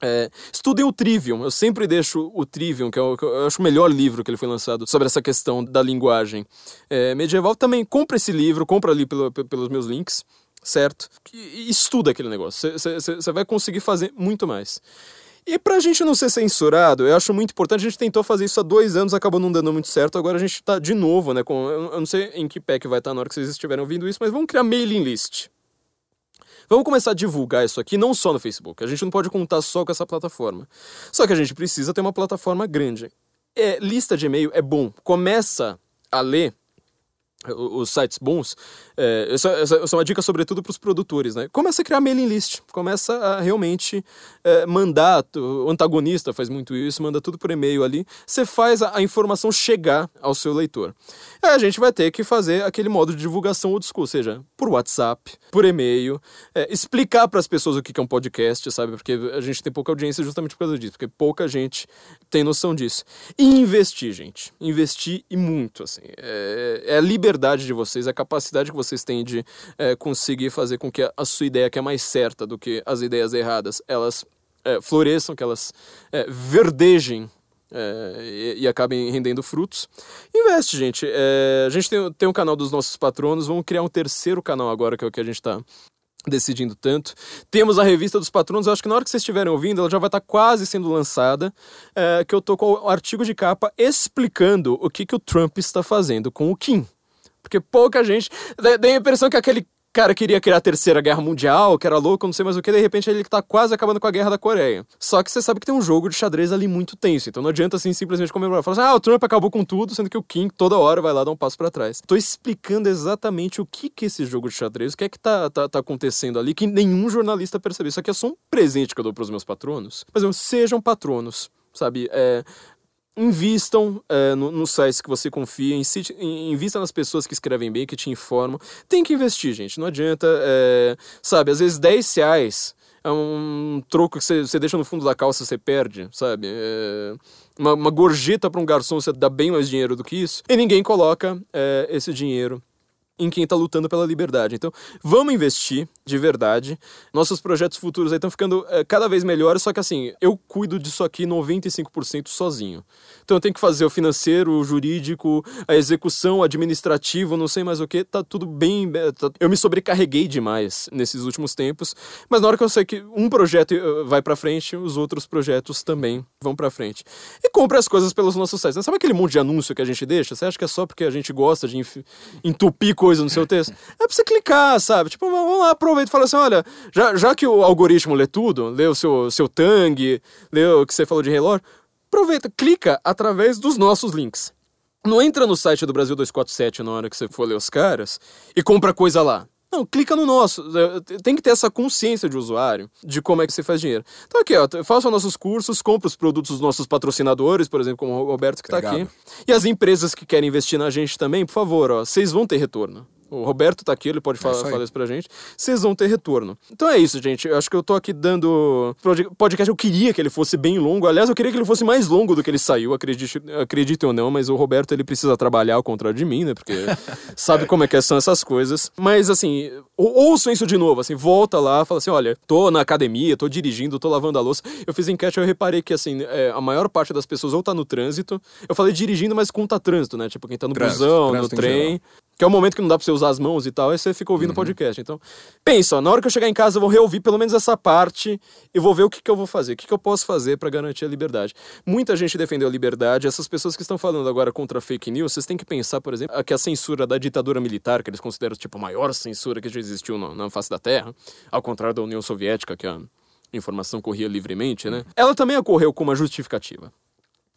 É, estudem o Trivium, eu sempre deixo o Trivium, que é o, que eu acho o melhor livro que ele foi lançado sobre essa questão da linguagem é, medieval. Também compra esse livro, compra ali pelo, pelos meus links certo? Estuda aquele negócio. Você vai conseguir fazer muito mais. E pra gente não ser censurado, eu acho muito importante, a gente tentou fazer isso há dois anos, acabou não dando muito certo, agora a gente tá de novo, né, com, eu não sei em que pé que vai estar na hora que vocês estiverem ouvindo isso, mas vamos criar mailing list. Vamos começar a divulgar isso aqui, não só no Facebook. A gente não pode contar só com essa plataforma. Só que a gente precisa ter uma plataforma grande. É, lista de e-mail é bom. Começa a ler os sites bons, é, essa, é uma dica sobretudo para os produtores, né? Começa a criar mailing list, começa a realmente é, mandar, o antagonista faz muito isso, manda tudo por e-mail ali, você faz a, a informação chegar ao seu leitor. Aí a gente vai ter que fazer aquele modo de divulgação old school, ou seja, por WhatsApp, por e-mail, é, explicar para as pessoas o que que é um podcast, sabe? Porque a gente tem pouca audiência justamente por causa disso, porque pouca gente tem noção disso. E investir, gente. Investir e muito, assim. É, é a liberdade de vocês, a capacidade que vocês têm de é, conseguir fazer com que a, sua ideia, que é mais certa do que as ideias erradas, elas é, floresçam, que elas é, verdejem é, e, e acabem rendendo frutos. Investe, gente. É, a gente tem, tem um canal dos nossos patronos, vamos criar um terceiro canal agora, que é o que a gente está decidindo tanto. Temos a revista dos patronos, eu acho que na hora que vocês estiverem ouvindo, ela já vai estar quase sendo lançada, é, que eu tô com o artigo de capa explicando o que, que o Trump está fazendo com o Kim. Porque pouca gente... Dá a impressão que aquele cara queria criar a terceira guerra mundial, que era louco, não sei mais o que, de repente ele tá quase acabando com a guerra da Coreia. Só que você sabe que tem um jogo de xadrez ali muito tenso, então não adianta assim simplesmente comemorar. Falar assim, ah, o Trump acabou com tudo, sendo que o Kim toda hora vai lá dar um passo para trás. Tô explicando exatamente o que que é esse jogo de xadrez, o que é que tá, tá, tá acontecendo ali, que nenhum jornalista percebeu. Isso aqui é só um presente que eu dou pros meus patronos. Mas eu, sejam patronos, sabe? É, Invistam é, no- nos sites que você confia, invista nas pessoas que escrevem bem, que te informam. Tem que investir, gente. Não adianta, é, sabe, às vezes 10 reais é um troco que você, você deixa no fundo da calça você perde, sabe? É, uma, uma gorjeta para um garçom você dá bem mais dinheiro do que isso. E ninguém coloca é, esse dinheiro em quem está lutando pela liberdade. Então, vamos investir de verdade. Nossos projetos futuros estão ficando é, cada vez melhores, só que assim, eu cuido disso aqui 95% sozinho. Então eu tenho que fazer o financeiro, o jurídico, a execução, o administrativo, não sei mais o que, tá tudo bem. é, tá- Eu me sobrecarreguei demais nesses últimos tempos, mas na hora que eu sei que um projeto eh, vai para frente, os outros projetos também vão para frente. E compre as coisas pelos nossos sites. Sabe aquele monte de anúncio que a gente deixa? Você acha que é só porque a gente gosta de entupir coisa no seu texto? É pra você clicar, sabe? Tipo, vamos lá, aproveita e fala assim: olha, já, já que o algoritmo lê tudo, lê o seu, seu Tang, lê o que você falou de relógio, aproveita, clica através dos nossos links. Não entra no site do Brasil 247 na hora que você for ler os caras e compra coisa lá. Não, clica no nosso. É, Tem que ter essa consciência de usuário de como é que você faz dinheiro. Então aqui, ó, faça nossos cursos, compra os produtos dos nossos patrocinadores, por exemplo, como o Roberto que tá Obrigado. aqui. E as empresas que querem investir na gente também, por favor, ó, vocês vão ter retorno. O Roberto tá aqui, ele pode falar, isso aí. falar isso pra gente. Vocês vão ter retorno. Então é isso, gente. Eu acho que eu tô aqui dando. Podcast, eu queria que ele fosse bem longo. Aliás, eu queria que ele fosse mais longo do que ele saiu, acredite, acredite ou não, mas o Roberto ele precisa trabalhar ao contrário de mim, né? Porque (laughs) sabe como é que são essas coisas. Mas assim, ou- ouçam isso de novo, assim, volta lá, fala assim: olha, tô na academia, tô dirigindo, tô lavando a louça. Eu fiz enquete, eu reparei que assim, é, a maior parte das pessoas ou tá no trânsito. Eu falei dirigindo, mas conta trânsito, né? Tipo, quem tá no Trânsito, busão, no trânsito em trem. geral. Que é o momento que não dá pra você usar as mãos e tal, aí você fica ouvindo o podcast. Então, pensa, na hora que eu chegar em casa, eu vou reouvir pelo menos essa parte e vou ver o que, que eu vou fazer, o que, que eu posso fazer pra garantir a liberdade. Muita gente defendeu a liberdade, essas pessoas que estão falando agora contra fake news, vocês têm que pensar, por exemplo, que a censura da ditadura militar, que eles consideram tipo a maior censura que já existiu na, na face da Terra, ao contrário da União Soviética, que a informação corria livremente, né? Ela também ocorreu com uma justificativa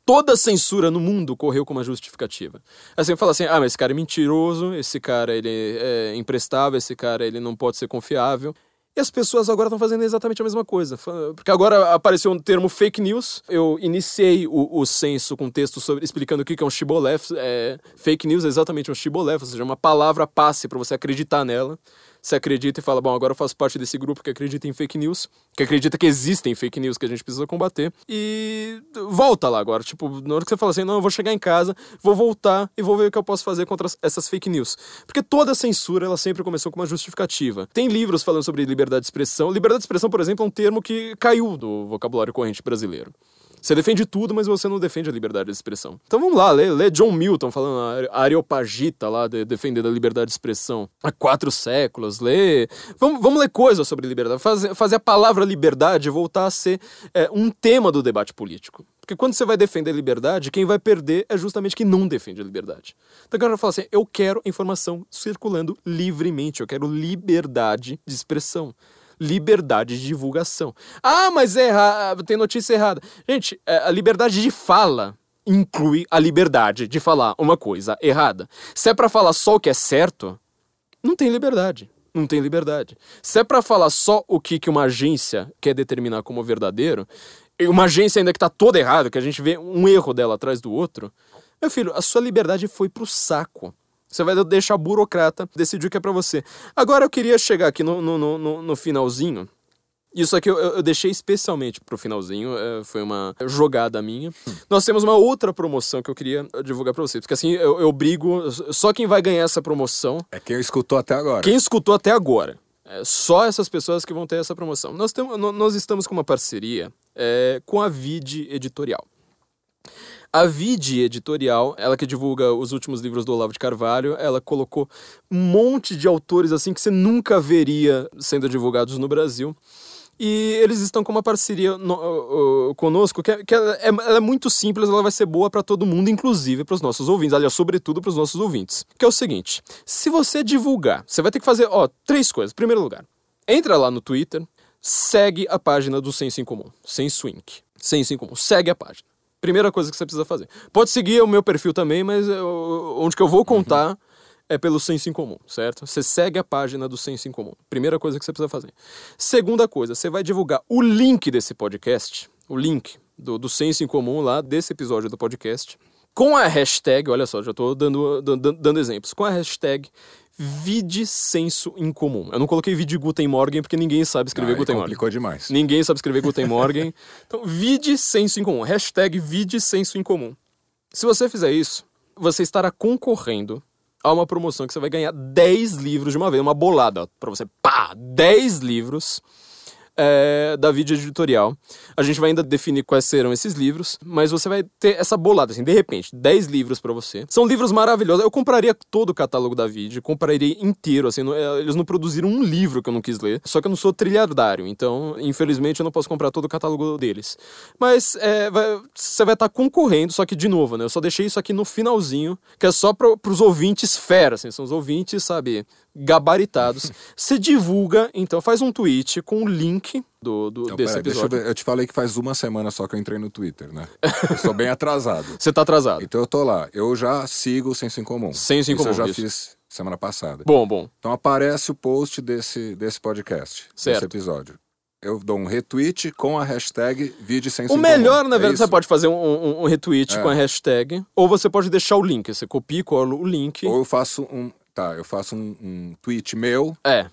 toda censura no mundo correu com uma justificativa. Assim, fala assim, ah, mas esse cara é mentiroso, esse cara ele é imprestável, esse cara ele não pode ser confiável. E as pessoas agora estão fazendo exatamente a mesma coisa. Porque agora apareceu um termo fake news. Eu iniciei o, o censo com texto sobre, explicando o que é um shibboleth. É, fake news é exatamente um shibboleth, ou seja, uma palavra passe para você acreditar nela. Você acredita e fala, bom, agora eu faço parte desse grupo que acredita em fake news, que acredita que existem fake news que a gente precisa combater. E volta lá agora. Tipo, na hora que você fala assim, não, eu vou chegar em casa, vou voltar e vou ver o que eu posso fazer contra as- essas fake news. Porque toda censura, ela sempre começou com uma justificativa. Tem livros falando sobre liberdade de expressão. Liberdade de expressão, por exemplo, é um termo que caiu do vocabulário corrente brasileiro. Você defende tudo, mas você não defende a liberdade de expressão. Então vamos lá, lê, lê John Milton falando a Areopagita lá, de, defendendo a liberdade de expressão há quatro séculos. Lê. Vamos, vamos ler coisas sobre liberdade. Fazer, fazer a palavra liberdade voltar a ser é, um tema do debate político. Porque quando você vai defender a liberdade, quem vai perder é justamente quem não defende a liberdade. Então agora fala assim: eu quero informação circulando livremente, eu quero liberdade de expressão liberdade de divulgação. Ah, mas é errado, tem notícia errada. Gente, é, a liberdade de fala inclui a liberdade de falar uma coisa errada. Se é para falar só o que é certo, não tem liberdade. Não tem liberdade. Se é para falar só o que, que uma agência quer determinar como verdadeiro, uma agência ainda que tá toda errada, que a gente vê um erro dela atrás do outro, meu filho, a sua liberdade foi pro saco. Você vai deixar o burocrata decidir o que é para você. Agora eu queria chegar aqui no, no, no, no finalzinho. Isso aqui eu, eu deixei especialmente pro finalzinho, é, foi uma jogada minha. Hum. Nós temos uma outra promoção que eu queria divulgar pra vocês, porque assim eu, eu brigo, só quem vai ganhar essa promoção. É quem escutou até agora. Quem escutou até agora. É só essas pessoas que vão ter essa promoção. Nós, temos, nós estamos com uma parceria é, com a Vid Editorial. A Vide Editorial, ela que divulga os últimos livros do Olavo de Carvalho, ela colocou um monte de autores assim que você nunca veria sendo divulgados no Brasil. E eles estão com uma parceria no, uh, conosco que, é, que ela é, ela é, muito simples, ela vai ser boa para todo mundo, inclusive para os nossos ouvintes, aliás, sobretudo para os nossos ouvintes. Que é o seguinte: se você divulgar, você vai ter que fazer, ó, três coisas. Primeiro lugar, entra lá no Twitter, segue a página do Senso em Comum, Senso Inc. Senso em Comum, segue a página. Primeira coisa que você precisa fazer. Pode seguir o meu perfil também, mas eu, onde que eu vou contar uhum. é pelo Senso em Comum, certo? Você segue a página do Senso em Comum. Primeira coisa que você precisa fazer. Segunda coisa, você vai divulgar o link desse podcast, o link do, do Senso em Comum lá, desse episódio do podcast, com a hashtag, olha só, já estou dando, dando, dando exemplos, com a hashtag vide senso em comum. Eu não coloquei vide Guten Morgen porque ninguém sabe escrever ah, Guten Morgen. complicou demais. Ninguém sabe escrever Guten (laughs) Morgen. então, vide senso em comum. Hashtag vide senso em comum. Se você fizer isso, você estará concorrendo a uma promoção que você vai ganhar 10 livros de uma vez, uma bolada para você. Pá! 10 livros é, da vídeo editorial. A gente vai ainda definir quais serão esses livros, mas você vai ter essa bolada, assim, de repente, 10 livros para você. São livros maravilhosos. Eu compraria todo o catálogo da vídeo, compraria inteiro, assim, não, é, eles não produziram um livro que eu não quis ler, só que eu não sou trilhardário, então, infelizmente, eu não posso comprar todo o catálogo deles. Mas é, vai, você vai estar tá concorrendo, só que, de novo, né, eu só deixei isso aqui no finalzinho, que é só para os ouvintes fera, assim, são os ouvintes, sabe, gabaritados. Você divulga, então faz um tweet com o link do, do então, desse pera, episódio. Eu, eu, te falei que faz uma semana só que eu entrei no Twitter, né? Eu sou bem atrasado. Você tá atrasado. Então eu tô lá. Eu já sigo o Senso em Comum. Senso em Comum, eu já isso. fiz semana passada. Bom, bom. Então aparece o post desse, desse podcast, certo. desse episódio eu dou um retweet com a hashtag vídeo sem O melhor, na verdade, é você pode fazer um, um, um retweet é. com a hashtag, ou você pode deixar o link. Você copia e cola o link. Ou eu faço um. Tá, eu faço um, um tweet meu. É.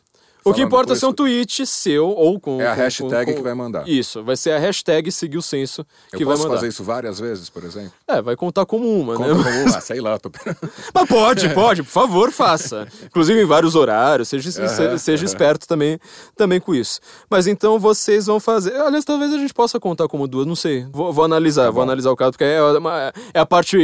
O que importa é ser um tweet seu ou com. É a com, hashtag com, que vai mandar. Isso, vai ser a hashtag seguir o senso que eu vai mandar. fazer isso várias vezes, por exemplo? É, vai contar como uma, Conta né? como (laughs) uma, sei lá. Tô... (laughs) Mas pode, pode, por favor, faça. Inclusive em vários horários, seja, seja, esperto também, também com isso. Mas então vocês vão fazer. Aliás, talvez a gente possa contar como duas, não sei. Vou, vou analisar, tá vou analisar o caso, porque é, uma, é a parte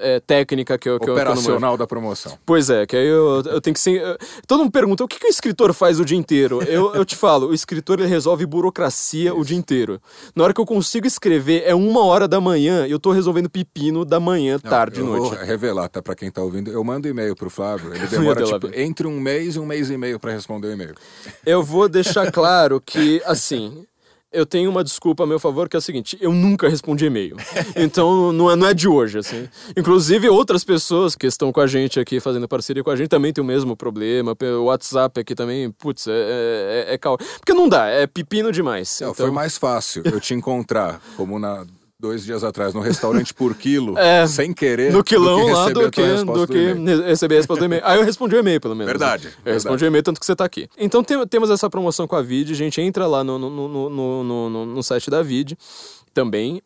é, técnica que eu. Que Operacional eu, da promoção. Pois é, que aí eu, eu tenho que ser. Todo mundo pergunta o que, que o escritor faz o dia inteiro? Eu, eu te falo, o escritor ele resolve burocracia Isso. o dia inteiro. Na hora que eu consigo escrever, é uma hora da manhã e eu tô resolvendo pepino da manhã, Não, tarde, eu noite. Vou revelar, tá? Pra quem tá ouvindo, eu mando e-mail pro Flávio. Ele (laughs) demora tipo, entre um mês e um mês e meio para responder o e-mail. Eu vou deixar claro que, assim, eu tenho uma desculpa a meu favor, que é o seguinte: eu nunca respondi e-mail. (laughs) Então não é, não é de hoje, assim. Inclusive, outras pessoas que estão com a gente aqui, fazendo parceria com a gente, também tem o mesmo problema. O WhatsApp aqui também, putz, é, é, é, é cal... Porque não dá, é pepino demais. Não, então... Foi mais fácil eu te encontrar, como na dois dias atrás no restaurante por quilo, (laughs) é, sem querer, no quilão do lá do que, do que receber a resposta do e-mail. Aí (laughs) eu respondi o e-mail, pelo menos. Verdade. Eu verdade. respondi o e-mail, tanto que você tá aqui. Então tem, temos essa promoção com a Vid, gente entra lá no, no, no, no, no, no site da Vid também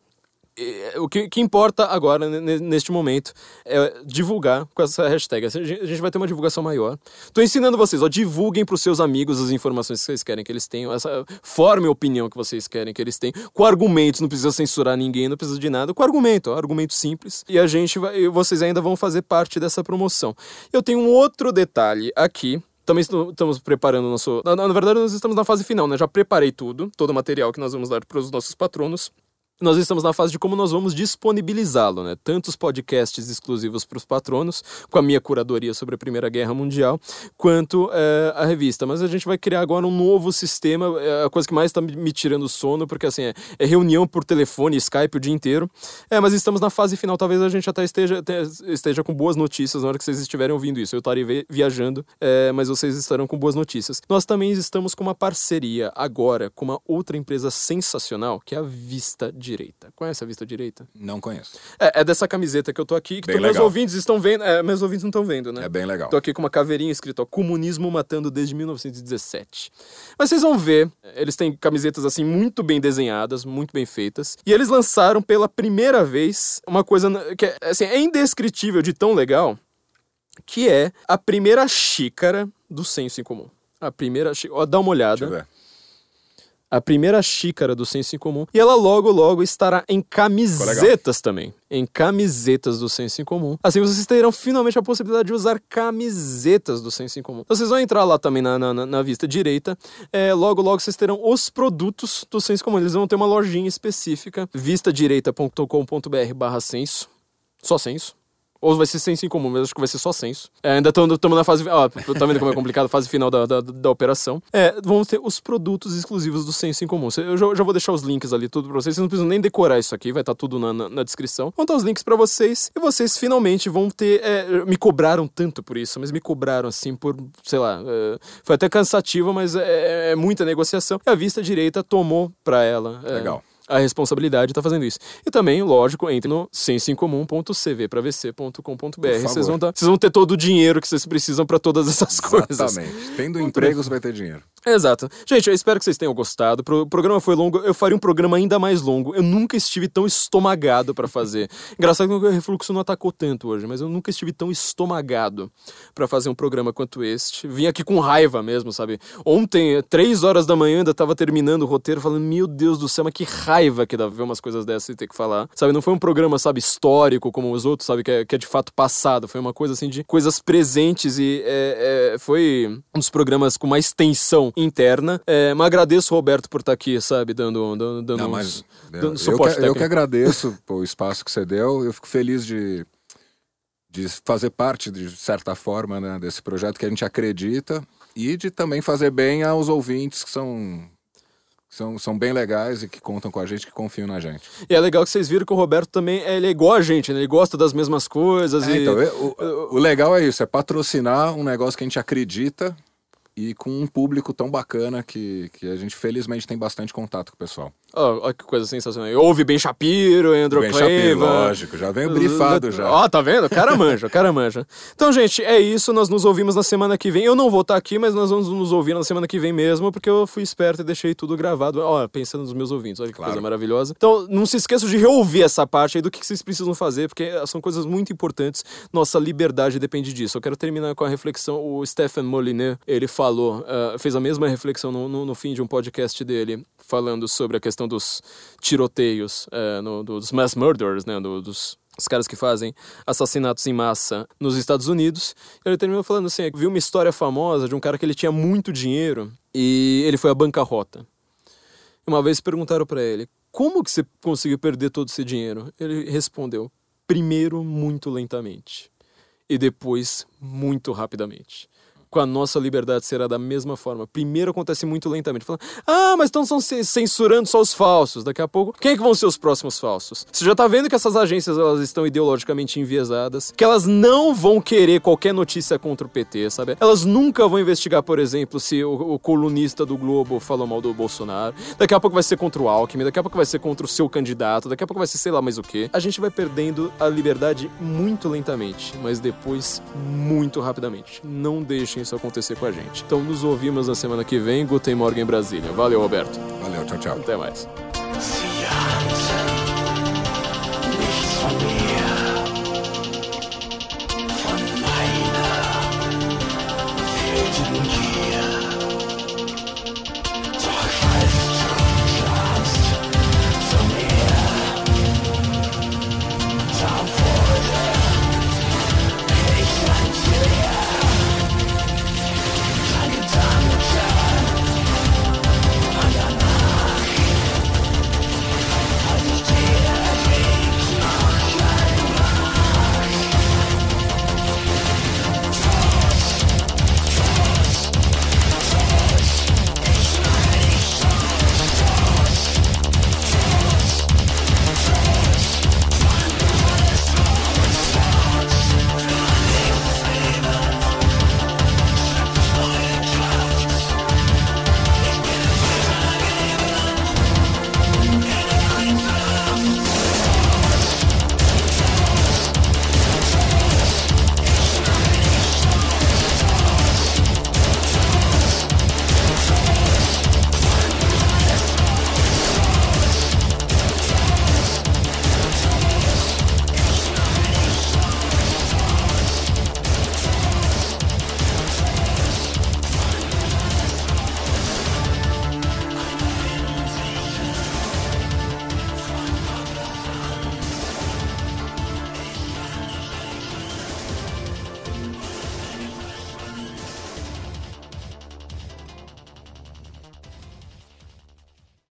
o que, que importa agora, ne- neste momento, é divulgar com essa hashtag. A gente vai ter uma divulgação maior. Tô ensinando vocês, ó, divulguem pros seus amigos as informações que vocês querem que eles tenham, essa forma e opinião que vocês querem que eles tenham, com argumentos, não precisa censurar ninguém, não precisa de nada, com argumento, ó, argumento simples. E a gente vai, vocês ainda vão fazer parte dessa promoção. Eu tenho um outro detalhe aqui. Também estamos preparando o nosso. Na, na verdade, nós estamos na fase final, né? Já preparei tudo, todo o material que nós vamos dar para os nossos patronos. Nós estamos na fase de como nós vamos disponibilizá-lo, né? Tanto os podcasts exclusivos para os patronos, com a minha curadoria sobre a Primeira Guerra Mundial, quanto eh, a revista. Mas a gente vai criar agora um novo sistema, é a coisa que mais está me tirando sono, porque assim, é, é reunião por telefone, Skype o dia inteiro. É, mas estamos na fase final, talvez a gente até esteja, esteja com boas notícias na hora que vocês estiverem ouvindo isso. Eu estarei vi- viajando, é, mas vocês estarão com boas notícias. Nós também estamos com uma parceria agora com uma outra empresa sensacional, que é a Vista Direita. Conhece a Vista Direita? Não conheço. É, é dessa camiseta que eu tô aqui, que meus ouvintes estão vendo. É, meus ouvintes não estão vendo, né? É bem legal. Tô aqui com uma caveirinha escrito, ó, Comunismo Matando desde 1917. Mas vocês vão ver, eles têm camisetas assim muito bem desenhadas, muito bem feitas. E eles lançaram pela primeira vez uma coisa que é, assim, é indescritível de tão legal, que é a primeira xícara do senso em comum. A primeira xícara. Ó, dá uma olhada Deixa eu ver. A primeira xícara do Senso em Comum. E ela logo, logo estará em camisetas também. Em camisetas do Senso em Comum. Assim vocês terão finalmente a possibilidade de usar camisetas do Senso em Comum. Vocês vão entrar lá também na, na, na- vista direita. É, logo, logo vocês terão os produtos do Senso em Comum. Eles vão ter uma lojinha específica. vistadireita.com.br barra senso. Só senso. Ou vai ser senso em comum, mas acho que vai ser só senso. É, ainda estamos na fase. Ó, tá vendo como é complicado? Fase final da, da, da operação. É, vamos ter os produtos exclusivos do senso em comum. Eu já, já vou deixar os links ali, tudo pra vocês. Vocês não precisam nem decorar isso aqui, vai estar tudo na, na, na descrição. Vão estar os links pra vocês. E vocês finalmente vão ter. é, me cobraram tanto por isso, mas me cobraram assim por, sei lá. é, foi até cansativo, mas é, é muita negociação. E a vista direita tomou pra ela. é, Legal. A responsabilidade está fazendo isso. E também, lógico, entre no sensoincomum.cvpravc.com.br. Vocês vão, tá- vocês vão ter todo o dinheiro que vocês precisam para todas essas (laughs) coisas. Exatamente. Tendo emprego, você vai ter dinheiro. Exato. Gente, eu espero que vocês tenham gostado. O programa foi longo, eu faria um programa ainda mais longo. Eu nunca estive tão estomagado pra fazer. Engraçado que o refluxo não atacou tanto hoje, mas eu nunca estive tão estomagado pra fazer um programa quanto este. Vim aqui com raiva mesmo, sabe? Ontem, três horas da manhã, ainda tava terminando o roteiro, falando: Meu Deus do céu, mas que raiva que dá ver umas coisas dessas e ter que falar. Sabe? Não foi um programa, sabe, histórico como os outros, sabe? Que é, que é de fato passado. Foi uma coisa assim de coisas presentes e é, é, foi um dos programas com mais tensão interna. É, mas agradeço o Roberto por estar aqui, sabe? Dando, dando, dando, Não, uns- mas dando eu, eu, suporte que, eu que agradeço (laughs) o espaço que você deu. Eu fico feliz de, de fazer parte, de certa forma, né, desse projeto que a gente acredita e de também fazer bem aos ouvintes que são, são, são bem legais e que contam com a gente, que confiam na gente. E é legal que vocês viram que o Roberto também é, ele é igual a gente, né? Ele gosta das mesmas coisas. É, e... então, eu- o, o legal é isso, é patrocinar um negócio que a gente acredita e com um público tão bacana que, que a gente felizmente tem bastante contato com o pessoal. Ó, ó que coisa sensacional. Ouve Ben Shapiro, Andrew Ben Shapiro, lógico, já venho brifado já. Ó, tá vendo? O cara manja, o cara manja. Então, gente, é isso. Nós nos ouvimos na semana que vem. Eu não vou estar aqui, mas nós vamos nos ouvir na semana que vem mesmo, porque eu fui esperto e deixei tudo gravado. Ó, pensando nos meus ouvintes. Olha que Claro. coisa maravilhosa. Então, não se esqueçam de reouvir essa parte aí do que vocês precisam fazer, porque são coisas muito importantes. Nossa liberdade depende disso. Eu quero terminar com a reflexão. O Stephen Molyneux, ele falou, ah, fez a mesma reflexão no, no, no fim de um podcast dele, falando sobre a questão dos tiroteios, eh, no- dos mass murderers, né, do- dos os caras que fazem assassinatos em massa nos Estados Unidos. Ele terminou falando assim, viu uma história famosa de um cara que ele tinha muito dinheiro e ele foi à bancarrota. Uma vez perguntaram pra ele, como que você conseguiu perder todo esse dinheiro? Ele respondeu, primeiro muito lentamente e depois muito rapidamente. Com a nossa liberdade será da mesma forma. Primeiro acontece muito lentamente. Falando, ah, mas estão censurando só os falsos. Daqui a pouco, quem é que vão ser os próximos falsos? Você já tá vendo que essas agências elas estão ideologicamente enviesadas, que elas não vão querer qualquer notícia contra o PT, sabe? Elas nunca vão investigar, por exemplo, se o, o colunista do Globo falou mal do Bolsonaro. Daqui a pouco vai ser contra o Alckmin, daqui a pouco vai ser contra o seu candidato, daqui a pouco vai ser sei lá mais o quê. A gente vai perdendo a liberdade muito lentamente, mas depois muito rapidamente. Não deixem isso acontecer com a gente. Então nos ouvimos na semana que vem. Guten Morgen Brasília. Valeu, Roberto. Valeu, tchau, tchau. Até mais.